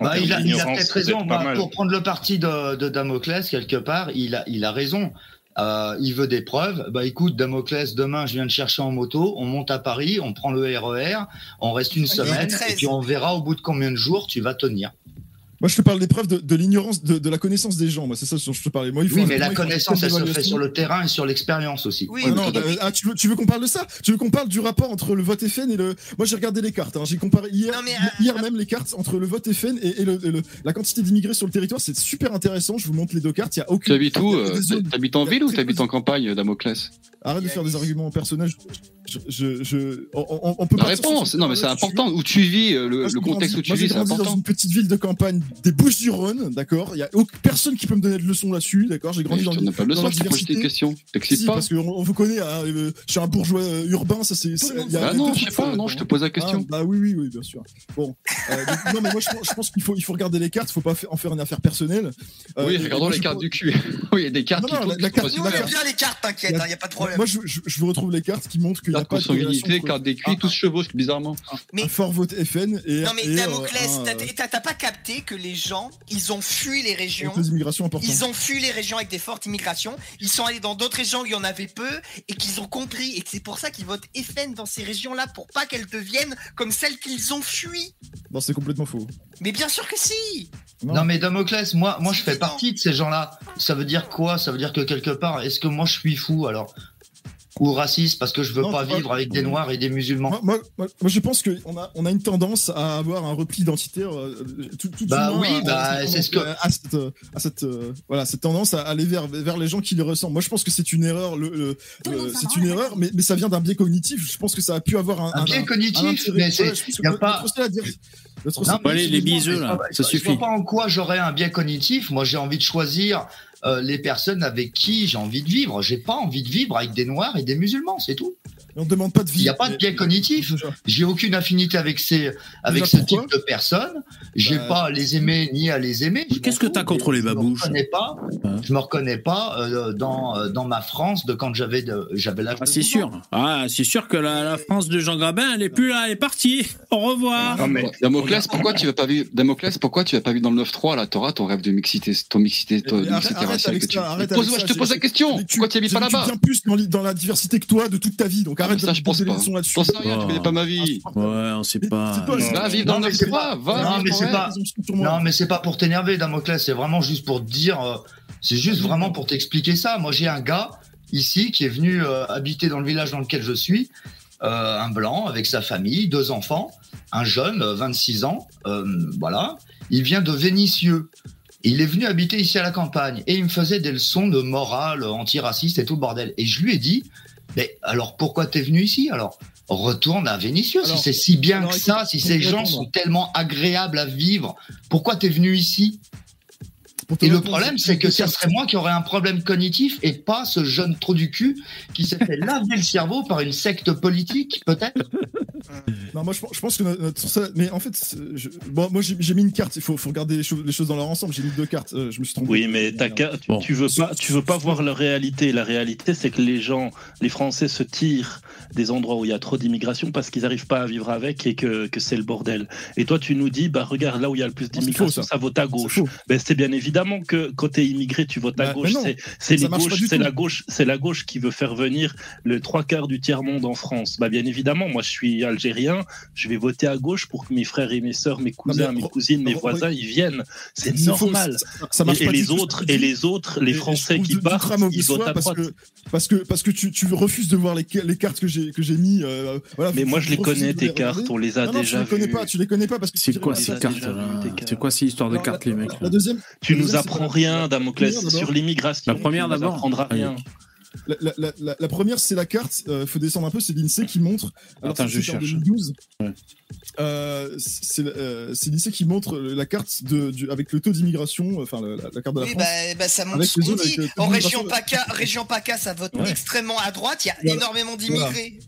Bah, il, a, peut-être raison. Bah, pour prendre le parti de, de Damoclès, quelque part, il a, il a raison. Euh, il veut des preuves. Bah écoute, Damoclès, demain je viens de chercher en moto, on monte à Paris, on prend le RER, on reste une semaine, 13. et puis on verra au bout de combien de jours tu vas tenir. Moi, je te parle des preuves de, de l'ignorance, de, de la connaissance des gens. Moi, c'est ça dont je te parlais. Moi, il faut Oui, mais la connaissance, elle se fait sur le terrain et sur l'expérience aussi. Oui, Ah oui, non, oui. bah, ah, tu, veux, tu veux qu'on parle de ça? Tu veux qu'on parle du rapport entre le vote FN et le. Moi, j'ai regardé les cartes. hein. J'ai comparé hier, Non, mais, hier euh, même les cartes entre le vote FN et, et le, et le- la quantité d'immigrés sur le territoire. C'est super intéressant. Je vous montre les deux cartes. Il y a Tu aucune. habites où euh, T'habites en ville ou t'habites en campagne, Damoclès? Arrête de faire des arguments personnels. Je, je, je- on, on- peut La réponse, non mais c'est important. Où tu vis, euh, le, contexte où tu vis, c'est grandi dans important. une petite ville de campagne des Bouches-du-Rhône, d'accord. Il y a aucune personne qui peut me donner de leçons là-dessus, d'accord. J'ai grandi dans une donne pas le dans soin la diversité. questions. T'excites Si, pas parce qu'on on vous connaît, hein, euh, je suis un bourgeois euh, urbain, ça c'est. c'est- il y a les non, je sais pas, non, là-dedans, je te hein. pose la Ah, question. bah oui, oui, oui, bien sûr. Bon, euh, donc, non, mais moi je, pense- je pense qu'il faut, il faut regarder les cartes, il faut pas en faire une affaire personnelle. Euh, Oui, regardons moi, les cartes du cul. (laughs) Oui, il y a des cartes Non, qui non, la- carte- on aime bien les cartes, t'inquiète, il y a pas de problème. Moi je, vous retrouve les cartes qui montrent qu'il n'y a pas de carte des cuits, tous chevauchent bizarrement. Un fort vote FN et. Non mais Damoclès, t'as pas capté que les gens, ils ont fui les régions. des immigrations importantes. Ils ont fui les régions avec des fortes immigrations. Ils sont allés dans d'autres régions où il y en avait peu et qu'ils ont compris. Et que c'est pour ça qu'ils votent FN dans ces régions-là pour pas qu'elles deviennent comme celles qu'ils ont fuies. Non, c'est complètement faux. Mais bien sûr que si. Non. Non mais Damoclès, moi, moi je fais partie de ces gens-là. Ça veut dire quoi? Ça veut dire que quelque part, est-ce que moi je suis fou? Alors Ou raciste parce que je veux Non, pas pas- vivre avec des noirs et des musulmans Moi, moi, moi- moi, je pense qu'on a, on a une tendance à avoir un repli identitaire. euh, tout, tout Bah oui, a- bah, a cette c'est ce que- à cette, euh, à cette, euh, voilà, cette tendance à aller vers, vers les gens qui les ressemblent. Moi, je pense que c'est une erreur. Le, le- le- c'est une erreur, mais, mais ça vient d'un biais cognitif. Je pense que ça a pu avoir un, Un biais cognitif, intérêt. mais c'est- je a pas- Non, mais Allez, les là, je vois- ça je suffit. vois pas en quoi j'aurais un biais cognitif. Moi, j'ai envie de choisir euh, les personnes avec qui j'ai envie de vivre. J'ai pas envie de vivre avec des noirs et des musulmans, c'est tout. On demande pas de Il vie. n'y a pas de biais cognitif. J'ai aucune affinité avec ces, avec ce type de personnes. J'ai Bah, pas à les aimer ni à les aimer. Je Qu'est-ce que fous. t'as contre les Je me babouches reconnais pas. Hein Je me reconnais pas euh, dans euh, dans ma France de quand j'avais de- j'avais l'âge. Ah, c'est 12 ans. sûr. Ah, c'est sûr que la, la France de Jean Grabin, elle est plus là, elle est partie. Au revoir. Non, mais Damoclès, pourquoi tu vas pas vivre Damoclès, pourquoi tu vas pas vivre dans le 9-3 là? T'auras ton rêve de mixité, ton mixité, ton mixité arrête raciale avec que tu. ça, arrête Pose- avec ça, je te pose la question. Pourquoi tu habites pas là-bas? bien plus dans, la diversité que toi de toute ta vie. Donc arrête Ça, de je pense pas. là-dessus. J'en sais rien, tu connais pas ma vie. Ouais, on sait pas. Pas-. Va vivre dans le mais c'est 9-3, va. Non, vivre mais c'est pas-. Non, mais c'est pas pour t'énerver, Damoclès. C'est vraiment juste pour te dire. euh, c'est juste vraiment pour t'expliquer ça. Moi, j'ai un gars ici qui est venu euh, habiter dans le village dans lequel je suis. euh, un blanc avec sa famille, deux enfants, un jeune, euh, 26 ans, euh, voilà. Il vient de Vénissieux. Il est venu habiter ici à la campagne et il me faisait des leçons de morale antiraciste et tout le bordel. Et je lui ai dit, mais alors pourquoi t'es venu ici? Alors Retourne à Vénissieux Alors, si c'est si bien alors, que ça, si ces gens sont tellement agréables à vivre. Pourquoi t'es venu ici? Et le problème, c'est que ça serait moi qui aurais un problème cognitif et pas ce jeune trou du cul qui s'est fait laver le cerveau par une secte politique, peut-être. (laughs) Non, moi je, pense- je pense que notre, notre- ça- mais en fait, c'est- je- bon, moi j'ai j'ai mis une carte. Il faut, faut regarder les choses, les choses dans leur ensemble. J'ai mis deux cartes. euh, je me suis trompé. Oui, mais tu, Bon. tu veux pas, tu veux pas voir la réalité. La réalité, c'est que les gens, les Français se tirent des endroits où il y a trop d'immigration parce qu'ils n'arrivent pas à vivre avec et que, que c'est le bordel. Et toi, tu nous dis, bah regarde, là où il y a le plus d'immigration, ça. ça. vote à C'est gauche. Ben, c'est bien évidemment que quand t'es immigré, tu votes à Bah, gauche. C'est la gauche, c'est la gauche qui veut faire venir le trois quarts du tiers monde en France. Bah bien évidemment, moi je suis algérien, je vais voter à gauche pour que mes frères et mes sœurs, mes cousins, mais mes cousines, mes voisins, ils viennent. C'est faux, normal. ça- et, les autres, et les autres, Français qui partent, ils votent à parce droite. que parce que parce que tu, tu refuses de voir les, les cartes que j'ai que j'ai mis. euh, voilà, Mais moi je les connais tes cartes, on les a déjà tu les connais pas. Tu les connais pas parce que C'est quoi ces a cartes. C'est quoi ces histoires de cartes, les mecs La là? deuxième. Tu la nous la- rien, Damoclès, sur l'immigration. La première, d'abord apprendras Allez. rien. La, la- la- première, c'est la carte. Il faut descendre un peu. C'est l'INSEE qui montre. Alors, Attends, je cherche. 2012. Ouais. Euh, c'est euh, c'est l'INSEE qui montre la carte de, du, avec le taux d'immigration, enfin la, la- la carte de la Oui, France. bah, bah, ça montre ce les qu'on dit. avec, euh, En région. PACA, région PACA, ça vote Ouais. extrêmement à droite. Il y a Voilà. énormément d'immigrés.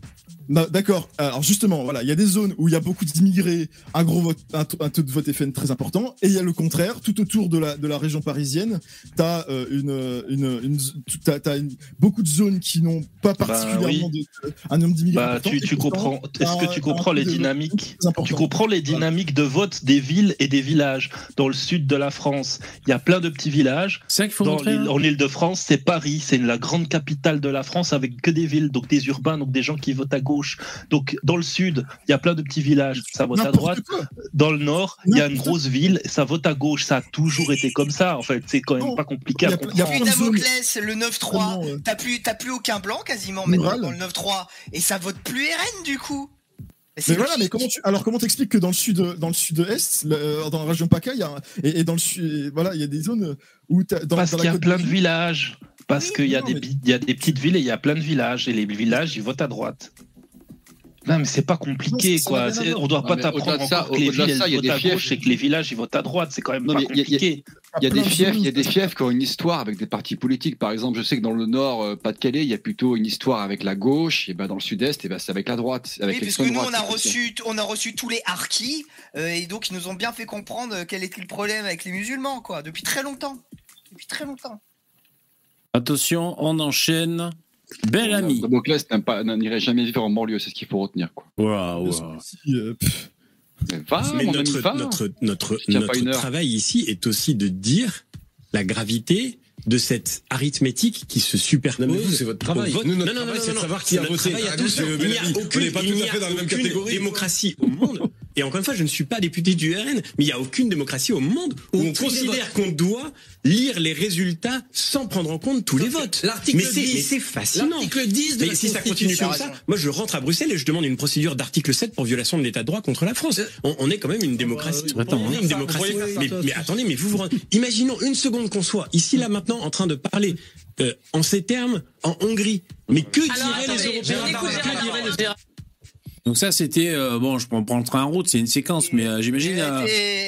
D'accord. Alors justement, voilà, il y a des zones où il y a beaucoup d'immigrés, un gros vote, un, taux- de vote FN très important, et il y a le contraire. Tout autour de la de la région parisienne, t'as euh, une une, une t'as, t'as une- beaucoup de zones qui n'ont pas particulièrement oui. de, un nombre d'immigrés. Bah, tu, et tu pourtant, comprends. Est-ce que tu comprends les taux de vote dynamiques très important. Tu comprends les dynamiques de vote des villes et des villages. Dans le sud de la France, il y a plein de petits villages. C'est ça qu'il faut Dans montrer. l'île- hein en Île-de-France, c'est Paris, c'est la grande capitale de la France avec que des villes, donc des urbains, donc des gens qui votent à gauche. Donc dans le sud, il y a plein de petits villages, ça vote à droite. quoi. Dans le nord, il y a une grosse ville, ça vote à gauche. Ça a toujours été comme ça. En fait, c'est quand même Non. pas compliqué Il y à a- y Damoclès, le 9-3, vraiment, euh, t'as plus, t'as plus aucun blanc quasiment maintenant dans le 9-3. Et ça vote plus RN du coup. Mais voilà, mais comment tu alors comment t'expliques que dans le sud dans le sud-est, euh, dans la région PACA, il y a et, et dans le sud, voilà, il y a des zones où t'as- dans, Parce qu'il y a côte plein de villages. Parce Oui, qu'il y, a non, des mais- il y a des petites villes et il y a plein de villages. Et les villages, ils votent à droite. Non, mais c'est pas compliqué, quoi. On doit pas t'apprendre encore que les villes, ça, elles il y a votent des à fiefs. gauche et que les villages, ils votent à droite. C'est quand même Non, pas mais il y a- il y a- compliqué. Il y a des de fiefs, il y a des fiefs qui ont une histoire avec des partis politiques. Par exemple, je sais que dans le nord, euh, Pas-de-Calais, il y a plutôt une histoire avec la gauche, et ben dans le sud-est, et ben c'est avec la droite, avec Oui, parce que nous, on a reçu, on a reçu tous les harkis, euh, et donc ils nous ont bien fait comprendre euh, quel était le problème avec les musulmans, quoi, depuis très longtemps. Depuis très longtemps. Attention, on enchaîne. Bel ami. Damoclès n'irait jamais vivre en banlieue, c'est ce qu'il faut retenir. Quoi. Si, euh, Mais va, Mais mon notre, ami, va. travail ici est aussi de dire la gravité de cette arithmétique qui se superpose. Non, mais vous, c'est votre travail. vote. Nous, notre non, non, travail, non, c'est de savoir qui a voté. à Ah, tous. c'est Il n'y a aucune, On n'est pas il tout n'y à a fait dans la même aucune catégorie. démocratie au monde. Et encore une fois, je ne suis pas député du RN, mais il n'y a aucune démocratie au monde où on considère qu'on doit lire les résultats sans prendre en compte tous les votes. L'article Mais c'est, 10. mais c'est fascinant. L'article 10 de Mais la si ça continue comme ça, moi je rentre à Bruxelles et je demande une procédure d'article 7 pour violation de l'état de droit contre la France. On, on est quand même une démocratie. oui. Attends, on est une démocratie. Mais, attendez, mais vous vous rendez- imaginons une seconde qu'on soit ici là maintenant en train de parler euh, en ces termes en Hongrie. Mais que diraient les Européens? Donc ça, c'était euh, bon. Je prends, prends le train en route. C'est une séquence, mais euh, j'imagine. euh,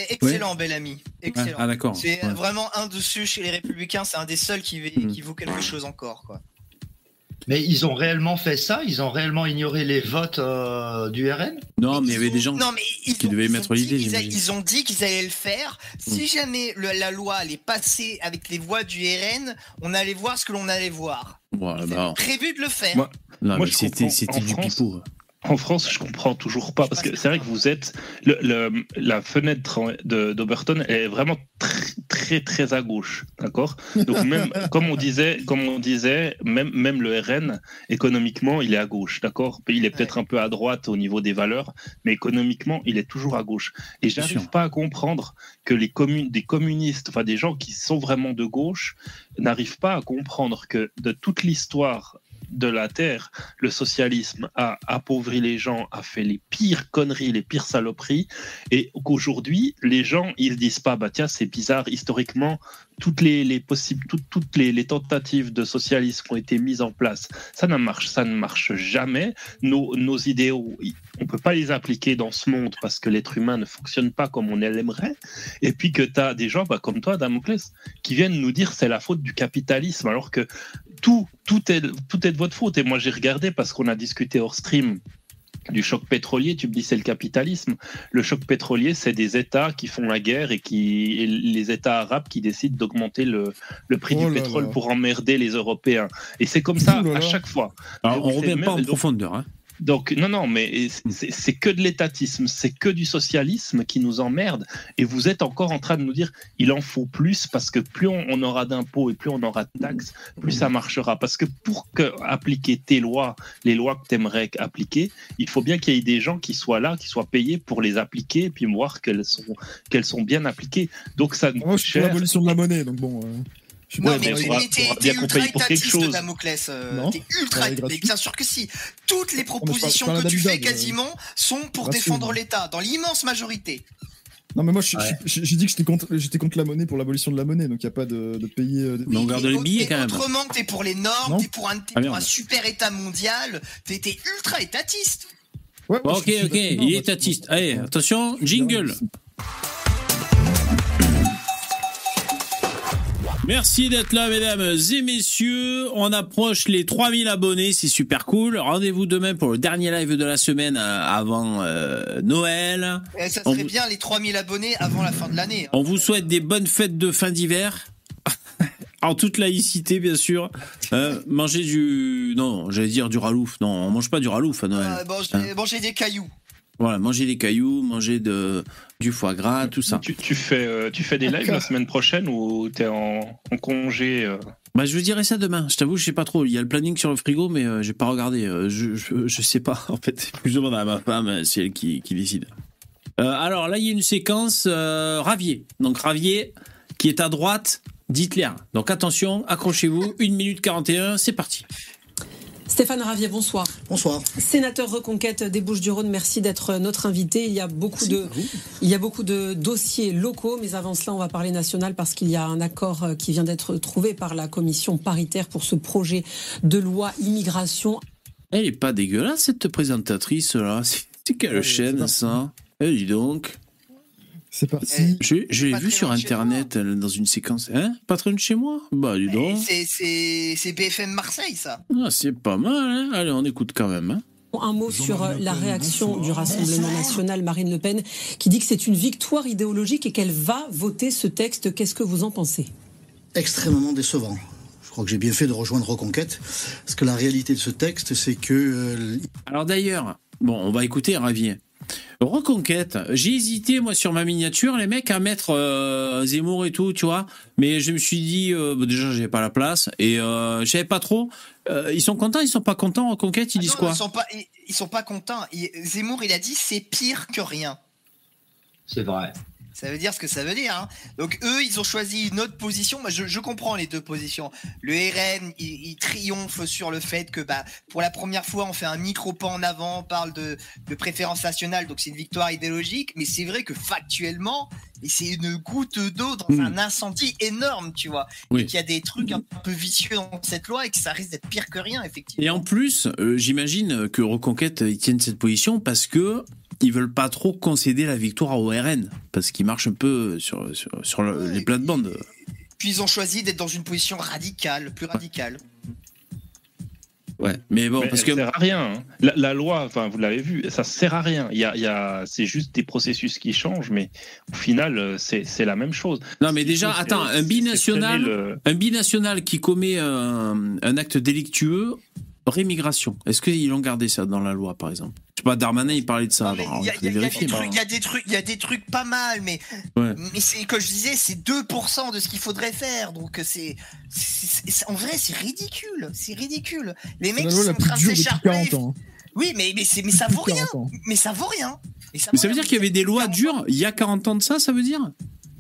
excellent, bel ami. Excellent. Ah, ah, d'accord. C'est Ouais. vraiment un de ceux chez les Républicains, c'est un des seuls qui, Hmm. qui vaut quelque chose encore, quoi. Mais ils ont réellement fait ça? Ils ont réellement ignoré les votes euh, du RN Non, mais il y avait des gens Non, mais ils qui ont- devaient ils mettre l'idée. Ils ont dit qu'ils allaient le faire. Si Mm. jamais le- la loi allait passer avec les voix du RN, on allait voir ce que l'on allait voir. Voilà, C'était bah, prévu de le faire. Moi- non, Moi, mais c'était du pipeau. En France, je comprends toujours pas parce que c'est vrai que vous êtes le, le- la fenêtre d'Oberton est vraiment très très très à gauche, d'accord? Donc même (laughs) comme on disait, comme on disait, même même le RN économiquement il est à gauche, d'accord? Il est peut-être un peu à droite au niveau des valeurs, mais économiquement il est toujours à gauche. Et j'arrive pas à comprendre que les communes, des communistes, enfin des gens qui sont vraiment de gauche, n'arrivent pas à comprendre que de toute l'histoire de la terre, le socialisme a appauvri les gens, a fait les pires conneries, les pires saloperies, et qu'aujourd'hui, les gens, ils se disent pas, bah tiens, c'est bizarre, historiquement, toutes les, les possibles, toutes, les, tentatives de socialisme qui ont été mises en place, ça ne marche, ça ne marche jamais. Nos, nos idéaux, on peut pas les appliquer dans ce monde parce que l'être humain ne fonctionne pas comme on l'aimerait. Et puis que tu as des gens bah, comme toi, Damoclès, qui viennent nous dire c'est la faute du capitalisme, alors que tout, tout, est, tout est de votre faute. Et moi, j'ai regardé parce qu'on a discuté hors stream du choc pétrolier, tu me dis c'est le capitalisme. Le choc pétrolier, c'est des États qui font la guerre et qui et les États arabes qui décident d'augmenter le, le prix Oh du pétrole là. pour emmerder les Européens. Et c'est comme ça Oh à chaque fois. Alors, on revient pas en profondeur. Hein. Donc non, non, mais c'est c'est que de l'étatisme, c'est que du socialisme qui nous emmerde. Et vous êtes encore en train de nous dire il en faut plus parce que plus on, on aura d'impôts et plus on aura de taxes, plus ça marchera. Parce que pour que appliquer tes lois, les lois que tu aimerais appliquer, il faut bien qu'il y ait des gens qui soient là, qui soient payés pour les appliquer et puis voir qu'elles sont, qu'elles sont bien appliquées. Donc ça Moi, je suis l'abolition de la monnaie, donc bon. euh, je pas mais t'es ultra étatiste, chose. Damoclès. euh, Non. T'es ultra. Ouais, Mais bien sûr que si. Toutes les propositions que tu fais euh, quasiment sont pour défendre l'État, dans l'immense majorité. Non, mais moi, Ouais. j'ai dit que j'étais contre, j'étais contre la monnaie pour l'abolition de la monnaie, donc il n'y a pas de, de payer. euh, on Oui, billets, mais quand même. Autrement que t'es pour les normes, Non. t'es pour un, t'es Ah, pour un super État mondial, t'es t'es ultra étatiste. Ouais, Bon, ouais, ok, ok, il est étatiste. Allez, ouais. attention, jingle. Merci d'être là, mesdames et messieurs. On approche les 3000 abonnés, c'est super cool. Rendez-vous demain pour le dernier live de la semaine euh, avant euh, Noël. Eh, ça serait bien les 3000 abonnés avant la fin de l'année. hein. On vous souhaite des bonnes fêtes de fin d'hiver. (laughs) En toute laïcité, bien sûr. Euh, mangez du... Non, j'allais dire du ralouf. Non, on mange pas du ralouf à Noël. Euh, manger, Hein. manger des cailloux. Voilà, manger des cailloux, manger de, du foie gras, tout ça. Tu, tu fais, euh, tu fais des lives la semaine prochaine ou t'es en, en congé euh Bah, je vous dirai ça demain. Je t'avoue, je sais pas trop. Il y a le planning sur le frigo, mais euh, j'ai pas regardé. Euh, je, je, je sais pas. (laughs) En fait, plus je demande à ma femme, c'est elle qui, qui décide. Euh, alors là, il y a une séquence euh, Ravier. Donc Ravier, qui est à droite d'Hitler. Donc attention, accrochez-vous. 1 minute 41, c'est parti. Stéphane Ravier, bonsoir. Bonsoir. Sénateur Reconquête des Bouches-du-Rhône, merci d'être notre invité. Il y a beaucoup de, il y a beaucoup de dossiers locaux, mais avant cela, on va parler national parce qu'il y a un accord euh, qui vient d'être trouvé par la commission paritaire pour ce projet de loi immigration. Elle est pas dégueulasse, cette présentatrice là. C'est c'est quelle chaîne, ça? Eh, dis donc. C'est parti. Je, je l'ai vu sur internet elle, dans une séquence. Hein? De chez moi? Bah, dis Et donc. c'est BFM Marseille, ça. Ah, c'est pas mal, hein Allez, on écoute quand même. Hein Un mot sur euh, la réaction du Rassemblement national, Marine Le Pen, qui dit que c'est une victoire idéologique et qu'elle va voter ce texte. Qu'est-ce que vous en pensez? Extrêmement décevant. Je crois que j'ai bien fait de rejoindre Reconquête, parce que la réalité de ce texte, c'est que euh, Alors d'ailleurs, bon, on va écouter Ravier. Reconquête, j'ai hésité moi sur ma miniature, les mecs à mettre euh, Zemmour et tout, tu vois, mais je me suis dit euh, bah, déjà j'avais pas la place et euh, je savais pas trop. Euh, ils sont contents, ils sont pas contents Reconquête, ils Ah disent non, quoi? ils sont pas, ils, ils sont pas contents. Zemmour, il a dit c'est pire que rien. C'est vrai. Ça veut dire ce que ça veut dire. hein. Donc eux, ils ont choisi une autre position. Moi, je, je comprends les deux positions. Le RN, il, il triomphe sur le fait que, bah, pour la première fois, on fait un micro pas en avant, on parle de, de préférence nationale, donc c'est une victoire idéologique. Mais c'est vrai que factuellement, c'est une goutte d'eau dans Mm. un incendie énorme, tu vois. Oui. Et qu'il y a des trucs un peu vicieux dans cette loi et que ça risque d'être pire que rien, effectivement. Et en plus, euh, j'imagine que Reconquête ils tiennent cette position parce que ils veulent pas trop concéder la victoire au RN parce qu'ils marchent un peu sur sur, sur le- les plates-bandes. Puis ils ont choisi d'être dans une position radicale, plus radicale. Ouais, mais bon, Mais parce elle que sert à rien. hein. La, la loi, enfin, vous l'avez vu, ça sert à rien. Il y a, il y a, c'est juste des processus qui changent, mais au final, euh, c'est, c'est la même chose. Non, mais déjà, attends, un binational, le- un binational qui commet un, un acte délictueux, rémigration. Est-ce qu'ils ont gardé ça dans la loi, par exemple? Je sais pas, Darmanin, il parlait de ça. Il y, a- des mais- trucs- il y a des trucs, pas mal, mais Ouais. mais c'est comme je disais, c'est 2% de ce qu'il faudrait faire. Donc c'est, en vrai, c'est ridicule, c'est ridicule. Les mecs sont en train de s'écharper. 40 ans. hein. Oui, mais mais c'est mais ça vaut rien. 40 ans. Mais ça vaut rien. Et Mais ça veut dire qu'il y avait des lois dures il y a 40 ans de ça, ça veut dire?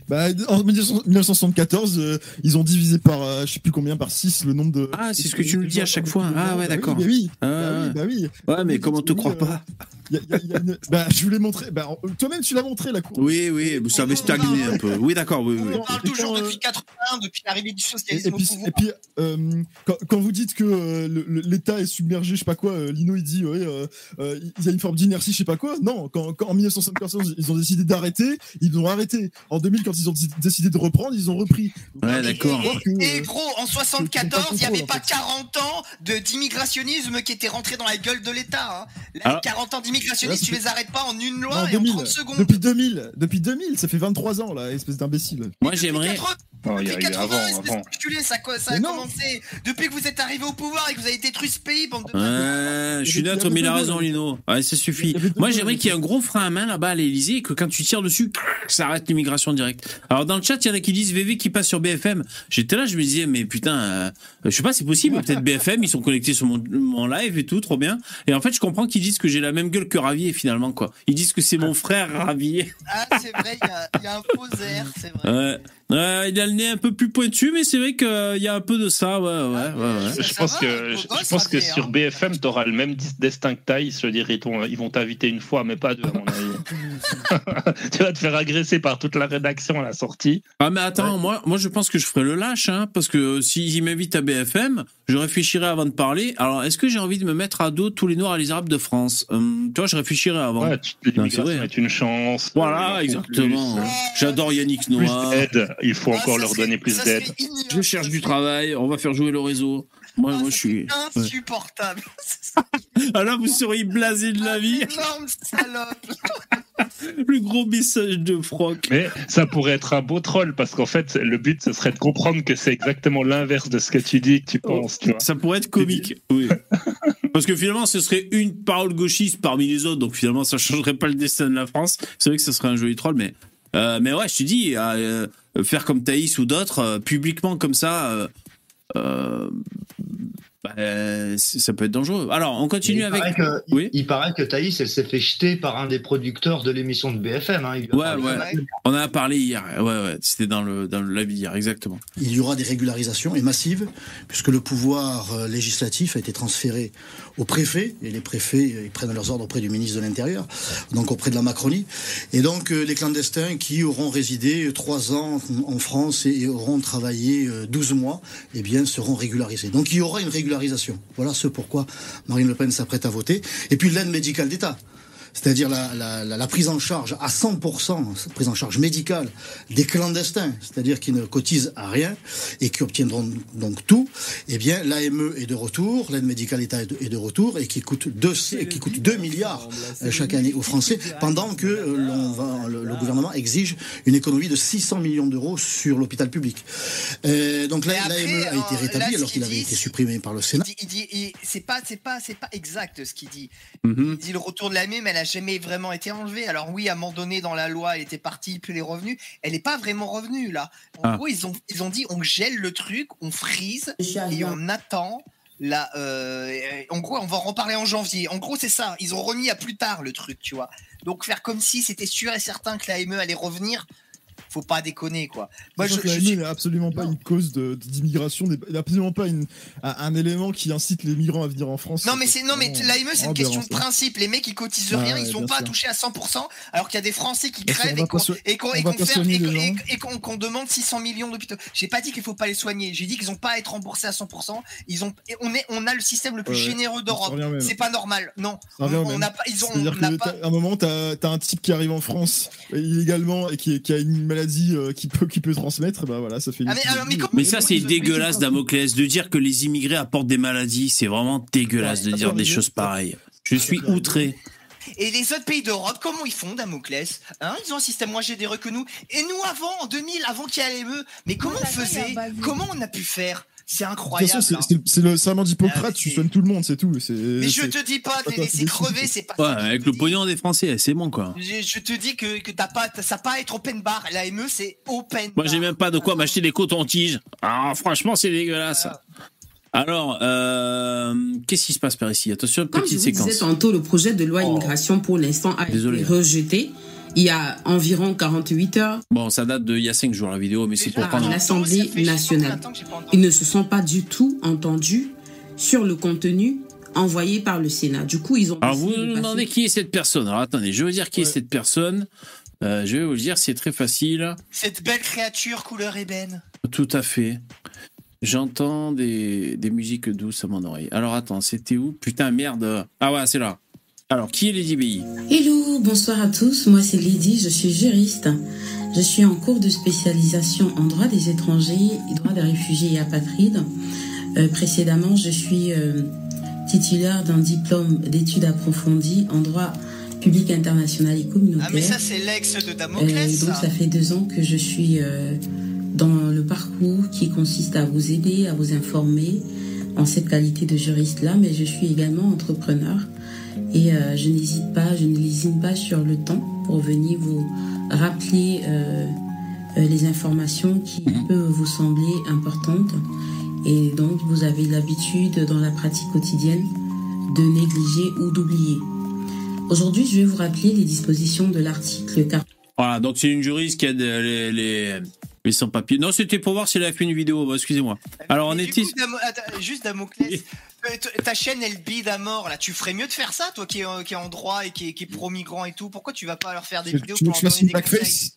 Bah, en 1900 1974, euh, ils ont divisé par, euh, je sais plus combien, par 6 le nombre de. Ah, c'est ce que tu nous dis à chaque fois. Ah ouais, d'accord. Bah oui, Ah, bah oui, bah oui. Ouais, mais comment te croire pas Y a- y a- y a une- Bah, je vous l'ai montré. Bah, toi-même, tu l'as montré la cour. Oui, oui, ça avait stagné un peu. Oui, d'accord, oui, oui. On parle toujours depuis 81, depuis l'arrivée du Et, socialisme et puis, pouvoir. et puis euh, quand, quand vous dites que euh, l'État est submergé, je sais pas quoi, euh, Lino il dit ouais, euh, euh, il y a une forme d'inertie, je sais pas quoi. Non, quand, quand en 1974 ils ont décidé d'arrêter, ils ont arrêté. En 2000, quand ils ont dé- décidé de reprendre, ils ont repris. Ouais, d'accord. Et gros, en 74, il n'y avait pas fait. 40 ans de d'immigrationnisme qui était rentré dans la gueule de l'État. hein. Là, Alors- 40 ans d'immigrationnisme, tu les arrêtes pas en une loi Non, et en 2000, 30 secondes. depuis 2000, depuis 2000, ça fait 23 ans là, espèce d'imbécile. Moi, j'aimerais. Non, Depuis avant, 80, espèce avant. ça, ça a commencé. Depuis que vous êtes arrivé au pouvoir et que vous avez détruit ce pays, bande de. Ouais, je suis d'accord, mais il a raison. Lino. Ouais, ça suffit. Moi, j'aimerais qu'il y ait un gros frein à main là-bas à l'Elysée et que quand tu tires dessus, ça arrête l'immigration directe. Alors, dans le chat, il y en a qui disent VV qui passe sur BFM. J'étais là, je me disais, mais putain, euh, je sais pas, c'est possible. Peut-être BFM, ils sont connectés sur mon, mon live et tout, trop bien. Et en fait, je comprends qu'ils disent que j'ai la même gueule que Ravier finalement, quoi. Ils disent que c'est mon frère Ravier. Ah, c'est vrai, il y y, a un faux air, c'est vrai. Ouais. Ouais, il a le nez un peu plus pointu, mais c'est vrai qu'il y a un peu de ça, ouais, ouais, ouais. ouais. Je pense que, je, je pense que sur BFM, tu auras le même dis- destin que Thaïs. Je veux dire, ils, vont t'inviter une fois, mais pas deux, à mon avis. (laughs) tu vas te faire agresser par toute la rédaction à la sortie. Ah mais attends, moi, moi je pense que je ferai le lâche, hein, parce que s'ils m'invitent à BFM, je réfléchirai avant de parler. Alors, est-ce que j'ai envie de me mettre à dos tous les Noirs et les Arabes de France? Hum, Tu vois, je réfléchirai avant. Ouais, tu- l'immigration vrai. est une chance. Voilà, Euh, exactement. plus, euh, J'adore Yannick Plus d'aide, il faut Ah, encore leur serait- donner plus d'aide. Je cherche du travail, on va faire jouer le réseau. Moi, moi je suis. Insupportable. (laughs) (laughs) Ah là, vous seriez blasé de la vie. Énorme salope. (laughs) Le gros message de Froc. Mais ça pourrait être un beau troll parce qu'en fait, le but ce serait de comprendre que c'est exactement l'inverse de ce que tu dis, que tu penses, tu vois. Ça pourrait être comique, oui. Parce que finalement, ce serait une parole gauchiste parmi les autres, donc finalement, ça changerait pas le destin de la France. C'est vrai que ce serait un joli troll, mais, euh, mais ouais, je te dis, euh, euh, faire comme Thaïs ou d'autres, publiquement comme ça, bah, ça peut être dangereux. Alors, on continue il avec. Paraît que, il- Oui. il, paraît que Thaïs, elle s'est fait jeter par un des producteurs de l'émission de BFM. Hein. Il Ouais, ouais. On en a parlé hier. Ouais, ouais. C'était dans le, dans le live d'hier, exactement. Il y aura des régularisations et massives, puisque le pouvoir euh, législatif a été transféré aux préfets, et les préfets euh, ils prennent leurs ordres auprès du ministre de l'Intérieur, donc auprès de la Macronie. Et donc euh, les clandestins qui auront résidé trois ans en France et, auront travaillé euh, 12 mois, eh bien seront régularisés. Donc il y aura une régularisation. Voilà ce pourquoi Marine Le Pen s'apprête à voter. Et puis l'aide médicale d'État. C'est-à-dire la, la, la, la prise en charge à 100%, cette prise en charge médicale des clandestins, c'est-à-dire qui ne cotisent à rien et qui obtiendront donc tout, eh bien l'AME est de retour, l'aide médicale d'État est de, est de retour et qui coûte 2, qui coûte 2 milliards euh, chaque année aux Français, pendant que euh, l'on va, le, le gouvernement exige une économie de 600 millions d'euros sur l'hôpital public. Euh, donc l'AME a été euh, rétabli alors qu'il avait été supprimé par le Sénat. Il dit, il- c'est pas, c'est pas, c'est pas exact ce qu'il dit. Mhm. Il dit le retour de la mais elle a jamais vraiment été enlevée. Alors oui, à un moment donné dans la loi, elle était partie, puis elle est revenue. Elle n'est pas vraiment revenue là. En Ah. gros, ils ont, ils ont dit on gèle le truc, on freeze et on attend. La, euh, en gros, on va en reparler en janvier. En gros, c'est ça. Ils ont remis à plus tard le truc, tu vois. Donc faire comme si c'était sûr et certain que la ME allait revenir, faut pas déconner quoi. Moi, je, la n'est absolument pas une cause de- d'immigration, n'est absolument pas une- un, élément qui incite les migrants à venir en France. Non mais c'est non mais l'AME c'est une question de principe. Les mecs ils cotisent Ah rien, ouais, ils sont pas sûr. touchés à 100%, alors qu'il y a des Français qui crèvent et qu'on et qu'on demande 600 millions d'hôpitaux. J'ai pas dit qu'il faut pas les soigner. J'ai dit qu'ils ont pas à être remboursés à 100%. Ils ont on est on a le système le plus Ouais, généreux d'Europe. C'est pas normal. Non. On- n'a pas ils ont on pas à un moment, t'as as un type qui arrive en France illégalement et qui, qui a une maladie euh, qui peut qui peut transmettre, bah voilà, ça fait. une Ah, mais- alors, mais épidémie. comment- Mais ça, c'est dégueulasse, Damoclès, de dire que les immigrés apportent des maladies. C'est vraiment dégueulasse de dire des choses pareilles. Je suis outré. Et les autres pays d'Europe, comment ils font, Damoclès? Hein Ils ont un système moins généreux que nous. Et nous, avant, en 2000, avant qu'il y ait l'AME, mais comment on faisait? Comment on a pu faire? C'est incroyable. hein. c'est le serment d'Hippocrate, tu soignes tout le monde, c'est tout. Mais je te dis pas de les laisser crever, c'est pas Ouais, avec le pognon des Français, c'est bon, quoi. Je, je te dis que, que t'as pas, ça n'a pas à être open bar. L'AME, c'est open Moi, j'ai même pas de quoi m'acheter des cotons-tiges. Ah, franchement, c'est dégueulasse. Alors, euh, qu'est-ce qui se passe par ici? Attention, Comme je petite vous séquence. disais tantôt, le projet de loi immigration pour l'instant a Désolé. été rejeté il y a environ 48 heures, Bon, ça date de il y a 5 jours la vidéo, mais c'est pour à prendre. l'Assemblée nationale. Ils ne se sont pas du tout entendus sur le contenu envoyé par le Sénat. Du coup, ils ont Alors vous passer- demandez qui est cette personne. Alors attendez, je vais vous dire qui est cette personne. Euh, je vais vous le dire, c'est très facile. Cette belle créature couleur ébène. Tout à fait. J'entends des, des musiques douces à mon oreille. Alors attends, c'était où? Putain, merde. Ah ouais, c'est là. Alors, qui est Lady Bi? Hello, bonsoir à tous. Moi, c'est Lydie, je suis juriste. Je suis en cours de spécialisation en droit des étrangers, droit des réfugiés et apatrides. Euh, précédemment, je suis euh, titulaire d'un diplôme d'études approfondies en droit public international et communautaire. Ah mais ça c'est l'ex de Euh, Damoclès. donc ça. ça fait deux ans que je suis euh, dans le parcours qui consiste à vous aider, à vous informer en cette qualité de juriste-là, mais je suis également entrepreneur et euh, je n'hésite pas, je ne lésine pas sur le temps pour venir vous rappeler euh, euh, les informations qui peuvent vous sembler importantes. Et donc vous avez l'habitude dans la pratique quotidienne de négliger ou d'oublier. Aujourd'hui, je vais vous rappeler les dispositions de l'article 40. Voilà, donc c'est une juriste qui aide les, les, les sans-papiers. Non, c'était pour voir si elle a fait une vidéo. Excusez-moi. Alors, on était. coup, Damo- attends, juste Damoclès, ta chaîne elle bide à mort là. Tu ferais mieux de faire ça, toi qui es, euh, qui est en droit et qui est, qui est pro-migrant et tout? Pourquoi tu vas pas leur faire des Tu vidéos tu veux pour que leur je fasse une donner des conseils? Blackface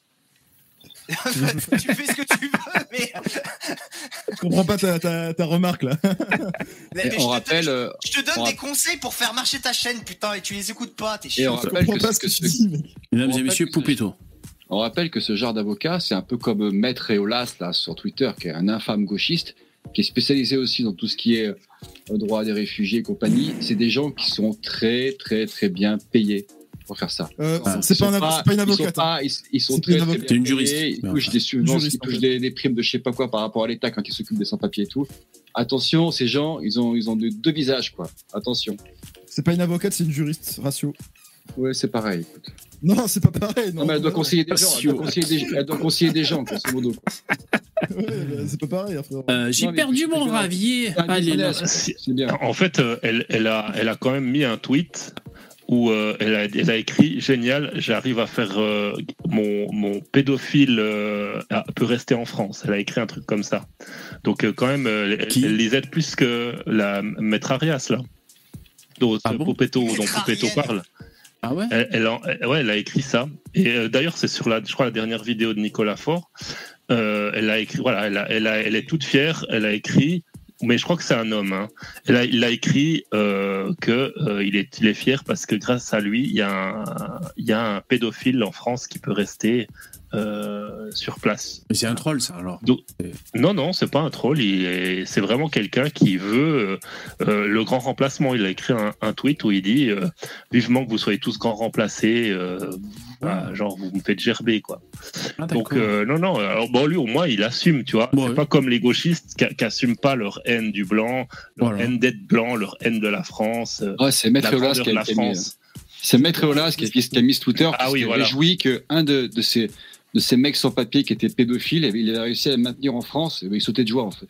(laughs) Tu fais ce que tu veux, mais, Je comprends pas ta, ta, ta remarque là. (laughs) mais- mais je, te, je- je te donne des conseils pour faire marcher ta chaîne, putain, et tu les écoutes pas. T'es Et chiant. on rappelle que, que ce- Mesdames on et rappelle messieurs, que ce- Poupetto. On rappelle que ce genre d'avocat, c'est un peu comme euh, Maître Eolas là sur Twitter, qui est un infâme gauchiste, qui est spécialisé aussi dans tout ce qui est euh, droit des réfugiés et compagnie. C'est des gens qui sont très très très bien payés pour faire ça. Euh, c'est pas une ils sont avocate, pas-. Ils, ils sont C'est très, une très avocate. bien C'est une juriste. payés, Ils touchent des subventions, ils en touchent des primes de je sais pas quoi par rapport à l'État quand ils s'occupent des sans-papiers et tout. Attention, ces gens, ils ont, ils ont deux, deux visages quoi. Attention. C'est pas une avocate, c'est une juriste, ratio. Ouais, c'est pareil. écoute. Non, c'est pas pareil. Non, Non, mais elle doit conseiller des gens. Elle doit conseiller des, elle doit conseiller des gens, grosso modo. (laughs) Ouais, bah, c'est pas pareil. Euh, J'ai perdu mon ravier. Allez, là. bien. En fait, euh, elle, elle, a, elle a quand même mis un tweet où euh, elle, a, elle a écrit Génial, j'arrive à faire euh, mon, mon pédophile euh, peut rester en France. Elle a écrit un truc comme ça. Donc, euh, quand même, elle, les aide plus que la maître Arias, là. Dont Ah bon? Poupetto, dont Poupetto Ariel. parle. Ah ouais Elle, ouais, elle a écrit ça. Et euh, d'ailleurs, c'est sur la, je crois, la dernière vidéo de Nicolas Faure. Euh, elle a écrit, voilà, elle, elle, elle est toute fière. Elle a écrit, mais je crois que c'est un homme. Hein. Elle a, il a écrit euh, que euh, il est, il est fier parce que grâce à lui, il y il y a un pédophile en France qui peut rester euh, sur place. Mais c'est un troll, ça, alors. Donc- non, non, c'est pas un troll. C'est vraiment quelqu'un qui veut euh, euh, le grand remplacement. Il a écrit un, un tweet où il dit euh, vivement que vous soyez tous grands remplacés. euh, voilà, genre vous me faites gerber quoi. Ah, Donc euh, non, non. Alors bon, lui au moins il assume, tu vois. Bon, c'est ouais. pas comme les gauchistes qui, qui assument pas leur haine du blanc, leur Voilà. haine d'être blanc, leur haine de la France. Ouais, c'est Maître la grandeur de France. C'est Maître Eolas qui a, qui a mis ce Twitter Ah oui, voilà. réjouit qu'un de, de ces de ces mecs sans papier qui étaient pédophiles, bien, il a réussi à le maintenir en France, et il sautait de joie en fait.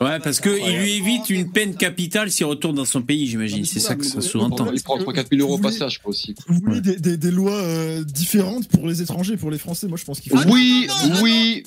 Ouais, parce que il lui évite une peine capitale s'il retourne dans son pays, j'imagine. C'est ça que ça sous-entend. Il prend 3-4 000 euros au Vous voulez- passage, je crois aussi. Vous voulez des, des, des lois euh, différentes pour les étrangers, pour les Français? Moi, je pense qu'il faut. Oui, oui.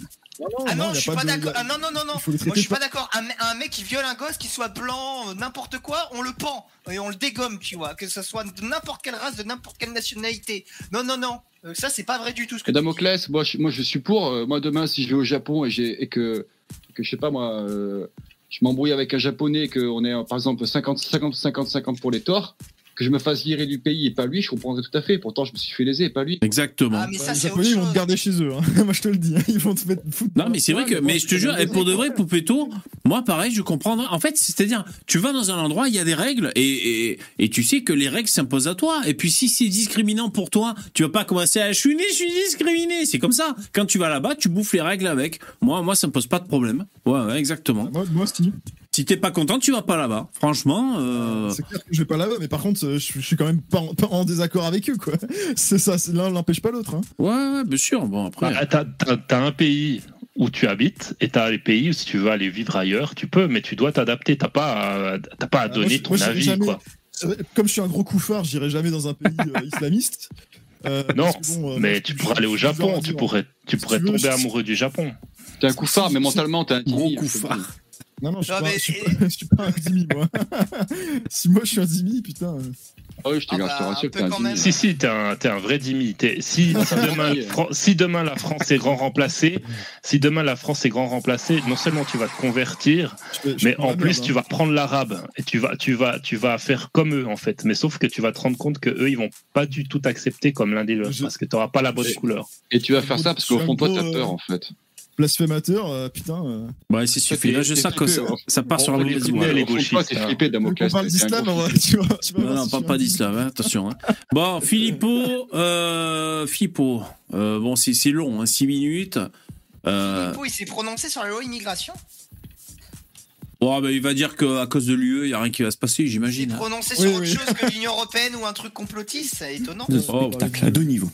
Ah non, je suis pas de- d'accord. Ah non, non, non, non. Moi, je suis pas d'accord. Un, me- un mec qui viole un gosse, qui soit blanc, euh, n'importe quoi, on le pend et on le dégomme, tu vois. Que ce soit de n'importe quelle race, de n'importe quelle nationalité. Non, non, non. Euh, ça, c'est pas vrai du tout ce que Et Damoclès, moi je, moi je suis pour. euh, moi demain, si je vais au Japon et, que, que je sais pas moi, euh, je m'embrouille avec un japonais, et qu'on est par exemple 50, 50, 50, 50 pour les torts, que je me fasse virer du pays et pas lui, je comprendrais tout à fait. Pourtant, je me suis fait léser et pas lui. Exactement. Ah, mais ça, les Japonais, ils vont te garder chez eux. hein. (laughs) Moi, je te le dis. hein. Ils vont te mettre foutre. Non, mais c'est vrai que, mais je te jure, et pour de vrai, Poupetto, moi, pareil, je comprendrais. En fait, c'est-à-dire, tu vas dans un endroit, il y a des règles, et, et, et tu sais que les règles s'imposent à toi. Et puis, si c'est discriminant pour toi, tu vas pas commencer à, je suis né, je suis discriminé. C'est comme ça. Quand tu vas là-bas, tu bouffes les règles avec. Moi, moi, ça me pose pas de problème. Ouais, ouais, exactement. Moi, moi. Si t'es pas content, tu vas pas là-bas. Franchement, euh... C'est clair que je vais pas là-bas, mais par contre, euh, je, je suis quand même pas en, pas en désaccord avec eux, quoi. (laughs) C'est ça, c'est- l'un n'empêche pas l'autre. Hein. ouais, ouais, bien sûr. Bon, après. Bah, t'as, un pays où tu habites et t'as les pays où si tu veux aller vivre ailleurs, tu peux, mais tu dois t'adapter. T'as pas à, t'as pas à Ah, moi, donner ton moi, avis, jamais- quoi. Comme je suis un gros couffard, j'irai jamais dans un pays euh, (laughs) islamiste. Euh, Non, bon, euh, mais tu pourrais aller au Japon, tu pourrais, tu pourrais tu veux, tomber amoureux du Japon. T'es un coup phare, mais mentalement, t'es un Gros Jimmy, Non, non, je suis, Non, pas, mais je suis pas, (laughs) je suis pas un Zimi, moi. (laughs) si moi je suis un Zimi, putain. Ah oui, je te, Ah je te bah, rassure t'es un. Si, si, t'es un, t'es un vrai. T'es- Si, si, demain, Fran- si demain la France est grand remplacé, si demain la France est grand remplacé, non seulement tu vas te convertir, je fais- je mais en plus merde, tu hein. vas prendre l'arabe et tu vas, tu vas, tu vas faire comme eux en fait. Mais sauf que tu vas te rendre compte que eux ils vont pas du tout t'accepter comme l'un des leurs Je- parce que t'auras pas la bonne Et- couleur. Et tu vas faire ça parce qu'au fond toi, t'as peur euh, en fait. Blasphémateur, euh, putain. euh. Ouais, c'est suffit. Là, je sens que ça, hein. ça part sur On est au fond de toi, gauchistes, t'es hein. flippé, Damoclès. on parle un d'islam, on tu vois, tu Non, voir non, je suis pas un d'islam, hein, attention. hein. Bon, Filippo, euh, Filippo, euh, bon, c'est c'est long, 6 minutes. Euh, Filippo, il s'est prononcé sur la loi immigration. bon, bah, il va dire qu'à cause de l'UE, il n'y a rien qui va se passer, Il s'est j'imagine. prononcé Oui, sur autre oui. chose que l'Union Européenne ou un truc complotiste, c'est étonnant. Oh, spectacle à deux niveaux.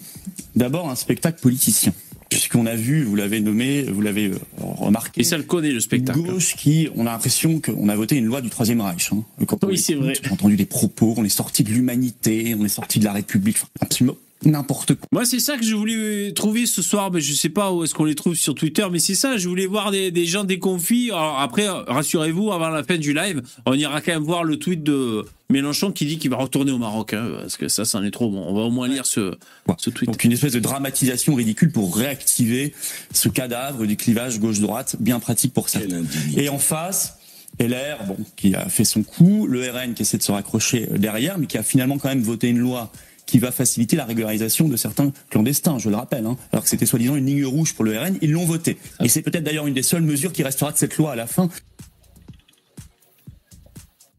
D'abord, un spectacle politicien. Puisqu'on a vu, vous l'avez nommé, vous l'avez euh, remarqué, Et ça le connaît, le une spectacle. gauche qui, on a l'impression qu'on a voté une loi du Troisième Reich. Hein. Quand Oui, c'est vrai. On a entendu des propos, on est sorti de l'humanité, on est sorti de la République, enfin, absolument n'importe quoi. Moi, c'est ça que je voulais trouver ce soir. Mais je sais pas où est-ce qu'on les trouve sur Twitter, mais c'est ça. Je voulais voir des, des gens déconfits. Alors après, rassurez-vous, avant la fin du live, on ira quand même voir le tweet de Mélenchon qui dit qu'il va retourner au Maroc, hein, parce que ça, ça en est trop bon. On va au moins lire ce, ce tweet. Donc une espèce de dramatisation ridicule pour réactiver ce cadavre du clivage gauche-droite, bien pratique pour certains. Et en face, LR, bon, qui a fait son coup, le RN qui essaie de se raccrocher derrière, mais qui a finalement quand même voté une loi qui va faciliter la régularisation de certains clandestins, je le rappelle, hein, alors que c'était soi-disant une ligne rouge pour le RN, ils l'ont voté. Et c'est peut-être d'ailleurs une des seules mesures qui restera de cette loi à la fin.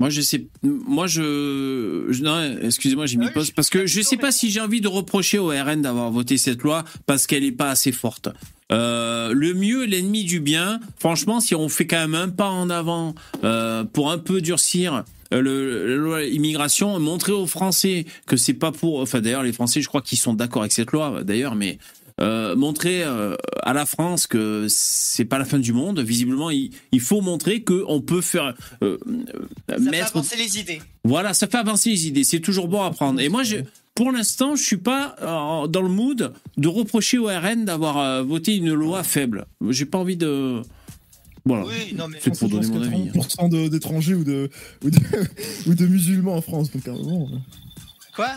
Moi, je sais. Moi, je. je- non, excusez-moi, j'ai mis pause parce que je sais pas si j'ai envie de reprocher au RN d'avoir voté cette loi parce qu'elle est pas assez forte. Euh, le mieux, l'ennemi du bien. Franchement, si on fait quand même un pas en avant euh, pour un peu durcir euh, le, la loi immigration, montrer aux Français que c'est pas pour. Enfin, d'ailleurs, les Français, je crois qu'ils sont d'accord avec cette loi. D'ailleurs, mais euh, montrer euh, à la France que c'est pas la fin du monde. Visiblement, il, il faut montrer que on peut faire euh, euh, Ça fait avancer les idées. Voilà, ça fait avancer les idées. C'est toujours bon à prendre. Et moi, je, pour l'instant, je suis pas euh, dans le mood de reprocher au RN d'avoir euh, voté une loi faible. J'ai pas envie de. Voilà. Oui, non, mais- C'est pour donner mon avis. hein. 30% de- d'étrangers ou de, (laughs) ou, de, ou de musulmans en France. Donc, à un moment, euh. Quoi?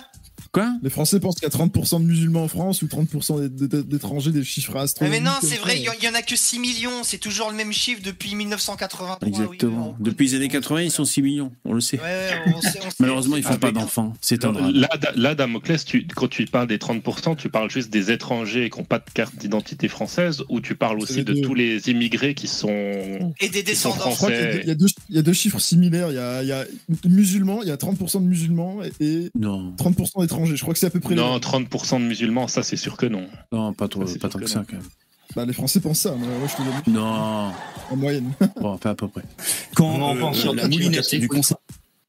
Quoi Les Français pensent qu'il y a 30% de musulmans en France ou 30% d'é- d'é- d'étrangers, des chiffres Mais, astronomiques. non, comme c'est vrai, il y en- a que 6 millions, c'est toujours le même chiffre depuis 1983. oui, Exactement. Depuis les années 80, ils sont 6 millions. On le sait. Ouais, ouais, on sait- on sait- Malheureusement, ils font Ah, pas mais- d'enfants. C'est un Non, drame. Là, Da- là, Damoclès, tu, quand tu parles des 30%, tu parles juste des étrangers qui n'ont pas de carte d'identité française ou tu parles aussi de deux. tous les immigrés qui sont, Et des descendants. Je crois qu'il y a deux- français il y, a deux, il y a deux chiffres similaires. Il y a, il y a musulmans, il y a 30% de musulmans et Non. 30% d'étrangers. Je crois que c'est à peu près. Non, mêmes. 30% de musulmans, ça c'est sûr que non. Non, pas, trop, Ça, pas tant que que ça, quand même. Bah, les Français pensent ça, mais ouais, je te dis. Non. En moyenne. (laughs) Bon, enfin, à peu près. Quand On en euh, pense sur la moulinette du. Conseil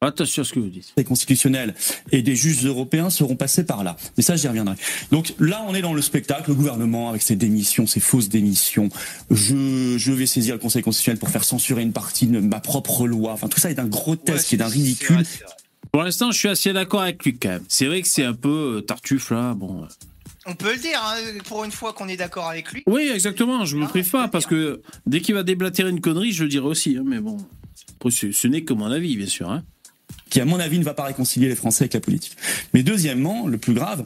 Attention à ce que vous dites. constitutionnel et des juges européens seront passés par là. Mais ça, j'y reviendrai. Donc là, on est dans le spectacle, le gouvernement avec ses démissions, ses fausses démissions. Je, je vais saisir le Conseil constitutionnel pour faire censurer une partie de ma propre loi. Enfin, tout ça est d'un grotesque et d'un ridicule. Pour l'instant, je suis assez d'accord avec lui, quand même. C'est vrai que c'est un peu euh, tartuffe, là. Bon. euh. On peut le dire, hein, pour une fois qu'on est d'accord avec lui. Oui, exactement. Je me prive pas parce que dès qu'il va déblatérer une connerie, je le dirai aussi. hein, mais bon, ce, ce n'est que mon avis, bien sûr. hein. qui, à mon avis, ne va pas réconcilier les Français avec la politique. Mais deuxièmement, le plus grave,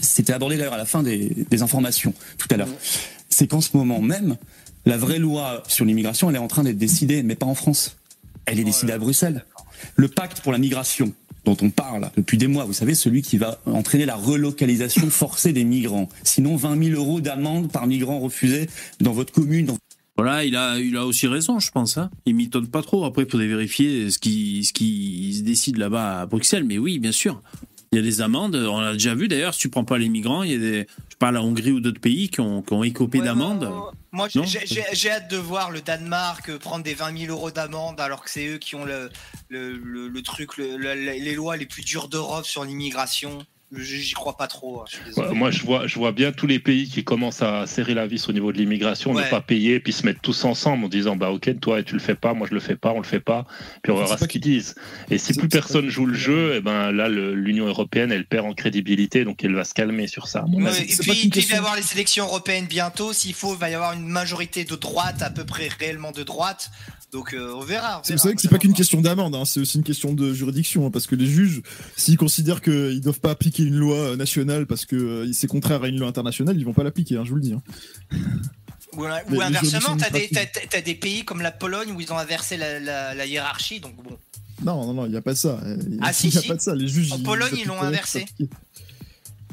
c'était abordé d'ailleurs à la fin des, des informations tout à l'heure, c'est qu'en ce moment même, la vraie loi sur l'immigration, elle est en train d'être décidée, mais pas en France. Elle est décidée à Bruxelles. Le pacte pour la migration dont on parle depuis des mois, vous savez, celui qui va entraîner la relocalisation forcée des migrants. Sinon, 20 000 euros d'amende par migrant refusé dans votre commune, Voilà, il a, il a aussi raison, je pense. Hein. Il m'étonne pas trop. Après, il faudrait vérifier ce qui, ce qui se décide là-bas à Bruxelles. Mais oui, bien sûr. Il y a des amendes. On l'a déjà vu d'ailleurs. Si tu prends pas les migrants, il y a des. Je parle à Hongrie ou d'autres pays qui ont, qui ont écopé d'amendes. Moi, j'ai- hâte de voir le Danemark euh, prendre des 20 000 euros d'amende alors que c'est eux qui ont le, le, le- le truc, le- le- les lois les plus dures d'Europe sur l'immigration. J'y crois pas trop. hein, je. Ouais, Moi, je vois, je vois bien tous les pays qui commencent à serrer la vis au niveau de l'immigration, Ouais. ne pas payer, puis se mettre tous ensemble en disant bah ok, toi tu le fais pas, moi je le fais pas, on le fait pas, puis on verra ce qu'ils disent. Et si plus personne joue le jeu, et ben là le- l'Union européenne elle perd en crédibilité, donc elle va se calmer sur ça. Ouais, et puis, puis il va y avoir les élections européennes bientôt. S'il faut, il va y avoir une majorité de droite, à peu près réellement de droite. Donc euh, on verra. C'est- verra. Vous savez que c'est pas qu'une question d'amende, hein, c'est aussi une question de juridiction, hein, parce que les juges, s'ils considèrent qu'ils doivent pas appliquer une loi euh, nationale parce que euh, c'est contraire à une loi internationale, ils vont pas l'appliquer, hein, je vous le dis. Ou, inversement, t'as des, t'as des pays comme la Pologne où ils ont inversé la, la- la hiérarchie. Donc bon. Non, non, non, il n'y a pas de ça. Il Ah, si, y a si. pas de ça. Les juges. En ils- Pologne, ils l'ont inversé.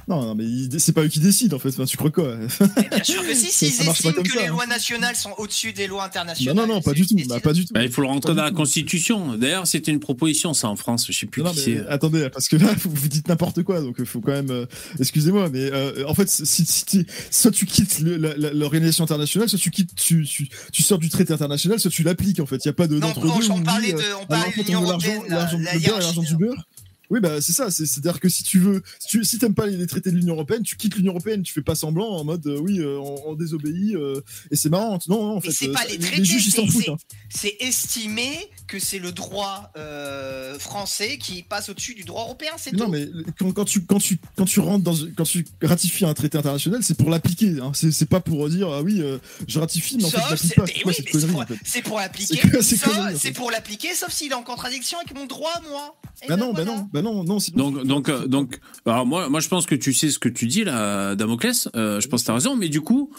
Non, non, mais c'est pas eux qui décident en fait. Enfin, tu crois quoi Bien sûr que si, s'ils (laughs) ça marche pas estiment que ça, les hein. lois nationales sont au-dessus des lois Non, internationales. non, non, pas du tout. Bah, pas du tout. Bah, il faut le rentrer dans la Constitution. D'ailleurs, c'était une proposition, ça, en France. Je sais plus Non, qui c'est. attendez, parce que là, (laughs) vous, vous dites n'importe quoi, donc il faut quand même. euh, Excusez-moi, mais euh, en fait, si, si tu- soit tu quittes l'organisation internationale, soit tu quittes, tu, tu, tu sors du traité international, soit tu l'appliques. En fait, il y a pas de Non, on- on euh, on parlait de l'Union européenne, l'argent du beurre. Oui, bah c'est ça. c'est- C'est-à-dire que si tu veux, si tu si t'aimes pas les, traités de l'Union européenne, tu quittes l'Union européenne, tu fais pas semblant en mode euh, oui, euh, on, on désobéit euh, et c'est marrant. Non, non, en fait, c'est pas les les, traités, juges ils s'en c'est- foutent. c'est- hein. c'est estimé que c'est le droit euh, français qui passe au-dessus du droit européen, c'est Non, tout. mais quand, quand tu quand tu quand tu rentres dans quand tu ratifies un traité international, c'est pour l'appliquer. Hein. C'est c'est pas pour dire ah oui, euh, je ratifie, mais en fait, Sauf, c'est- pas. C'est oui, pour- en fait c'est pour l'appliquer. C'est quoi ces sauf- conneries, en C'est fait pour l'appliquer, sauf s'il est en contradiction avec mon droit, moi. Et Bah ben non, bah voilà. non, bah non, non. sinon- Donc, donc, euh, donc, alors moi, moi, je pense que tu sais ce que tu dis là, Damoclès. Euh, je pense que tu as raison, mais du coup,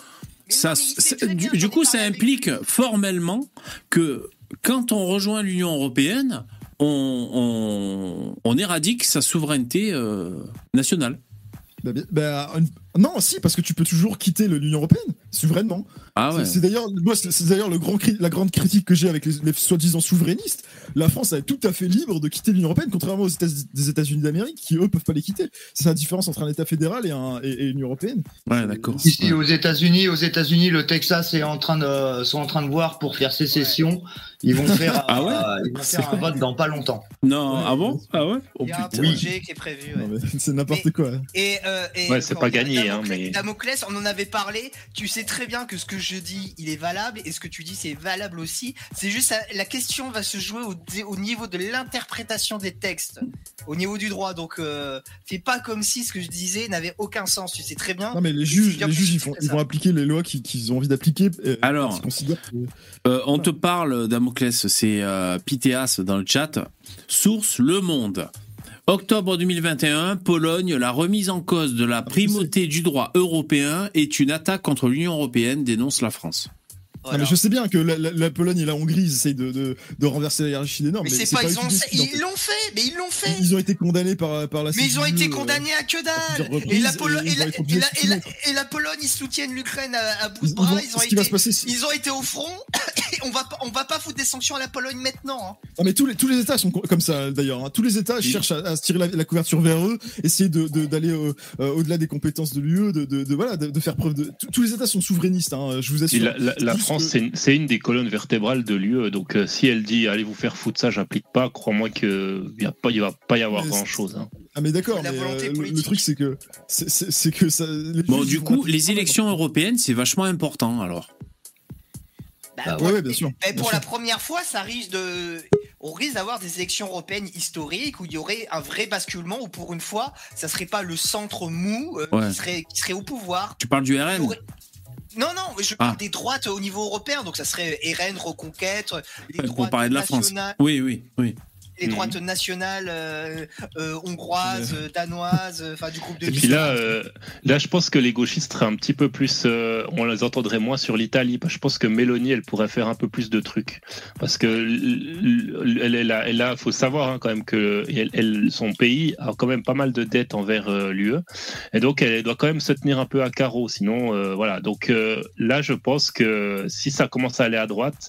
ça, du coup, ça implique formellement que quand on rejoint l'Union européenne, on, éradique sa souveraineté euh, nationale. Bah, bah, Non, si, parce que tu peux toujours quitter l'Union européenne souverainement. Ah C'est- ouais. C'est d'ailleurs, moi, c'est d'ailleurs le grand la grande critique que j'ai avec les, les soi-disant souverainistes. La France est tout à fait libre de quitter l'Union européenne, contrairement aux États, des États-Unis d'Amérique, qui eux peuvent pas les quitter. C'est la différence entre un État fédéral et, un, et, et une européenne. Ouais, d'accord. Ici, aux États-Unis, aux États-Unis, le Texas est en train de, sont en train de voir pour faire sécession. Ils vont faire, (laughs) Ah ouais euh, ils vont faire un vote dans pas longtemps. Non, ah bon Ah ouais Oh Il y a un projet qui est prévu. (laughs) c'est n'importe quoi. hein. Et, euh, et Ouais, c'est pas gagné, hein, Damoclès- mais- Damoclès, on en avait parlé. Tu sais très bien que ce que je dis, il est valable, et ce que tu dis, c'est valable aussi. C'est juste la, question va se jouer au, niveau de l'interprétation des textes, au niveau du droit. Donc, euh, fais pas comme si ce que je disais n'avait aucun sens. Tu sais très bien. Non, mais les juges, les ils, font- vont appliquer les lois qu'ils ont envie d'appliquer. euh, Alors, que- Euh, on te parle, Damoclès, c'est euh, Pythéas dans le chat. Source Le Monde. Octobre 2021, Pologne, la remise en cause de la primauté du droit européen est une attaque contre l'Union européenne, dénonce la France. Non, mais je sais bien que la, la- la Pologne et la Hongrie ils essayent de, de, de renverser la hiérarchie des normes. Mais c'est pas, eux ils l'ont fait, mais ils l'ont fait. Ils ont été condamnés par, par la Mais ils ont été euh, condamnés à que dalle. Et la, et et et de et Pologne, ils soutiennent l'Ukraine à, à bout de ils bras. Ils ont, été, se passer, c'est- ils ont été au front. Et (coughs) on va, on va pas foutre des sanctions à la Pologne maintenant. hein. Non, mais tous les, tous les États sont co- comme ça d'ailleurs. hein. Tous les États cherchent à, à se tirer la, la couverture vers eux, essayer de- de- d'aller euh, euh, au-delà des compétences de l'UE, de, de, de- voilà, de, de faire preuve de. tous- les États sont souverainistes, hein, je vous Et assure. la, la- la Juste France, que- c'est une, des colonnes vertébrales de l'UE. Donc, euh, si elle dit allez vous faire foutre ça, j'applique pas, crois-moi qu'il n'y va pas y avoir Mais grand chose. Ah mais d'accord, euh, le- truc c'est que c'est- que ça. les Bon, du coup, les élections européennes, c'est vachement important alors. Bah, Bah, pour, ouais, ouais, bien sûr. mais bien pour sûr. la première fois, ça risque de, on risque d'avoir des élections européennes historiques où il y aurait un vrai basculement où pour une fois, ça serait pas le centre mou euh, Ouais. qui serait qui serait au pouvoir. Tu parles du RN aurait- Non, non, je parle Ah. des droites au niveau européen, donc ça serait RN, Reconquête, les Pour droites parler de la France. Oui, oui, oui. Les Mhm. droites nationales euh, euh, hongroises, euh, danoises, euh, enfin du groupe de Et puis là, euh, là, je pense que les gauchistes seraient un petit peu plus. on les entendrait moins sur l'Italie. Je pense que Mélanie, elle pourrait faire un peu plus de trucs. Parce que elle, elle a, elle a- faut savoir hein, quand même que elle, son pays a quand même pas mal de dettes envers l'UE. Et donc, elle doit quand même se tenir un peu à carreau. Sinon, voilà. Donc là, je pense que si ça commence à aller à droite,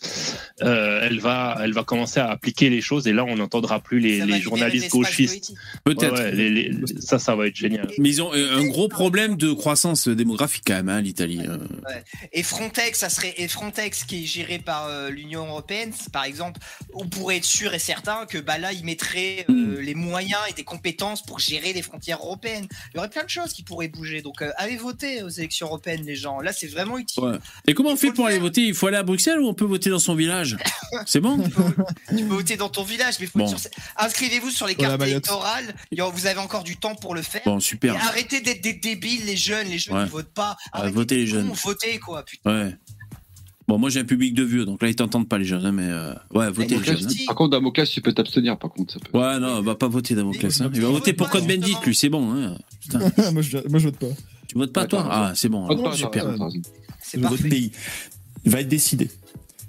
elle, va, elle va commencer à appliquer les choses. Et là, on entend n'entendra plus les, journalistes gauchistes. Peut-être. Ouais, ouais, les- les- ça, ça va être génial. Mais ils ont euh, un gros problème de croissance démographique quand même, hein, l'Italie. euh. Ouais. Et Frontex, ça serait et Frontex qui est géré par euh, l'Union européenne, par exemple, on pourrait être sûr et certain que bah là ils mettraient euh, les moyens et des compétences pour gérer les frontières européennes. Il y aurait plein de choses qui pourraient bouger. Donc euh, allez voter aux élections européennes, les gens. Là, c'est vraiment utile. Ouais. Et comment on fait pour aller voter? Il faut aller à Bruxelles ou on peut voter dans son village? (laughs) C'est bon? Tu peux voter dans ton village, mais faut Bon. inscrivez-vous sur les cartes électorales. Vous avez encore du temps pour le faire. Bon, super. Et arrêtez d'être des débiles, les jeunes. Les jeunes Ouais. ne votent pas. Arrêtez votez les jeunes. Votez quoi, putain. Ouais. Bon, moi j'ai un public de vieux, donc là ils t'entendent pas les jeunes, hein, mais euh, ouais, votez les jeunes. hein. Par contre, Damoclès, tu peux t'abstenir, par contre. Ça peut. Ouais, non, on va pas voter Damoclès. Hein. Il va voter pour Code Bendit, lui, c'est bon. Hein. Putain. (laughs) moi, je, moi, je vote pas. Tu votes pas, Ouais, toi? Ah, c'est bon. Vote alors, pas, super. C'est Votre parfait. pays va être décidé.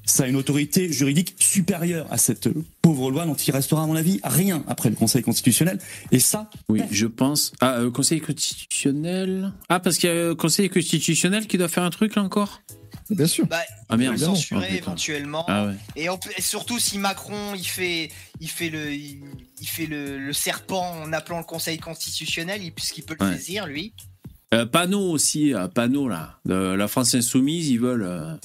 Ça a une autorité juridique supérieure à cette pauvre loi dont il restera, à mon avis, rien après le Conseil constitutionnel. Et ça, Oui, je pense. Ah, euh, Conseil constitutionnel? Ah, parce qu'il y a le Conseil constitutionnel qui doit faire un truc là encore? Bien sûr. Bah, Ah merde, censurer Ah, éventuellement. Ah ouais. Et, on peut- et surtout si Macron il fait, il fait le, il, il fait le, le serpent en appelant le Conseil constitutionnel, il- puisqu'il peut le Ouais. saisir lui. Euh, Panot aussi, euh, Panot là. De la France Insoumise, ils veulent.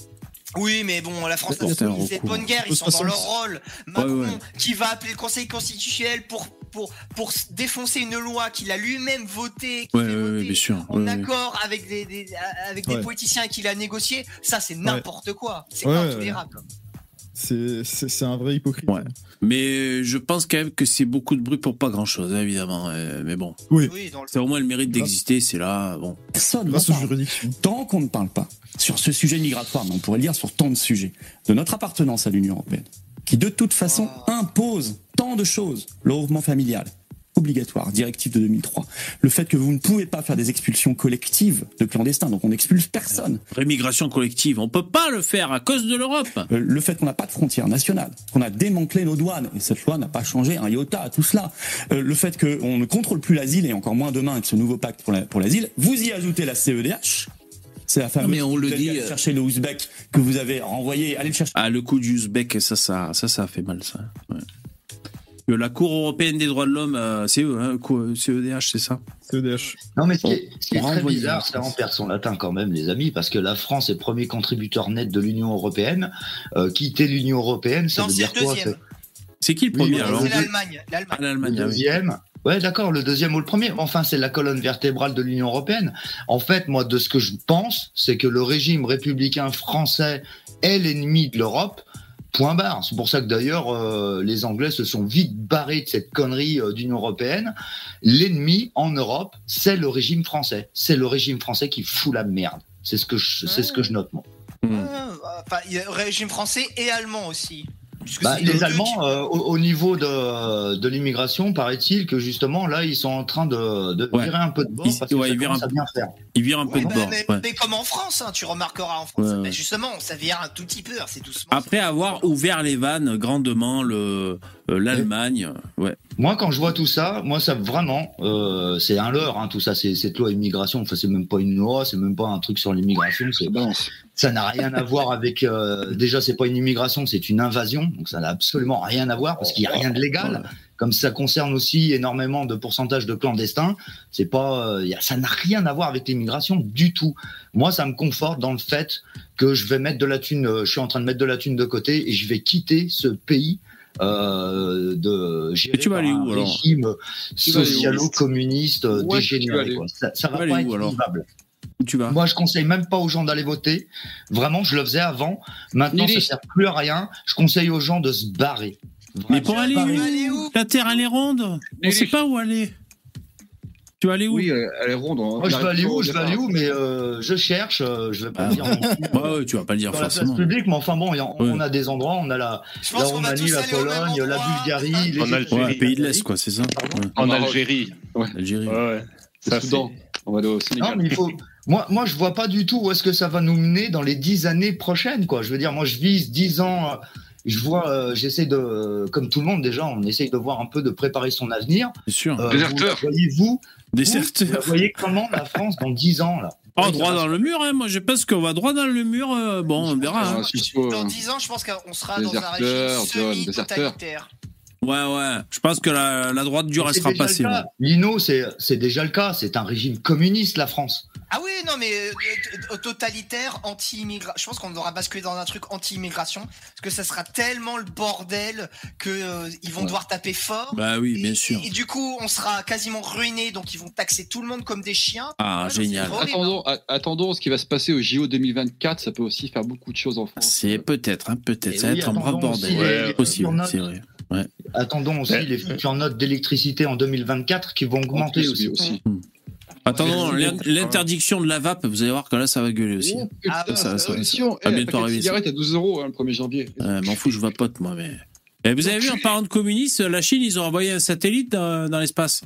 Oui, mais bon, la France, un c'est une guerre, ils sont dans leur rôle. Macron, ouais. qui va appeler le Conseil constitutionnel pour, pour, pour s- défoncer une loi qu'il a lui-même votée, qui Ouais, sûr. en ouais, ouais. accord avec des, des- avec des Ouais. politiciens qu'il a négocié, ça c'est n'importe quoi. C'est Ouais, intolérable. C'est un vrai hypocrite. Mais je pense quand même que c'est beaucoup de bruit pour pas grand chose, évidemment. euh, mais bon. Oui. Oui, dans le- C'est au moins le mérite d'exister, c'est là. Bon. personne Grâce aux juridictions. Tant qu'on ne parle pas sur ce sujet migratoire, mais on pourrait le dire sur tant de sujets, de notre appartenance à l'Union européenne, qui de toute façon impose tant de choses, le regroupement familial, obligatoire, directive de 2003, le fait que vous ne pouvez pas faire des expulsions collectives de clandestins, donc on n'expulse personne, Rémigration collective, on peut pas le faire à cause de l'Europe. Euh, le fait qu'on n'a pas de frontières nationales, qu'on a démantelé nos douanes, et cette loi n'a pas changé un iota à tout cela, Euh, le fait qu'on ne contrôle plus l'asile, et encore moins demain avec ce nouveau pacte pour la- pour l'asile, vous y ajoutez la CEDH, c'est la fameuse... mais on le dit, aller euh, chercher le Ouzbek que vous avez renvoyé, allez le chercher. Ah, le coup du Uzbek, ça, ça, ça, ça a fait mal, ça. Ouais. Que La Cour européenne des droits de l'homme, euh, c'est eux, hein, CEDH, c'est ça CEDH. Non, mais ce qui est, ce qui est On très bizarre, c'est en perd son latin quand même, les amis, parce que la France est le premier contributeur net de l'Union européenne. Euh, quitter l'Union européenne, ça Non, veut c'est dire le quoi deuxième. C'est qui le premier Oui, alors C'est l'Allemagne. Ah, L'Allemagne. l'Allemagne, Le ah oui. deuxième. Ouais, d'accord, le deuxième ou le premier. Enfin, c'est la colonne vertébrale de l'Union européenne. En fait, moi, de ce que je pense, c'est que le régime républicain français est l'ennemi de l'Europe. Point barre. C'est pour ça que d'ailleurs, euh, les Anglais se sont vite barrés de cette connerie euh, d'Union européenne. L'ennemi en Europe, c'est le régime français. C'est le régime français qui fout la merde. C'est ce que je, c'est ce que je note moi. Enfin, il y a régime français et allemand aussi. Bah, les Allemands, euh, au, au niveau de, de l'immigration, paraît-il que justement là, ils sont en train de, de Ouais. virer un peu de bord Ils- parce que ouais, ils virent un bien faire. Il vire un peu de Mais, bord. mais- ouais. mais comme en France, hein, tu remarqueras en France. Ouais, ouais. Mais justement, ça vient un tout petit peu, hein, c'est doucement. Après avoir ouvert les vannes grandement, le euh, l'Allemagne, ouais. Moi, quand je vois tout ça, moi, ça vraiment, euh, c'est un leurre, hein, tout ça, c'est cette loi immigration. Enfin, c'est même pas une loi, c'est même pas un truc sur l'immigration. c'est- Ça n'a rien à voir avec. euh, déjà, c'est pas une immigration, c'est une invasion. Donc, ça n'a absolument rien à voir parce qu'il y a rien de légal. Comme ça concerne aussi énormément de pourcentage de clandestins, c'est pas, euh, ça n'a rien à voir avec l'immigration du tout. Moi, ça me conforte dans le fait que je vais mettre de la thune, euh, je suis en train de mettre de la thune de côté et je vais quitter ce pays. Euh, de géré tu vas aller un où, alors? régime socialo-communiste euh, dégénéré. Ça, ça va pas être vivable. Où tu vas Moi, je conseille même pas aux gens d'aller voter. Vraiment, je le faisais avant. Maintenant, Lily. ça sert plus à rien. Je conseille aux gens de se barrer. Mais pour aller Barrer. où La Terre, elle est ronde. On sait pas où aller. Tu vas aller où? Oui, elle est ronde. Moi, je vais aller où? Je vais aller où? Mais euh, je cherche. euh, je vais pas le dire non plus. Ouais, ouais, tu vas pas le dire dans la place forcément. publique, mais enfin bon, a- on a des endroits, on a la, la Roumanie, la Pologne, la Bulgarie, les En Algérie. Ouais, pays de l'Est, quoi, c'est ça. Ouais. En. Algérie. Algérie. Ouais, ouais. Le Ça, Soudan. On va aller au Sénégal. Non, mais il faut. Moi, moi, je vois pas du tout où est-ce que ça va nous mener dans les dix années prochaines, quoi. Je veux dire, moi, je vise dix ans. euh, Je vois, euh, j'essaie de, comme tout le monde déjà, on essaye de voir un peu de préparer son avenir. C'est sûr. Euh, Déserteur. vous- Voyez-vous, Déserteur. vous voyez comment la France dans dix ans là? Oh, droit dans le mur, hein. moi je pense qu'on va droit dans le mur. euh, bon, on verra. hein. Dans euh, 10 ans, je pense qu'on sera dans un Déserteur, régime déserteur. semi-totalitaire. Ouais, ouais. Je pense que la, la droite dure, elle sera passée. cas. Lino, c'est c'est déjà le cas. C'est un régime communiste, la France. Ah oui, non, mais euh, totalitaire, anti-immigration. Je pense qu'on aura basculé dans un truc anti-immigration, parce que ça sera tellement le bordel que euh, ils vont Ouais. devoir taper fort. Bah oui, bien sûr. Et, et du coup, on sera quasiment ruiné, donc ils vont taxer tout le monde comme des chiens. Ah, génial. Attendons, a- attendons ce qui va se passer au JO 2024. Ça peut aussi faire beaucoup de choses en France. C'est peut-être, hein, peut-être. Ça va oui, être un brave attendons aussi bordel. les- Ouais, possible, c'est vrai. Ouais. Attendons aussi les futures notes d'électricité en 2024 qui vont augmenter aussi. oui, Attendons, Ouais. l'in- l'interdiction de la vape, vous allez voir que là, ça va gueuler aussi. Ah, ça, ça, eh, bientôt arriver. ça. cigarettes à 12 euros hein, le 1er janvier. Euh, M'en fous, je vapote, moi, mais. Et vous avez vu, en parlant de communistes, la Chine, ils ont envoyé un satellite dans, dans l'espace.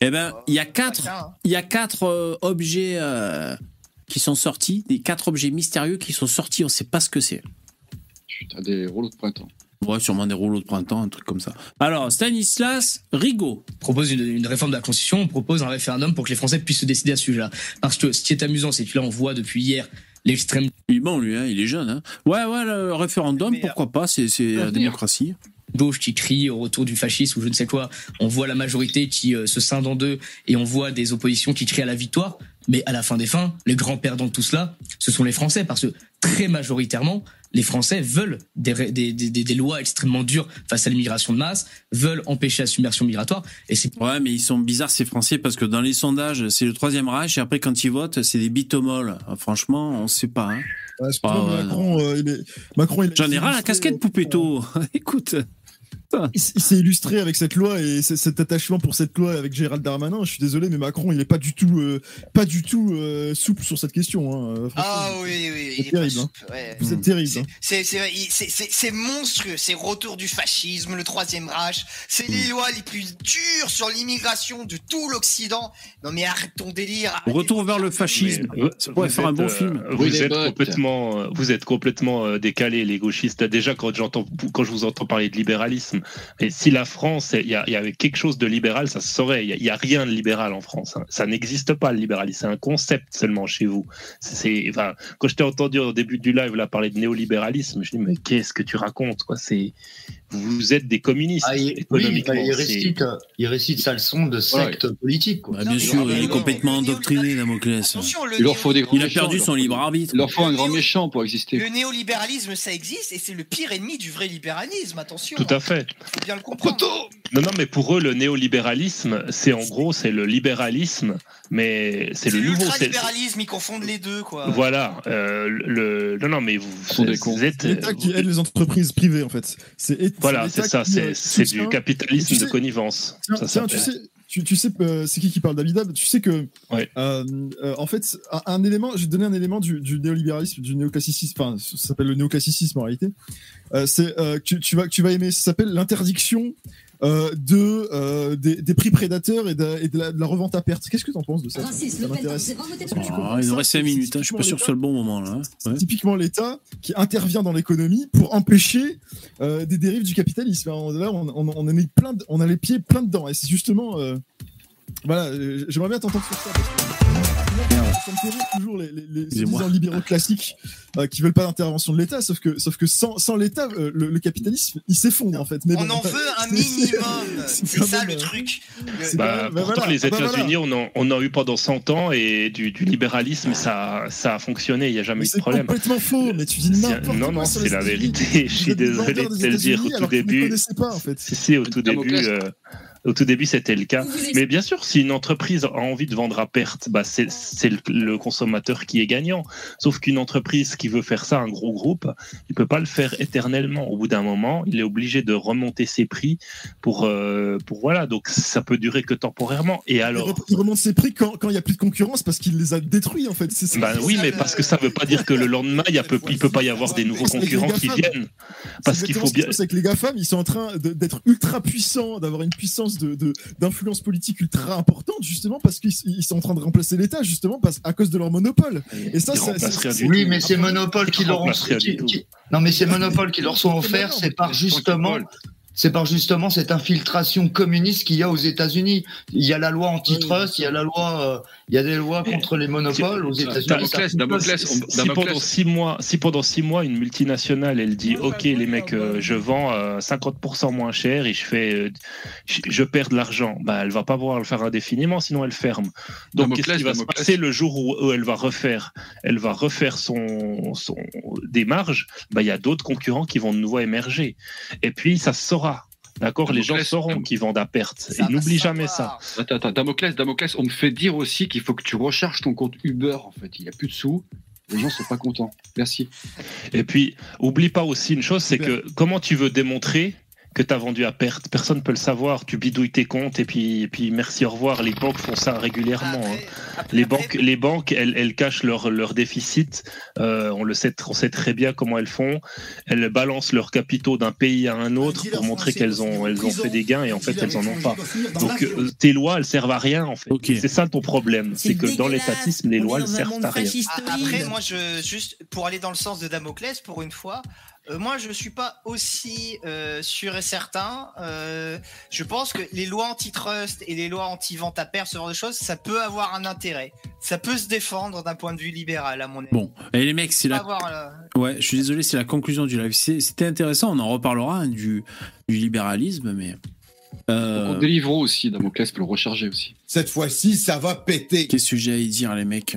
Eh ben, il y a quatre, il y a quatre euh, objets euh, qui sont sortis, des quatre objets mystérieux qui sont sortis, on sait pas ce que c'est. Putain, des rouleaux de printemps. Ouais, sûrement des rouleaux de printemps, un truc comme ça. Alors, Stanislas Rigaud. propose une, une réforme de la Constitution, on propose un référendum pour que les Français puissent se décider à ce sujet-là. Parce que ce qui est amusant, c'est que là, on voit depuis hier l'extrême Il est bon, lui, hein, il est jeune. Hein. Ouais, ouais, le référendum, pourquoi pas, c'est c'est la démocratie. gauche qui crie au retour du fascisme ou je ne sais quoi. On voit la majorité qui euh, se scinde en deux et on voit des oppositions qui crient à la victoire. Mais à la fin des fins, les grands perdants de tout cela, ce sont les Français parce que très majoritairement, les Français veulent des, des, des, des- des lois extrêmement dures face à l'immigration de masse, veulent empêcher la submersion migratoire. Et c'est Ouais, mais ils sont bizarres, ces Français, parce que dans les sondages, c'est le troisième Reich, et après, quand ils votent, c'est des bitomoles. Ah, franchement, on sait pas. Hein. Ouais, Ah, pas Macron, euh, il est... Macron, il a- J'en ai ras la casquette, Poupetto. (laughs) Écoute. Il, s'est illustré avec cette loi et cet attachement pour cette loi avec Gérald Darmanin. Je suis désolé, mais Macron, il est pas du tout, euh, pas du tout euh, souple sur cette question. Hein. euh. Ah oui, oui, C'est il est terrible, pas hein. souple, ouais. Vous êtes terrible. hein. C'est c'est monstrueux, c'est retour du fascisme, le troisième Reich, c'est les lois les plus dures sur l'immigration de tout l'Occident. Non mais arrête ton délire. arrête Retour vers le fascisme. Mais, Ça pourrait faire un bon euh, film. Vous êtes complètement, vous êtes complètement décalés, les gauchistes. Déjà, quand j'entends, quand je vous entends parler de libéralisme, et si la France, il y, avait quelque chose de libéral, ça se saurait. Il y a- rien de libéral en France. hein. Ça n'existe pas le libéralisme. C'est un concept seulement chez vous. Enfin, quand je t'ai entendu au début du live là parler de néolibéralisme, je dis mais qu'est-ce que tu racontes quoi? C'est, vous êtes des communistes Ah, il, oui, bah, il, récite, il récite sa leçon de secte politique. Quoi. Bah, bien sûr, il est complètement endoctriné, Damoclès. Il leur faut des grands Il a perdu son libre arbitre. Il leur faut un grand méchant pour exister. Le néolibéralisme, ça existe et c'est le pire ennemi du vrai libéralisme. Attention. Tout à fait. Faut bien le comprendre. Non, non, mais pour eux, le néolibéralisme, c'est en gros, c'est le libéralisme, mais c'est le nouveau. c'est- L'ultralibéralisme, ils confondent les deux, quoi. Voilà. euh, le, non, non, mais vous, sont des vous êtes. L'État qui aide les entreprises privées, en fait. C'est Voilà, c'est ça, c'est du capitalisme Tu sais- de connivence. Tiens, ça tiens, tu sais, tu, tu sais euh, c'est qui qui parle d'Abidab Tu sais que, euh, euh, en fait, un, un élément, je vais te donner un élément du, du néolibéralisme, du néoclassicisme, enfin, ça s'appelle le néoclassicisme en réalité. Euh, c'est tu, tu vas, tu vas aimer, ça s'appelle l'interdiction euh, de, euh, des, des prix prédateurs et de, et de la, de la revente à perte. Qu'est-ce que tu en penses de ça Ça m'intéresse. Ah, il nous reste 5 minutes, hein. je suis pas sûr que ce soit le bon moment là. hein. Ouais. typiquement l'État qui intervient dans l'économie pour empêcher euh, des dérives du capitalisme. Alors, Là, on, on, on a mis plein de- on a les pieds plein dedans. Et c'est justement. euh, voilà, j'aimerais bien t'entendre sur ça. Parce que, ça me fait rire toujours les, les, les Excusez-moi. soi-disant libéraux classiques euh, qui veulent pas d'intervention de l'État, sauf que, sauf que sans, sans l'État, euh, le, le capitalisme, il s'effondre en fait. Mais On bon, en veut un c'est- minimum. (laughs) c'est C'est ça même, le euh, truc. c'est Bah, bah, pourtant, voilà. les bah voilà. États-Unis, on, en, on en a eu pendant 100 ans et du, du libéralisme, ça, ça a fonctionné, il n'y a jamais Mais eu de c'est problème. complètement faux, mais tu dis C'est- n'importe Non, quoi non, c'est la vérité. (laughs) Je suis désolé de te le dire au tout début. connaissez pas en fait. Si, si, au tout début, euh, au tout début, c'était le cas. Mais bien sûr, si une entreprise a envie de vendre à perte, bah, c'est c'est le, le consommateur qui est gagnant. Sauf qu'une entreprise qui veut faire ça, un gros groupe, il peut pas le faire éternellement. Au bout d'un moment, il est obligé de remonter ses prix pour, euh, pour voilà. Donc, ça peut durer que temporairement. Et alors, Il re- Il remonte ses prix quand quand il n'y a plus de concurrence parce qu'il les a détruits en fait. C'est ça. bah oui, mais parce que ça veut pas dire que le lendemain, il y a peu- il peut pas y avoir des nouveaux concurrents qui viennent. Parce qu'il faut bien. C'est que les GAFAM, ils sont en train de- d'être ultra puissants, d'avoir une puissance de- de- d'influence politique ultra importante, justement parce qu'ils ils sont en train de remplacer l'État, justement parce, à cause de leur monopole. Et ça, c'est- Oui, mais ces monopoles qui leur ont qui- qui- non, mais ces monopoles qui leur sont offerts, c'est par justement c'est par justement cette infiltration communiste qu'il y a aux États-Unis. Il y a la loi antitrust, il y a la loi, euh, il y a des lois contre les monopoles aux États-Unis. Si, si pendant six mois, si pendant six mois une multinationale elle dit OK les mecs, euh, je vends euh, 50% moins cher et je fais, euh, je, je perds de l'argent, bah elle va pas pouvoir le faire indéfiniment, sinon elle ferme. Donc qu'est-ce qui va se passer le jour où, où elle va refaire, elle va refaire son, son des marges, bah il y a d'autres concurrents qui vont de nouveau émerger. Et puis ça se saura. D'accord, les gens sauront qu'ils vendent à perte. Et n'oublie jamais ça. Attends, attends, Damoclès, Damoclès, on me fait dire aussi qu'il faut que tu recharges ton compte Uber, en fait. Il n'y a plus de sous. Les gens sont pas contents. Merci. Et puis, oublie pas aussi une chose, c'est que comment tu veux démontrer que tu as vendu à perte Personne ne peut le savoir. Tu bidouilles tes comptes et puis, et puis merci, au revoir. Les banques font ça régulièrement. hein. Les banques, les banques elles, elles cachent leur, leur déficit. Euh, on le sait, on sait très bien comment elles font. Elles balancent leurs capitaux d'un pays à un autre pour montrer qu'elles ont, elles ont fait des gains et en fait, elles en ont pas. Donc, euh, tes lois, elles servent à rien, en fait. C'est ça ton problème. C'est que dans l'étatisme, les lois, elles servent à rien. Ah, Après, moi, je juste pour aller dans le sens de Damoclès, pour une fois, euh, moi, je suis pas aussi euh, sûr et certain. Euh, je pense que les lois antitrust et les lois anti-vente à perte, ce genre de choses, ça peut avoir un intérêt. Ça peut se défendre d'un point de vue libéral, à mon avis. Bon, et les mecs, c'est la. avoir, euh, Ouais, je suis désolé, c'est la conclusion du live. C'était intéressant, on en reparlera hein, du, du libéralisme, mais. Euh, Donc, Deliveroo aussi, Damoclès peut le recharger aussi. Cette fois-ci, ça va péter. Qu'est-ce que j'ai à y dire, les mecs?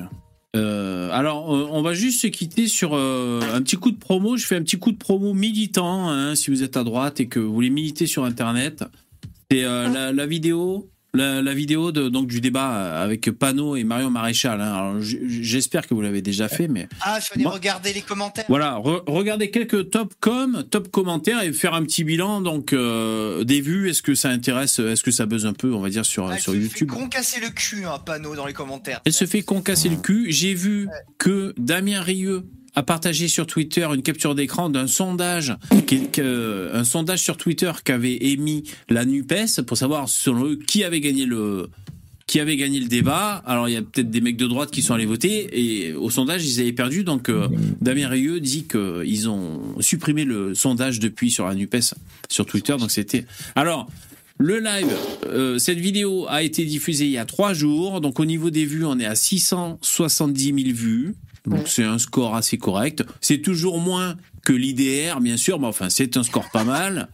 Euh, alors, euh, on va juste se quitter sur euh, un petit coup de promo. Je fais un petit coup de promo militant, hein, si vous êtes à droite et que vous voulez militer sur Internet. C'est la, la vidéo, la, la vidéo de, donc du débat avec Pano et Marion Maréchal. hein. J'espère que vous l'avez déjà fait, mais Ah, il fallait Moi- regarder les commentaires. voilà, re- regardez quelques top com, top commentaires et faire un petit bilan donc euh, des vues. Est-ce que ça intéresse, est-ce que ça buzz un peu, on va dire sur sur YouTube? Con casser le cul, un panneau dans les commentaires. Elle se fait concasser le cul. J'ai vu que Damien Rieu a partagé sur Twitter une capture d'écran d'un sondage, un sondage sur Twitter qu'avait émis la Nupes pour savoir selon eux qui avait gagné le qui avait gagné le débat. Alors il y a peut-être des mecs de droite qui sont allés voter et au sondage ils avaient perdu. Donc euh, Damien Rieu dit qu'ils ont supprimé le sondage depuis sur la Nupes sur Twitter. Donc c'était alors. Le live, euh, cette vidéo a été diffusée il y a trois jours. Donc au niveau des vues, on est à 670 000 vues. Donc c'est un score assez correct. C'est toujours moins que l'IDR, bien sûr, mais enfin c'est un score pas mal.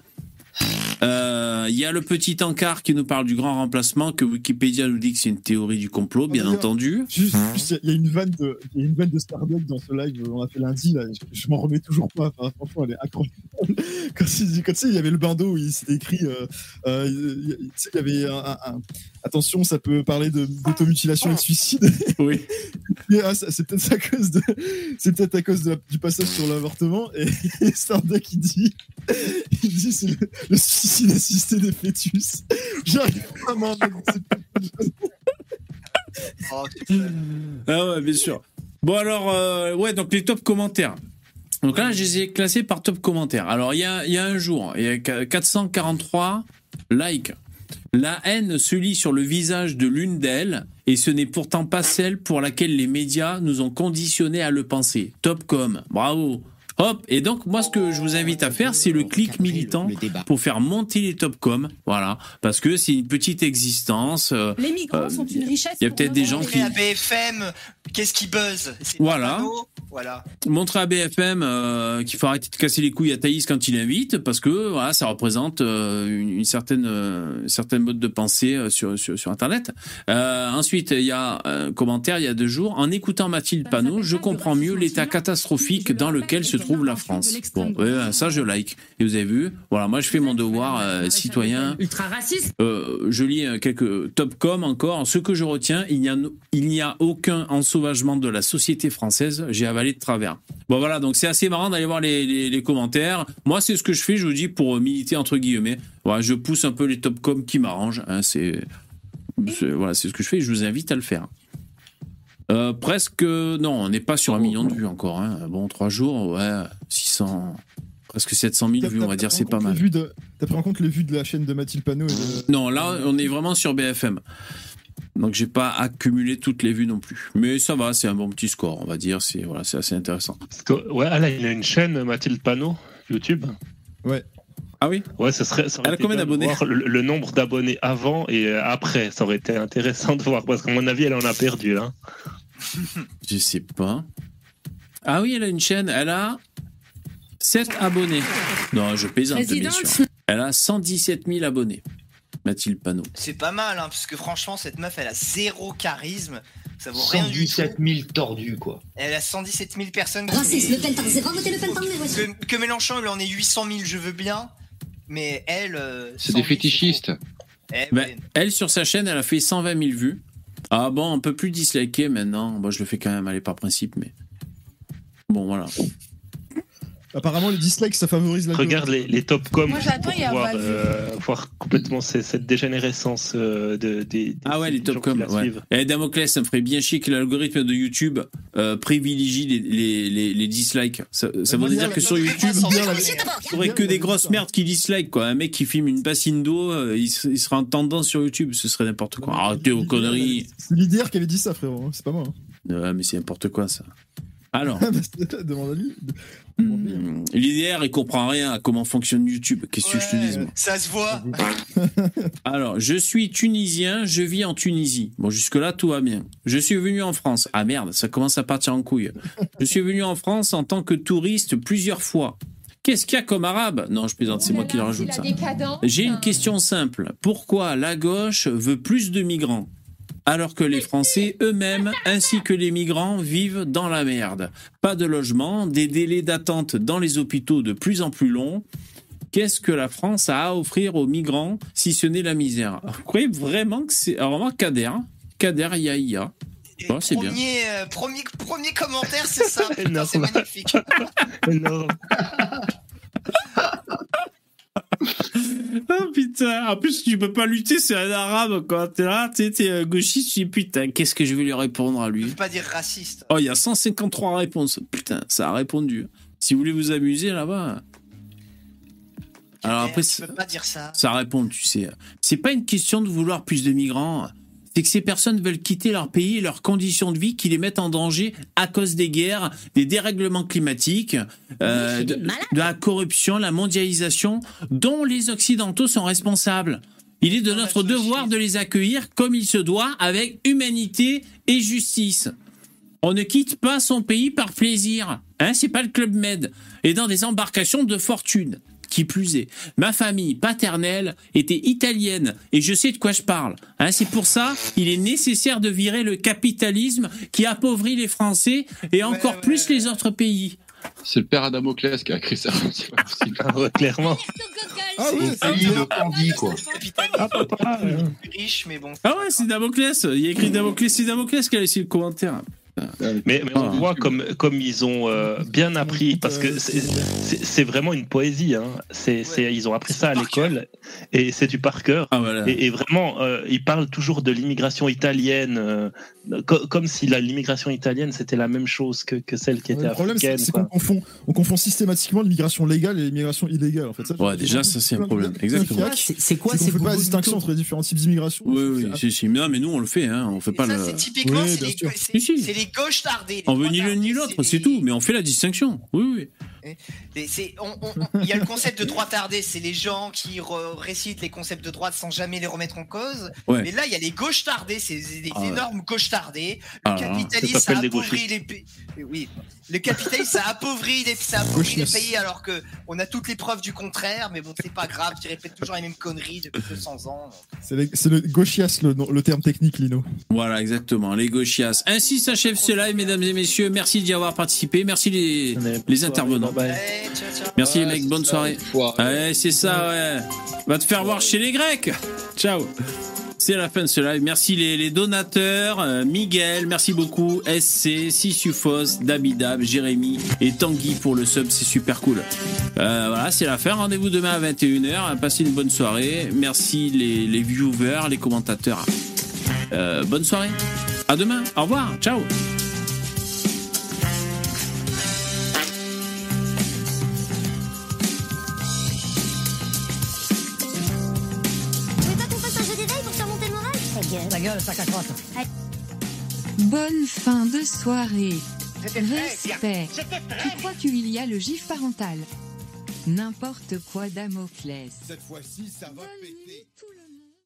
Euh, Il y a le petit encart qui nous parle du grand remplacement, que Wikipédia nous dit que c'est une théorie du complot, bien entendu. Juste, juste, il y a une vanne de, il y a une vanne de Starbucks dans ce live qu'on a fait lundi, là. Je, je m'en remets toujours pas. Enfin, franchement, elle est incroyable. (laughs) Quand, quand tu sais, il y avait le bandeau où il s'était écrit, euh, euh, il, il- tu sais, il y avait un, un- un- attention, ça peut parler de- d'automutilation et de suicide. (laughs) Oui. Ah, c'est peut-être à cause de, c'est peut-être à cause de la- du passage sur l'avortement. Et, et Starbucks, il dit, il dit, c'est le, le suicide assisté des fœtus. J'arrive pas à m'en Oh, Ah ouais, bien sûr. Bon alors, euh, ouais, donc les top commentaires. Donc là, je les ai classés par top commentaires. Alors, il y a, il y a un jour, il y a 443 likes. La haine se lit sur le visage de l'une d'elles, et ce n'est pourtant pas celle pour laquelle les médias nous ont conditionnés à le penser. Topcom, bravo. Hop, et donc moi ce que je vous invite à faire, c'est le clic militant pour faire monter les Topcom, voilà, parce que c'est une petite existence. euh, Les migrants euh, sont une richesse. Il y a peut-être des gens qui, La BFM, qu'est-ce qui buzz? Voilà. Voilà. montrer à BFM euh, qu'il faut arrêter de casser les couilles à Thaïs quand il invite parce que voilà ça représente euh, une, une certaine euh, une certaine mode de pensée euh, sur, sur sur internet. Euh, ensuite il y a un commentaire il y a deux jours en écoutant Mathilde Panot je comprends mieux l'état catastrophique dans lequel se trouve la France. Bon ça je like et vous avez vu voilà moi je fais mon devoir euh, citoyen Ultra raciste. euh, je lis euh, quelques top com encore. Ce que je retiens, il n'y a, il n'y a aucun ensauvagement de la société française. J'ai avalé de travers. Bon voilà, donc c'est assez marrant d'aller voir les, les- les commentaires. Moi, c'est ce que je fais, je vous dis, pour militer entre guillemets. Voilà, je pousse un peu les top com qui m'arrangent. hein, c'est, voilà, c'est ce que je fais. Je vous invite à le faire. Euh, presque, non, on n'est pas sur un million de vues encore. hein. Bon, trois jours, ouais, 600, presque 700 000 vues, on va dire, c'est pas mal. T'as pris en compte les vues de la chaîne de Mathilde Panot et de... Non, là, on est vraiment sur BFM. Donc, j'ai pas accumulé toutes les vues non plus. Mais ça va, c'est un bon petit score, on va dire. C'est voilà, c'est assez intéressant. Que, ouais, ah là, il a une chaîne, Mathilde Panot, YouTube. Ouais. Ah oui? Ouais, ça serait. Ça Elle a combien d'abonnés? le, le nombre d'abonnés avant et euh, après. Ça aurait été intéressant de voir parce qu'à mon avis, elle en a perdu. Hein. (laughs) Je sais pas. Ah oui, elle a une chaîne. Elle a 7 abonnés. Non, je plaisante, bien sûr. Elle a 117 000 abonnés. Mathilde Panot. C'est pas mal, hein, parce que franchement, cette meuf, elle a zéro charisme. Ça vaut rien du tout. 117 000 tordus, quoi. Elle a 117 000 personnes. qui- Raciste, Le Pen, c'est pas voter Le Pen, pardon, mais voici. Que, que Mélenchon, il en est 800 000, je veux bien. Mais elle. euh, C'est 100 des 000, fétichistes. Eh, Ben, elle, sur sa chaîne, elle a fait 120 000 vues. Ah bon, on peut plus disliker maintenant. Bon, je le fais quand même, allez, par principe, mais. Bon, voilà. Apparemment, les dislikes, ça favorise la Regarde les, les top com Moi, j'attends, il y a pour voir, pas vu. euh, voir complètement ces- cette dégénérescence euh, de, des, Ah ouais, les top gens com. qui la Ouais. suivent. Et Damoclès, ça me ferait bien chier que l'algorithme de YouTube euh, privilégie les, les, les, les dislikes. Ça, ça veut dire que sur YouTube, il aurait que des grosses merdes qui dislike, quoi. Un mec qui filme une bassine d'eau, euh, il, se- il sera en tendance sur YouTube. Ce serait n'importe quoi. Arrêtez vos conneries. C'est l'IDR qui avait dit ça, frérot. C'est pas moi. hein. Ouais, mais c'est n'importe quoi, ça. Alors. (laughs) Demande à lui. Hmm, L'IDR, il comprend rien à comment fonctionne YouTube. Qu'est-ce que je te dis, moi? Ça se voit. (laughs) Alors, je suis tunisien, je vis en Tunisie. Bon, jusque-là, tout va bien. Je suis venu en France. Ah merde, ça commence à partir en couille. Je suis venu en France en tant que touriste plusieurs fois. Qu'est-ce qu'il y a comme arabe? Non, je plaisante, c'est moi qui le rajoute ça. J'ai une question simple. Pourquoi la gauche veut plus de migrants? Alors que les Français eux-mêmes, ainsi que les migrants, vivent dans la merde. Pas de logement, des délais d'attente dans les hôpitaux de plus en plus longs. Qu'est-ce que la France a à offrir aux migrants si ce n'est la misère? Vous croyez vraiment que c'est... Alors, vraiment, Kader, Kader Yahya. Bon, c'est bien. Premier, euh, premier, premier commentaire, c'est ça. (laughs) Putain, c'est magnifique. (laughs) (laughs) Oh putain, en plus tu peux pas lutter, c'est un arabe quand t'es là, t'es euh, gauchiste, tu dis putain, qu'est-ce que je vais lui répondre à lui? Je veux pas dire raciste. Oh, il y a 153 réponses. Putain, ça a répondu. Si vous voulez vous amuser là-bas. Alors après, Tu peux pas dire ça. ça répond, tu sais. C'est pas une question de vouloir plus de migrants. C'est que ces personnes veulent quitter leur pays et leurs conditions de vie qui les mettent en danger à cause des guerres, des dérèglements climatiques, euh, de, de la corruption, la mondialisation, dont les Occidentaux sont responsables. Il est de notre devoir de les accueillir comme il se doit, avec humanité et justice. On ne quitte pas son pays par plaisir. Hein, c'est pas le Club Med. Et dans des embarcations de fortune. Qui plus est, ma famille paternelle était italienne et je sais de quoi je parle. Hein, c'est pour ça il est nécessaire de virer le capitalisme qui appauvrit les Français et encore plus les autres pays. C'est le père Adamoclès qui a écrit ça. C'est pas possible. clairement. Ah oui, c'est le Candy, quoi. riche, mais bon. Ah ouais, c'est Damoclès. Il y a écrit Damoclès, c'est Damoclès qui a laissé le commentaire. Mais, mais on voit comme, comme ils ont euh, bien appris, parce que c'est- vraiment une poésie. Hein. C'est c'est- ils ont appris ça à l'école et c'est du par cœur. et, et vraiment, euh, ils parlent toujours de l'immigration italienne, euh, co- comme si la- l'immigration italienne c'était la même chose que, que celle qui était Le problème, c'est africaine. c'est qu'on confond, on confond systématiquement l'immigration légale et l'immigration illégale. En fait. Ça, Ouais, déjà, ça, c'est un problème. Exactement. C'est C'est quoi qu'on ces fait pas la distinction entre les différents types d'immigration. Oui, oui, si, si. Mais non, mais nous, on le fait, hein. On fait pas Ça, le. c'est typiquement, Oui, c'est les, c'est- c'est les gauches tardées. On veut ni l'un ni l'autre, c'est tout. Mais on fait la distinction. Oui, oui. Et c'est- on- on- (laughs) on- Il y a le concept de droite tardée, c'est les gens qui récitent les concepts de droite sans jamais les remettre en cause. Ouais. Mais là, il y a les gauches tardées, c'est des Ah ouais. énormes gauches tardées. Le Ah, capitalisme, ça appauvrit les pays. Oui, le capitalisme, ça appauvrit les, ça appauvrit les Gauchistes. pays alors que on a toutes les preuves du contraire. Mais bon, c'est pas grave, je répète toujours les mêmes conneries depuis 200 ans. C'est les- c'est le gauchias, le, le terme technique, Lino. Voilà, exactement, les gauchias. Ainsi s'achève ce live, mesdames et messieurs. Merci d'y avoir participé. Merci les, les intervenants. Merci les mecs, bonne soirée. Ouais, c'est ça, ouais. Va te faire voir chez les Grecs. Ciao. C'est la fin de ce live. Merci les, les donateurs. euh, Miguel, merci beaucoup. SC, Sissufos, Dabidab, Jérémy et Tanguy pour le sub. C'est super cool. Euh, voilà, c'est la fin. Rendez-vous demain à 21h. Passez une bonne soirée. Merci les, les viewers, les commentateurs. Euh, bonne soirée. À demain. Au revoir. Ciao. Gueule, sac à crotte. Bonne fin de soirée. Respect. Tu crois qu'il y a le gif parental? N'importe quoi Damoclès. Cette fois-ci, ça va péter. Tout le